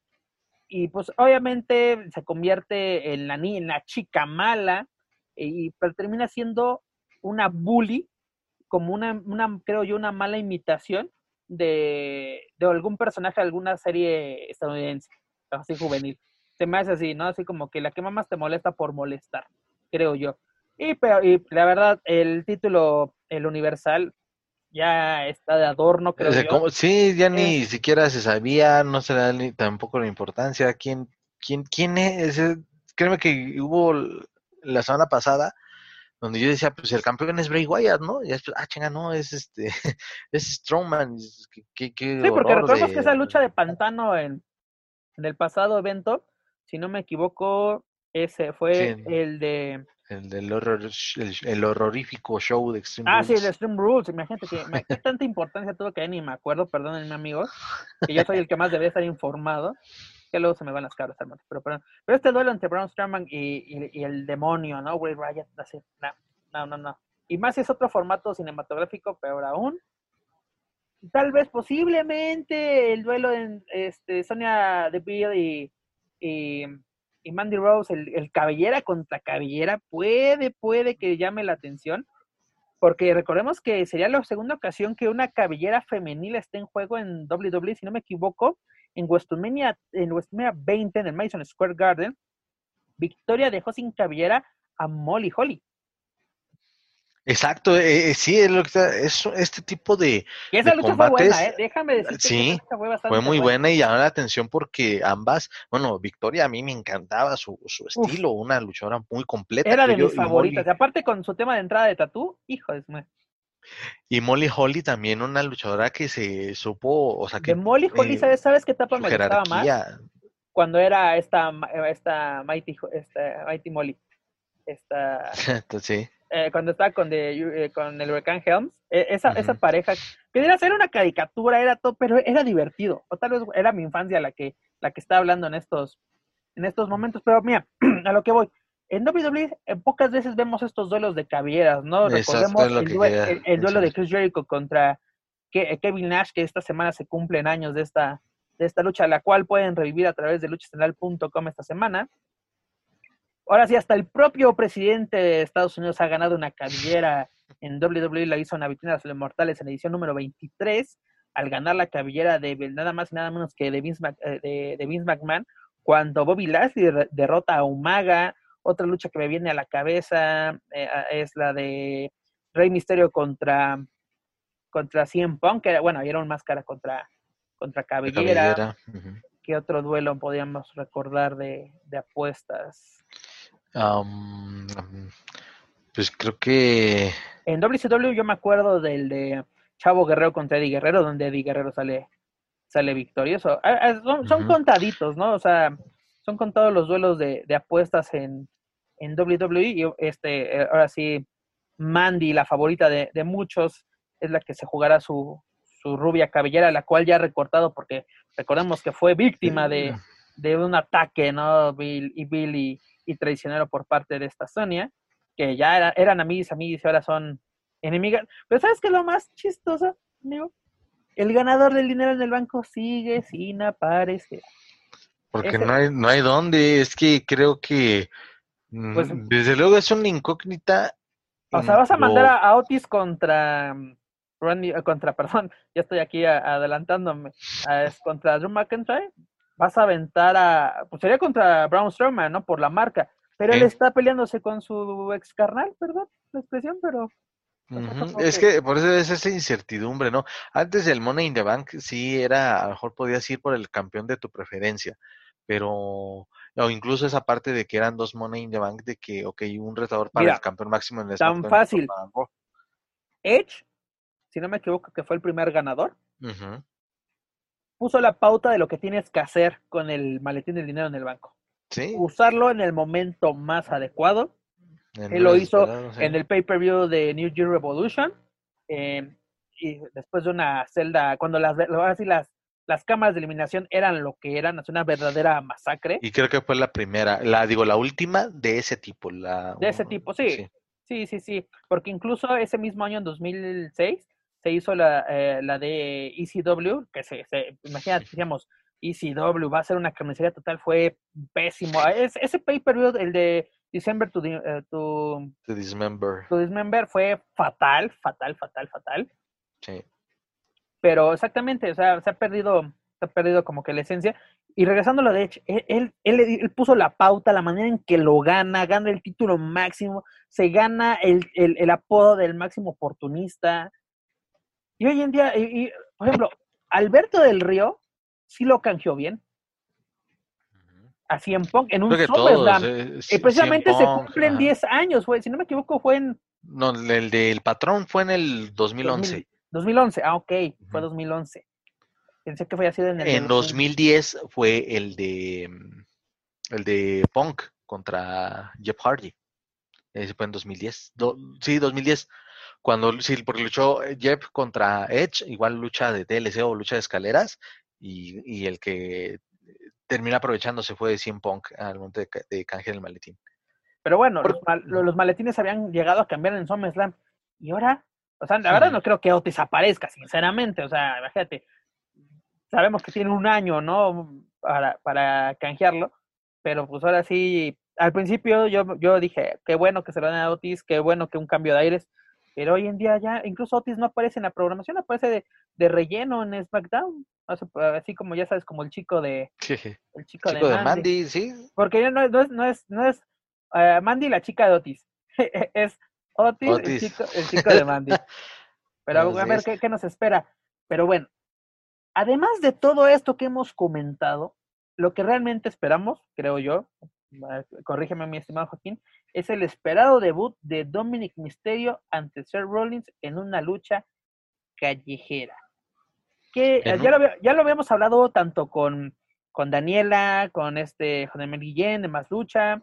Y pues obviamente se convierte en la, en la chica mala, y, pero termina siendo una bully, como una, una, creo yo, una mala imitación de, de algún personaje de alguna serie estadounidense, así juvenil se me hace así, ¿no? Así como que la que más te molesta por molestar, creo yo. Y, pero, y la verdad, el título, el universal, ya está de adorno, creo yo. sí, ya ni siquiera se sabía, no se le da ni tampoco la importancia. ¿Quién, quién, quién es? Créeme que hubo la semana pasada donde yo decía, pues el campeón es Bray Wyatt, ¿no? Y después, ah, chinga, no, es este, es Strowman. sí, porque recordemos que esa lucha de pantano en, en el pasado evento si no me equivoco, ese fue el de... El del horror, el, horrorífico show de Extreme ah, sí, el Extreme Rules. Imagínate que qué tanta importancia tuvo que ni me acuerdo, perdónenme amigos, que yo soy el que más debe estar informado, que luego se me van las cabras, hermano. Pero, pero, pero este duelo entre Braun Strowman y, y, el demonio, ¿no? Will Riot, así, no, no, no, no. Y más es otro formato cinematográfico, peor aún. Tal vez posiblemente el duelo en este, Sonia Deville y y, Mandy Rose, el, cabellera contra cabellera, puede, puede que llame la atención, porque recordemos que sería la segunda ocasión que una cabellera femenil esté en juego en WWE, si no me equivoco, en WrestleMania, en WrestleMania 20 en el Madison Square Garden, Victoria dejó sin cabellera a Molly Holly. Exacto, eh, eh, sí, es lo que está, es este tipo de. Y esa lucha fue buena, ¿eh? Déjame decirte sí, fue, fue, muy buena. y llamó la atención porque ambas, bueno, Victoria a mí me encantaba su, su estilo, una luchadora muy completa. Era de mis favoritas, y aparte con su tema de entrada de tatú, hijo de y Molly Holly también una luchadora que se supo, o sea que... De Molly Holly, ¿sabes, ¿sabes qué etapa me gustaba más? cuando era esta, esta Mighty, esta Mighty Molly. Esta, sí. Eh, cuando estaba con, de, eh, con el huracán Helms, esa, esa pareja, que era, una caricatura, era todo, pero era divertido. O tal vez era mi infancia la que, la que está hablando en estos, en estos momentos. Pero mira, a lo que voy. En WWE en pocas veces vemos estos duelos de cabelleras, ¿no? Recordemos el, duelo de Chris Jericho contra Kevin Nash, que esta semana se cumplen años de esta, de esta lucha, la cual pueden revivir a través de luchacentral.com esta semana. Ahora sí, hasta el propio presidente de Estados Unidos ha ganado una cabellera en WWE, la hizo una vitrina de los Mortales en edición número 23, al ganar la cabellera de nada más y nada menos que de Vince, eh, de, Vince McMahon, cuando Bobby Lashley derrota a Umaga. Otra lucha que me viene a la cabeza eh, es la de Rey Misterio contra, contra CM Punk, que era, bueno, era un máscara contra, contra Cabellera. ¿Qué otro duelo podríamos recordar de, de apuestas? pues creo que... En WCW yo me acuerdo del de Chavo Guerrero contra Eddie Guerrero, donde Eddie Guerrero sale, sale victorioso. Son, contaditos, ¿no? O sea, son contados los duelos de, apuestas en, en WWE. Y este, eh, ahora sí, Mandy, la favorita de, muchos, es la que se jugará su, su rubia cabellera, la cual ya ha recortado porque recordemos que fue víctima de, de un ataque, ¿no? Bill y Billy y traicionero por parte de esta Sonia, que ya era, eran amigas, amigas y ahora son enemigas. Pero ¿sabes qué es lo más chistoso, amigo? El ganador del dinero en el banco sigue sin aparecer. Porque no hay, no hay dónde, es que creo que mm, pues, desde luego es una incógnita. O sea, vas a mandar a, Otis contra Randy, eh, contra, perdón, ya estoy aquí adelantándome, es contra Drew McIntyre vas a aventar a, pues sería contra Braun Strowman, ¿no? Por la marca, pero él está peleándose con su ex carnal, perdón, la expresión, pero... Es que por eso es esa incertidumbre, ¿no? Antes del Money in the Bank sí era, a lo mejor podías ir por el campeón de tu preferencia, pero, o incluso esa parte de que eran dos Money in the Bank, de que, ok, un retador para el campeón máximo en el Tan fácil. Edge, si no me equivoco, que fue el primer ganador, puso la pauta de lo que tienes que hacer con el maletín del dinero en el banco. ¿Sí? Usarlo en el momento más adecuado. Él lo hizo en el pay-per-view de New Year Revolution. Eh, y después de una celda, cuando las, así las, las cámaras de eliminación eran lo que eran, es una verdadera masacre. Y creo que fue la primera, la digo, la última de ese tipo. La, de ese tipo, sí. Sí, sí, sí. Porque incluso ese mismo año, en 2006, se hizo la, eh, la de ECW, que se, se imagínate, decíamos, ECW va a ser una carnicería total, fue pésimo. Es, ese pay-per-view, el de December to, uh, to, Dismember. To Dismember fue fatal, fatal, fatal, fatal. Sí. Pero exactamente, o sea, se ha perdido, se ha perdido como que la esencia. Y regresando a lo de Edge, él, él, él, puso la pauta, la manera en que lo gana, gana el título máximo, se gana el, el, el apodo del máximo oportunista, y hoy en día, y, por ejemplo, Alberto del Río sí lo canjeó bien. Así en Punk, en un SummerSlam. Eh, y precisamente se cumplen 10 años, fue, si no me equivoco, fue en. No, el del patrón fue en el 2011. 2011, ah, ok, fue 2011. Pensé que fue así en el. En 2010 fue el de. El de Punk contra Jeff Hardy. Ese fue en 2010. sí, 2010. Cuando, sí, porque luchó eh, Jeff contra Edge, igual lucha de TLC o lucha de escaleras, y, y el que termina aprovechándose fue de 100 Punk al momento de, de canjear el maletín. Pero bueno, los, maletines habían llegado a cambiar en SummerSlam. Y ahora, o sea, la verdad no creo que Otis aparezca, sinceramente. O sea, imagínate, sabemos que tiene un año, ¿no? Para, para canjearlo. Pero pues ahora sí, al principio yo, yo dije, qué bueno que se lo den a Otis, qué bueno que un cambio de aires. Pero hoy en día ya, incluso Otis no aparece en la programación, aparece de, relleno en SmackDown. Así como ya sabes, como el chico de. El chico, de, Mandy. sí. Porque no, no es, no es, no es eh, Mandy la chica de Otis. es Otis, El, chico, el, chico, de Mandy. Pero a ver ¿qué, qué nos espera. Pero bueno, además de todo esto que hemos comentado, lo que realmente esperamos, creo yo, corrígeme mi estimado Joaquín, es el esperado debut de Dominic Mysterio ante Seth Rollins en una lucha callejera. Que ya lo, ya lo habíamos hablado tanto con con Daniela, con este José Guillén de Más Lucha.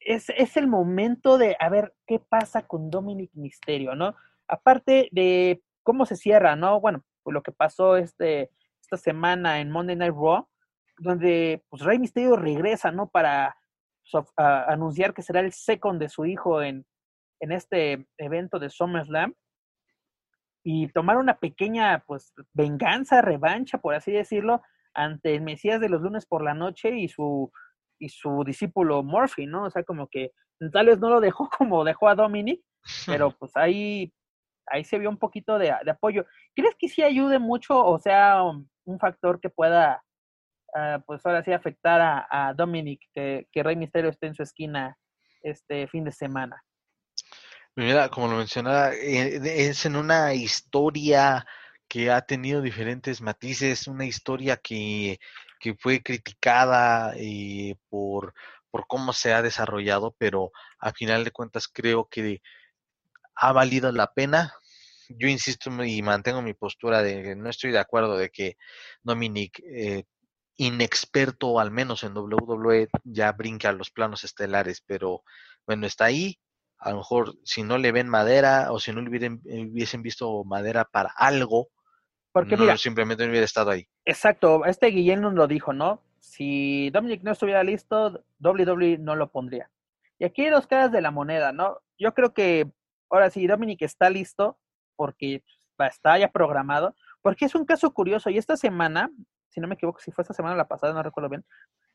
Es, es, el momento de a ver qué pasa con Dominic Misterio, ¿no? Aparte de cómo se cierra, ¿no? Bueno, pues lo que pasó este, esta semana en Monday Night Raw, donde pues Rey Misterio regresa, ¿no? Para anunciar que será el second de su hijo en, en este evento de SummerSlam y tomar una pequeña, pues, venganza, revancha, por así decirlo, ante el Mesías de los lunes por la noche y su, y su discípulo Murphy, ¿no? O sea, como que tal vez no lo dejó como dejó a Dominic, pero pues ahí, ahí se vio un poquito de, apoyo. ¿Crees que sí ayude mucho o sea un factor que pueda, ah, pues ahora sí, afectar a, a Dominic, que, que Rey Misterio esté en su esquina este fin de semana? Mira, como lo mencionaba, eh, es en una historia que ha tenido diferentes matices, una historia que, que fue criticada eh, por, por cómo se ha desarrollado, pero a final de cuentas creo que ha valido la pena. Yo insisto y mantengo mi postura de que no estoy de acuerdo de que Dominic, eh, inexperto al menos en WWE, ya brinque a los planos estelares, pero bueno, está ahí, a lo mejor si no le ven madera o si no le hubiesen, visto madera para algo, porque no, simplemente no hubiera estado ahí. Exacto, este Guillén nos lo dijo, ¿no? Si Dominic no estuviera listo, WWE no lo pondría. Y aquí hay dos caras de la moneda, ¿no? Yo creo que ahora sí, Dominic está listo porque está ya programado, porque es un caso curioso. Y esta semana, si no me equivoco, si fue esta semana o la pasada, no recuerdo bien,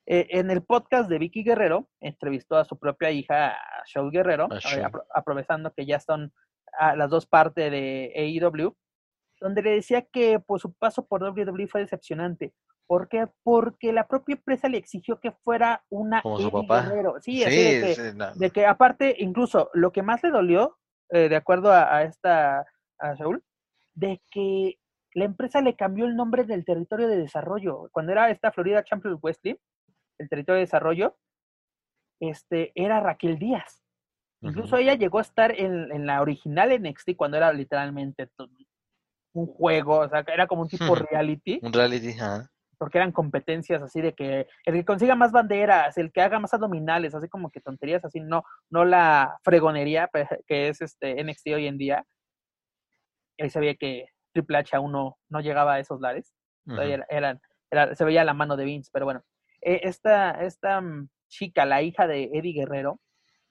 eh, en el podcast de Vicky Guerrero, entrevistó a su propia hija, Show Guerrero, eh, aprovechando que ya son a las dos partes de AEW, donde le decía que pues, su paso por WWE fue decepcionante. ¿Por qué? Porque la propia empresa le exigió que fuera una Guerrero. Sí, así de, que, aparte, incluso lo que más le dolió, eh, de acuerdo a, esta, a Shaul, de que la empresa le cambió el nombre del territorio de desarrollo. Cuando era esta Florida Champions Wrestling, el territorio de desarrollo, este, era Raquel Díaz. Incluso ella llegó a estar en, la original NXT cuando era literalmente un juego, o sea, era como un tipo reality. Un reality, Porque eran competencias así de que el que consiga más banderas, el que haga más abdominales, así como que tonterías así, no, no la fregonería que es este NXT hoy en día. Ahí se veía que Triple H aún no, llegaba a esos lares. eran, se veía la mano de Vince, pero bueno. E, esta, esta mm, chica, la hija de Eddie Guerrero,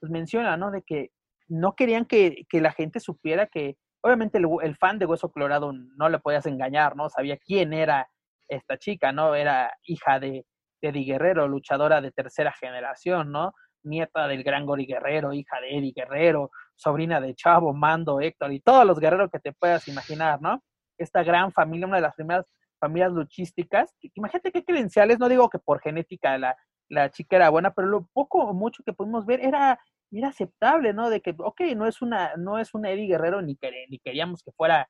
pues menciona, ¿no? De que no querían que, la gente supiera que, obviamente el, fan de Hueso Colorado no le podías engañar, ¿no? Sabía quién era esta chica, ¿no? Era hija de, Eddie Guerrero, luchadora de tercera generación, ¿no? Nieta del gran Gori Guerrero, hija de Eddie Guerrero, sobrina de Chavo, Mando, Héctor y todos los guerreros que te puedas imaginar, ¿no? Esta gran familia, una de las primeras familias luchísticas. Imagínate qué credenciales, no digo que por genética la, la chica era buena, pero lo poco o mucho que pudimos ver era, era aceptable, ¿no? De que, ok, no es una, no es un Eddie Guerrero, ni, ni queríamos que fuera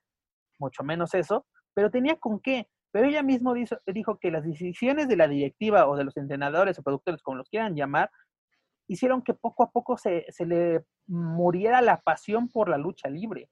mucho menos eso, pero tenía con qué. Pero ella mismo dijo, dijo que las decisiones de la directiva o de los entrenadores o productores, como los quieran llamar, hicieron que poco a poco se, se le muriera la pasión por la lucha libre.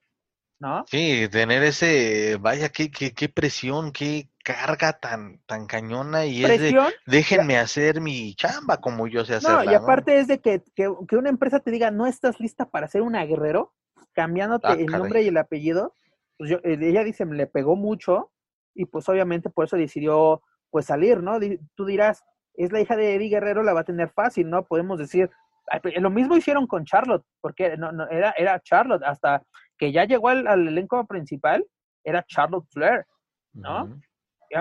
¿No? Sí, tener ese, vaya, qué, qué, qué presión, qué carga tan, tan cañona y es de, déjenme hacer mi chamba como yo sé hacerla. No, y aparte es de que, que, una empresa te diga, no estás lista para ser una guerrero, cambiándote ah, el nombre y el apellido, pues yo, eh, ella dice, me le pegó mucho y pues obviamente por eso decidió pues salir, ¿no? Tú dirás, es la hija de Eddie Guerrero, la va a tener fácil, ¿no? Podemos decir, lo mismo hicieron con Charlotte, porque no, no, era, era Charlotte, hasta que ya llegó al, elenco principal, era Charlotte Flair, ¿no?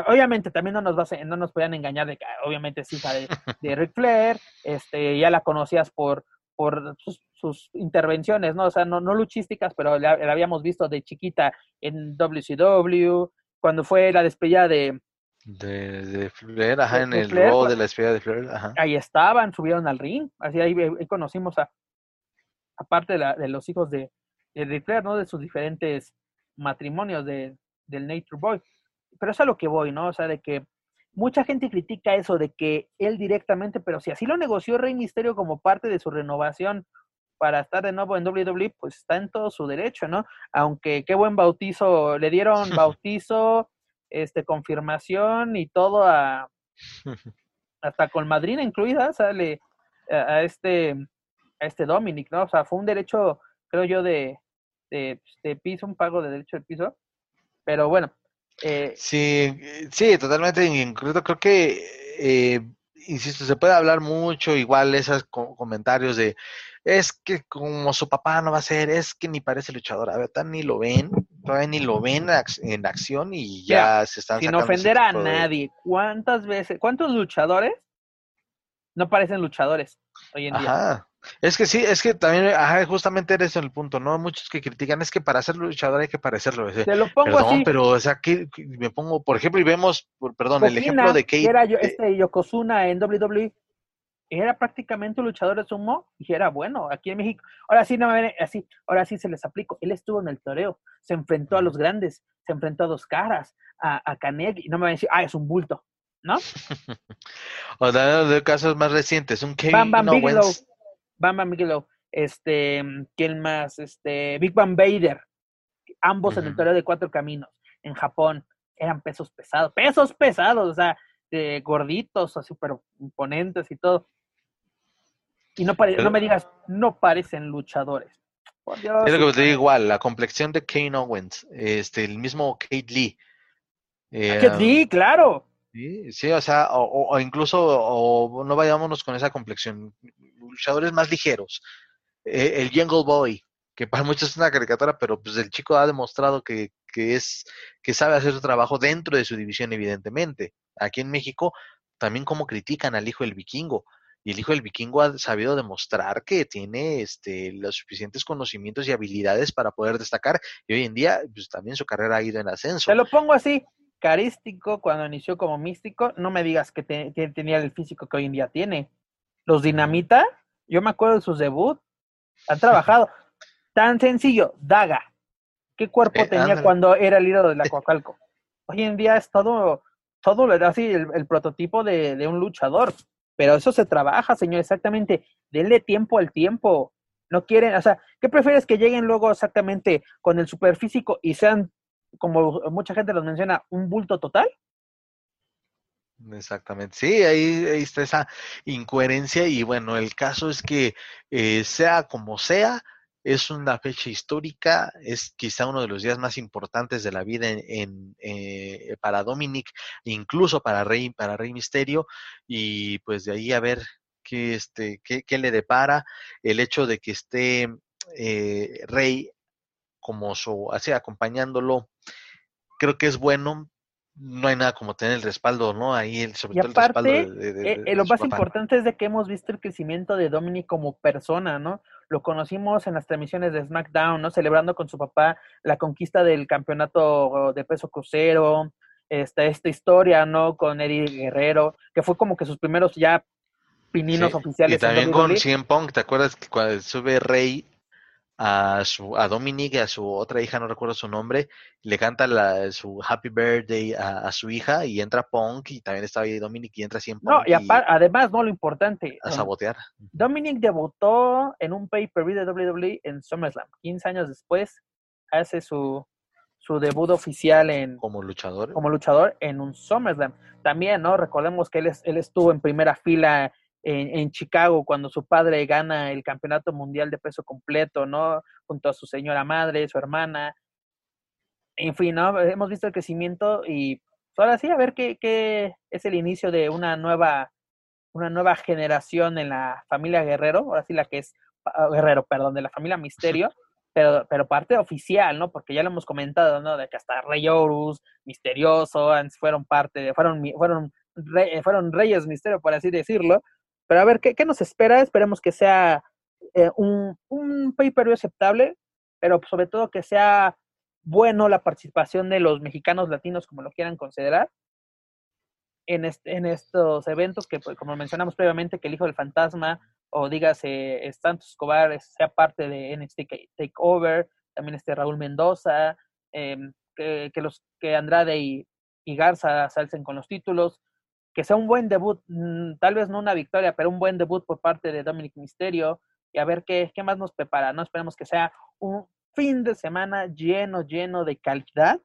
Obviamente también no nos, va no nos podían engañar de que ah, obviamente es hija de, de Ric Flair, este, ya la conocías por, por sus, intervenciones, ¿no? O sea, no, no luchísticas, pero la, habíamos visto de chiquita en WCW, cuando fue la despedida de... De, Flair, ajá, en el rol de la despedida de Flair, ajá. Ahí estaban, subieron al ring, así ahí, conocimos a, aparte de, de los hijos de, de ¿no? De sus diferentes matrimonios de, del Nature Boy. Pero es a lo que voy, ¿no? O sea, de que mucha gente critica eso de que él directamente, pero si así lo negoció Rey Misterio como parte de su renovación para estar de nuevo en WWE, pues está en todo su derecho, ¿no? Aunque qué buen bautizo, le dieron bautizo, este, confirmación y todo a, hasta con madrina incluida, sale a, este, a este Dominic, ¿no? O sea, fue un derecho, creo yo, de, de, de piso, un pago de derecho de piso, pero bueno. Eh, sí, sí, totalmente, incluso creo que, eh, insisto, se puede hablar mucho, igual esos comentarios de, es que como su papá no va a ser, es que ni parece luchador, a ver, ni lo ven, todavía ni lo ven en acción y ya se están Sin ofender a nadie, ¿cuántas veces, cuántos luchadores no parecen luchadores hoy en día? Es que sí, es que también, ajá, justamente eres el punto, ¿no? Muchos que critican es que para ser luchador hay que parecerlo. Te lo pongo perdón, pero, o sea, que, me pongo, por ejemplo, y vemos, perdón, el ejemplo de Kate. Era yo, este Yokozuna en WWE, era prácticamente un luchador de sumo y era bueno aquí en México. Ahora sí, no me así, ahora sí se les aplico. Él estuvo en el toreo, se enfrentó a los grandes, se enfrentó a dos caras, a, a y no me van a decir, ah, es un bulto, ¿no? o de casos más recientes, un Kevin Bam Bam Bam Bam Bigelow, este, ¿quién más? Este, Big Bang Vader, ambos en el toreo de cuatro caminos, en Japón, eran pesos pesados, pesos pesados, o sea, gorditos, así, pero imponentes y todo. Y no, no me digas, no parecen luchadores. es lo que te digo igual, la complexión de Kane Owens, este, el mismo Kate Lee. Eh, Kate Lee, claro. Sí, sí, o sea, o, incluso, o no vayámonos con esa complexión, luchadores más ligeros. Eh, el Jungle Boy, que para muchos es una caricatura, pero pues el chico ha demostrado que, que, es, que sabe hacer su trabajo dentro de su división, evidentemente. Aquí en México, también como critican al hijo del vikingo. Y el hijo del vikingo ha sabido demostrar que tiene este, los suficientes conocimientos y habilidades para poder destacar. Y hoy en día, pues también su carrera ha ido en ascenso. Te lo pongo así, carístico cuando inició como místico. No me digas que tenía el físico que hoy en día tiene. Los Dinamita, yo me acuerdo de sus debut, han trabajado. Tan sencillo, Daga. ¿Qué cuerpo eh, tenía cuando era el líder de la Coacalco? Hoy en día es todo, todo así el, el prototipo de, de un luchador. Pero eso se trabaja, señor, exactamente. Denle tiempo al tiempo. No quieren, o sea, ¿qué prefieres que lleguen luego exactamente con el superfísico y sean, como mucha gente los menciona, un bulto total? Exactamente, sí, ahí, está esa incoherencia y bueno, el caso es que eh, sea como sea, es una fecha histórica, es quizá uno de los días más importantes de la vida en, eh, para Dominic, incluso para Rey, para Rey Misterio, y pues de ahí a ver qué, este, qué, qué le depara el hecho de que esté eh, Rey como su, así acompañándolo, creo que es bueno, no hay nada como tener el respaldo, ¿no? Ahí, el, sobre todo el respaldo de, eh, lo más importante es de que hemos visto el crecimiento de Dominic como persona, ¿no? Lo conocimos en las transmisiones de SmackDown, ¿no? Celebrando con su papá la conquista del campeonato de peso crucero, esta, esta historia, ¿no? Con Eddie Guerrero, que fue como que sus primeros ya pininos oficiales. Y también con CM Punk, ¿te acuerdas que cuando sube Rey a su a Dominique, a su otra hija, no recuerdo su nombre, le canta la, su Happy Birthday a, su hija y entra Punk y también está ahí Dominic y entra siempre. No, y, además, no lo importante. A sabotear. Dominic debutó en un pay-per-view de WWE en SummerSlam. 15 años después hace su, su debut oficial en... Como luchador. Como luchador en un SummerSlam. También, ¿no? Recordemos que él, él estuvo en primera fila en, Chicago cuando su padre gana el campeonato mundial de peso completo, ¿no? Junto a su señora madre, su hermana. En fin, ¿no? Hemos visto el crecimiento y pues, ahora sí, a ver qué, qué es el inicio de una nueva, una nueva generación en la familia Guerrero, ahora sí la que es ah, Guerrero, perdón, de la familia Misterio, pero, pero parte oficial, ¿no? Porque ya lo hemos comentado, ¿no? De que hasta Rey Horus, Misterioso, fueron parte, de, fueron, fueron, fueron Reyes Misterio, por así decirlo, pero a ver, ¿qué, nos espera? Esperemos que sea eh, un, un pay-per-view aceptable, pero sobre todo que sea bueno la participación de los mexicanos latinos, como lo quieran considerar, en, estos eventos que, pues, como mencionamos previamente, que el Hijo del Fantasma o dígase Santos Escobar sea parte de NXT Takeover, también este Raúl Mendoza, em, que, los que Andrade y, y Garza salcen con los títulos, que sea un buen debut, mm, tal vez no una victoria, pero un buen debut por parte de Dominic Misterio y a ver qué, qué más nos prepara, ¿no? Esperemos que sea un fin de semana lleno, lleno de calidad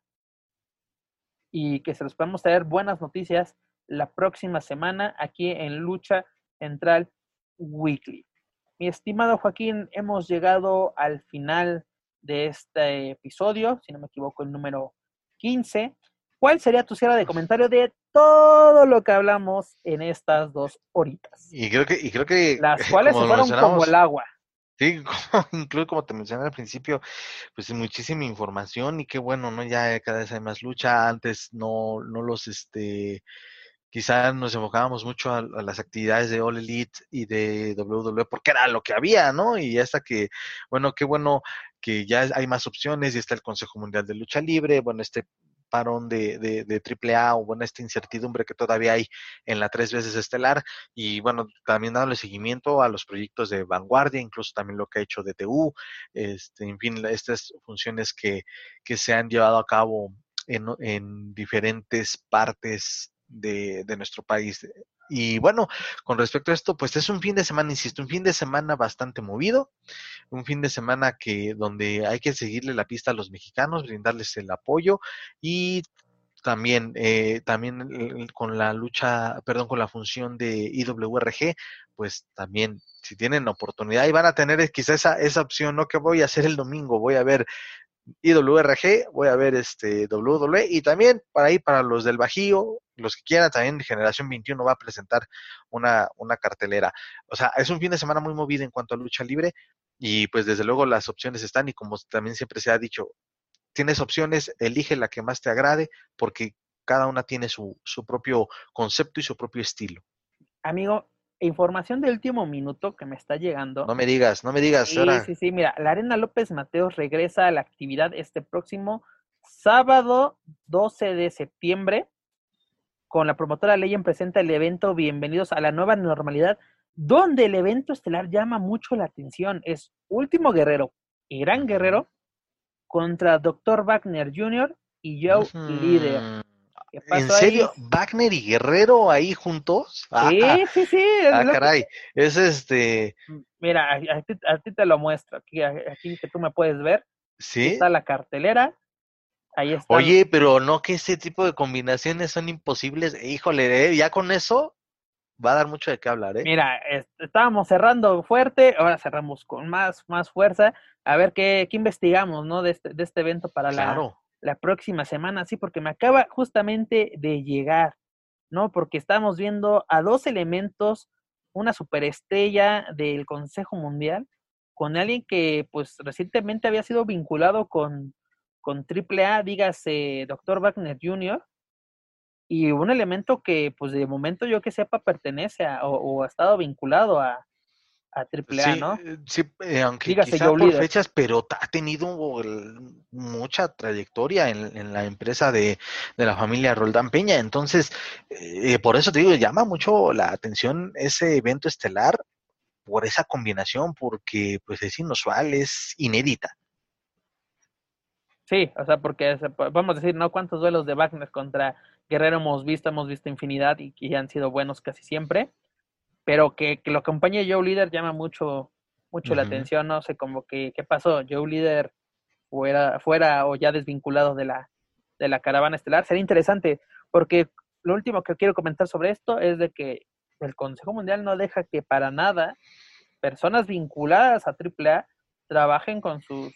y que se los podamos traer buenas noticias la próxima semana aquí en Lucha Central Weekly. Mi estimado Joaquín, hemos llegado al final de este episodio, si no me equivoco, el número 15. ¿Cuál sería tu cierre de comentario de todo lo que hablamos en estas dos horitas? Y creo que, y creo que las cuales se fueron como el agua. Sí, incluso como te mencioné al principio, pues muchísima información y qué bueno, ¿no? Ya cada vez hay más lucha. Antes no, no los, este, quizás nos enfocábamos mucho a, las actividades de All Elite y de WWE porque era lo que había, ¿no? Y hasta que, bueno, qué bueno que ya hay más opciones y está el Consejo Mundial de Lucha Libre, bueno, este parón de, de, de AAA o bueno, esta incertidumbre que todavía hay en la tres veces estelar. Y bueno, también dándole seguimiento a los proyectos de vanguardia, incluso también lo que ha hecho DTU, este, en fin, estas funciones que, que se han llevado a cabo en, en diferentes partes de, de nuestro país. Y bueno, con respecto a esto, pues es un fin de semana, insisto, un fin de semana bastante movido, un fin de semana que donde hay que seguirle la pista a los mexicanos, brindarles el apoyo y también, eh, también con la lucha, perdón, con la función de IWRG, pues también si tienen oportunidad y van a tener quizá esa, esa opción, ¿no? Que voy a hacer el domingo, voy a ver IWRG, voy a ver este WWE y también para ahí para los del Bajío, los que quieran, también Generación 21 va a presentar una, una cartelera. O sea, es un fin de semana muy movido en cuanto a lucha libre y pues desde luego las opciones están y como también siempre se ha dicho, tienes opciones, elige la que más te agrade porque cada una tiene su, su propio concepto y su propio estilo. Amigo, información del último minuto que me está llegando. No me digas, no me digas. Sí, sí, sí, mira, la Arena López Mateos regresa a la actividad este próximo sábado 12 de septiembre con la promotora Leyen presenta el evento Bienvenidos a la nueva normalidad, donde el evento estelar llama mucho la atención. Es Último Guerrero y Gran Guerrero contra Dr. Wagner Jr. y Joe Líder. ¿En serio? ¿Wagner y Guerrero ahí juntos? Sí, sí, sí. ah, caray. Es este. Mira, a, ti, te lo muestro. Aquí, aquí que tú me puedes ver. Sí. Está la cartelera. Ahí está. Oye, pero no que ese tipo de combinaciones son imposibles. Híjole, ¿eh? ya con eso va a dar mucho de qué hablar, ¿eh? Mira, estábamos cerrando fuerte, ahora cerramos con más, más fuerza. A ver qué, qué investigamos, ¿no? De este, de este evento para la, la próxima semana, sí, porque me acaba justamente de llegar, ¿no? Porque estamos viendo a dos elementos, una superestrella del Consejo Mundial, con alguien que pues recientemente había sido vinculado con, con AAA, dígase Dr. Wagner Jr., y un elemento que pues de momento yo que sepa pertenece a, o ha estado vinculado a, a AAA, ¿no? Eh, sí, eh, aunque quizá por fechas, pero ha tenido mucha trayectoria en, la empresa de, la familia Roldán Peña. Entonces, eh, por eso te digo, llama mucho la atención ese evento estelar por esa combinación, porque pues es inusual, es inédita. Sí, o sea, porque vamos a decir, ¿no? ¿Cuántos duelos de Wagner contra Guerrero hemos visto? Hemos visto infinidad y que han sido buenos casi siempre pero que, que lo acompañe Joe Leader llama mucho, mucho la atención, no sé, como que, ¿qué pasó? Joe Leader fuera, fuera o ya desvinculado de la, de la caravana estelar. Sería interesante, porque lo último que quiero comentar sobre esto es de que el Consejo Mundial no deja que para nada personas vinculadas a AAA trabajen con sus,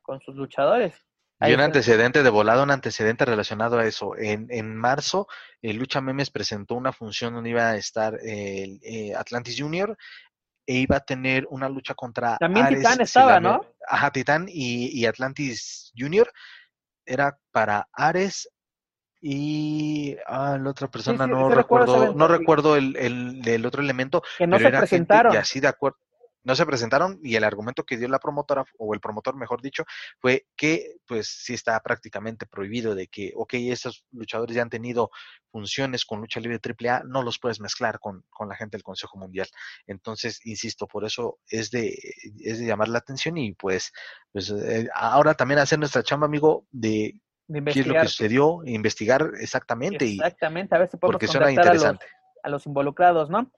con sus luchadores. Y un antecedente de volado, un antecedente relacionado a eso. En, en marzo, eh, Lucha Memes presentó una función donde iba a estar el eh, Atlantis Junior e iba a tener una lucha contra. También Titán estaba, ¿no? Ajá, Titán y, Atlantis Junior. Era para Ares y ah, la otra persona no recuerdo, no recuerdo el, el, otro elemento. Que no se presentaron. y así de acuerdo no se presentaron y el argumento que dio la promotora, o el promotor mejor dicho, fue que pues sí está prácticamente prohibido de que, ok, esos luchadores ya han tenido funciones con lucha libre AAA, no los puedes mezclar con, con la gente del Consejo Mundial. Entonces, insisto, por eso es de, es de llamar la atención y pues, pues eh, ahora también hacer nuestra chamba, amigo, de, qué es lo que sucedió, investigar exactamente. Exactamente, a ver si podemos porque suena interesante. a los involucrados, ¿no?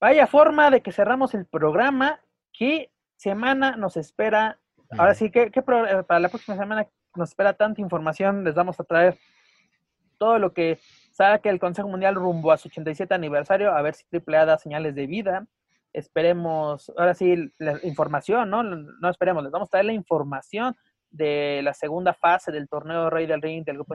Vaya forma de que cerramos el programa. ¿Qué semana nos espera? Ahora sí, ¿qué, qué para la próxima semana nos espera tanta información? Les vamos a traer. todo lo que sabe que el Consejo Mundial rumbo a su 87 aniversario, a ver si AAA da señales de vida. Esperemos, ahora sí, la información, ¿no? No esperemos, les vamos a traer la información de la segunda fase del torneo Rey del Ring del Grupo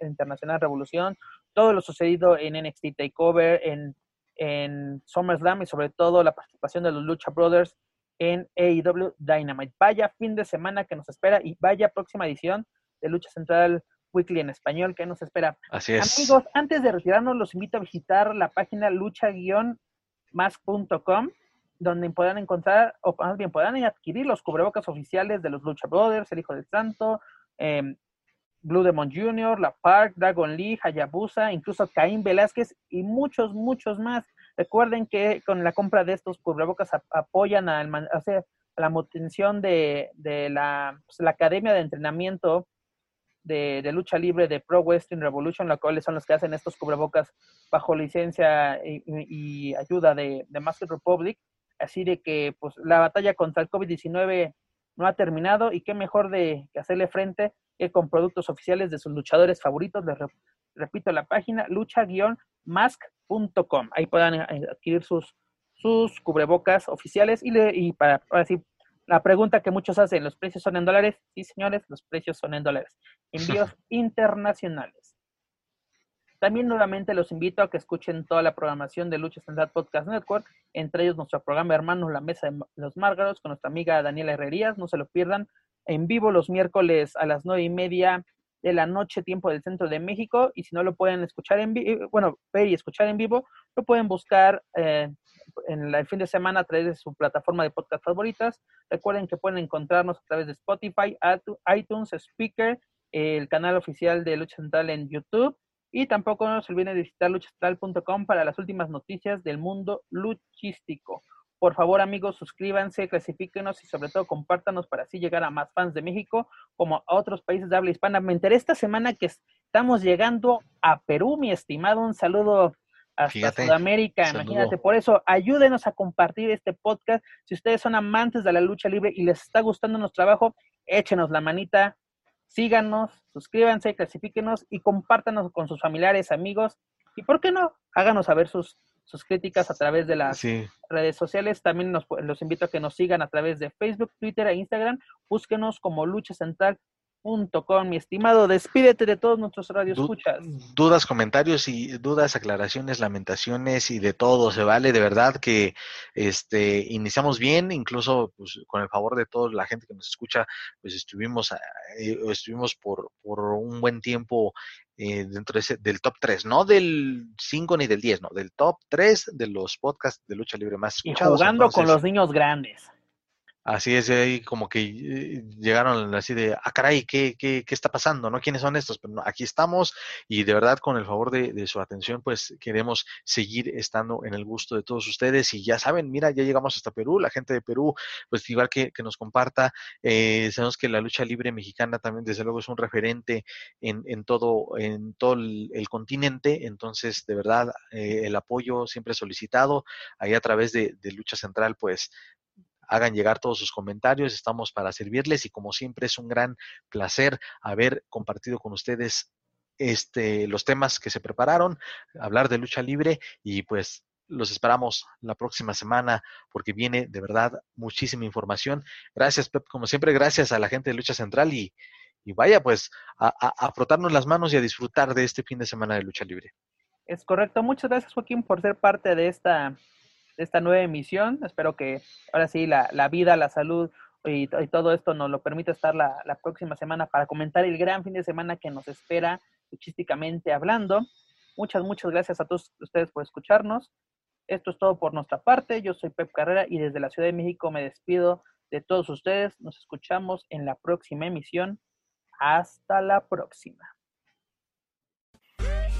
Internacional Revolución, todo lo sucedido en NXT Takeover, en, en SummerSlam y sobre todo la participación de los Lucha Brothers en AEW Dynamite. Vaya fin de semana que nos espera y vaya próxima edición de Lucha Central Weekly en español que nos espera. Así es. Amigos, antes de retirarnos, los invito a visitar la página lucha-más.com donde podrán encontrar, o más bien podrán adquirir los cubrebocas oficiales de los Lucha Brothers, El Hijo del Santo, em, Blue Demon Jr., La Park, Dragon Lee, Hayabusa, incluso Caín Velázquez y muchos, muchos más. Recuerden que con la compra de estos cubrebocas apoyan a, la manutención de, la, pues, la, Academia de Entrenamiento de, Lucha Libre de Pro Western Revolution, la cuales son los que hacen estos cubrebocas bajo licencia y, ayuda de, de Master Republic. Así de que pues la batalla contra el COVID-19 no ha terminado y qué mejor de hacerle frente con productos oficiales de sus luchadores favoritos. Les repito la página lucha-mask.com. Ahí puedan eh, adquirir sus, sus cubrebocas oficiales y, le, y para así la pregunta que muchos hacen, ¿los precios son en dólares? Sí, señores, los precios son en dólares. Envíos internacionales. También nuevamente los invito a que escuchen toda la programación de Lucha Central Podcast Network, entre ellos nuestro programa hermano La Mesa de los Márgaros con nuestra amiga Daniela Herrerías, no se lo pierdan, en vivo los miércoles a las nueve y media de la noche, tiempo del centro de México, y si no lo pueden escuchar en vivo, bueno, ver y escuchar en vivo, lo pueden buscar eh, en el fin de semana a través de su plataforma de podcast favoritas. Recuerden que pueden encontrarnos a través de Spotify, iTunes, Speaker, el canal oficial de Lucha Central en YouTube y tampoco no se olviden de visitar luchastral.com para las últimas noticias del mundo luchístico. Por favor, amigos, suscríbanse, clasifíquenos y sobre todo compártanos para así llegar a más fans de México como a otros países de habla hispana. Me enteré esta semana que estamos llegando a Perú, mi estimado. Un saludo hasta Sudamérica, imagínate. Por eso, ayúdenos a compartir este podcast. Si ustedes son amantes de la lucha libre y les está gustando nuestro trabajo, échenos la manita, síganos, suscríbanse, clasifíquenos y compártanos con sus familiares, amigos. Y por qué no, háganos saber sus, sus críticas a través de las redes sociales. También nos, los invito a que nos sigan a través de Facebook, Twitter e Instagram. Búsquenos como Lucha Central con mi estimado. Despídete de todos nuestros radioescuchas. Dudas, comentarios y dudas, aclaraciones, lamentaciones y de todo se vale. De verdad que este iniciamos bien, incluso pues, con el favor de toda la gente que nos escucha, pues estuvimos eh, estuvimos por, por un buen tiempo eh, dentro ese, del top 3, no del 5 ni del 10, no, del top 3 de los podcasts de lucha libre más escuchados. Y jugando con los niños grandes. Así es, ahí como que eh, llegaron así de, ah, caray, ¿qué, qué, qué está pasando? ¿No? ¿Quiénes son estos? Pero aquí estamos y de verdad con el favor de, su atención, pues queremos seguir estando en el gusto de todos ustedes y ya saben, mira, ya llegamos hasta Perú, la gente de Perú, pues igual que, que nos comparta, eh, sabemos que la lucha libre mexicana también desde luego es un referente en, en todo, en todo el, continente, entonces de verdad eh, el apoyo siempre solicitado ahí a través de, de Lucha Central, pues hagan llegar todos sus comentarios, estamos para servirles y como siempre es un gran placer haber compartido con ustedes este, los temas que se prepararon, hablar de lucha libre y pues los esperamos la próxima semana porque viene de verdad muchísima información. Gracias, Pep, como siempre, gracias a la gente de Lucha Central y, y vaya pues a, a, frotarnos las manos y a disfrutar de este fin de semana de lucha libre. Es correcto. Muchas gracias, Joaquín, por ser parte de esta esta nueva emisión. Espero que ahora sí la, vida, la salud y, todo esto nos lo permita estar la, próxima semana para comentar el gran fin de semana que nos espera, luchísticamente hablando. Muchas, muchas gracias a todos ustedes por escucharnos. Esto es todo por nuestra parte. Yo soy Pep Carrera y desde la Ciudad de México me despido de todos ustedes. Nos escuchamos en la próxima emisión. Hasta la próxima.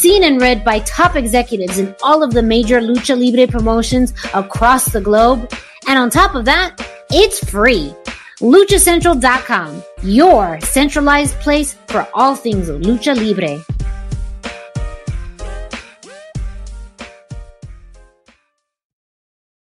Seen and read by top executives in all of the major Lucha Libre promotions across the globe. And on top of that, it's free. LuchaCentral.com, your centralized place for all things Lucha Libre.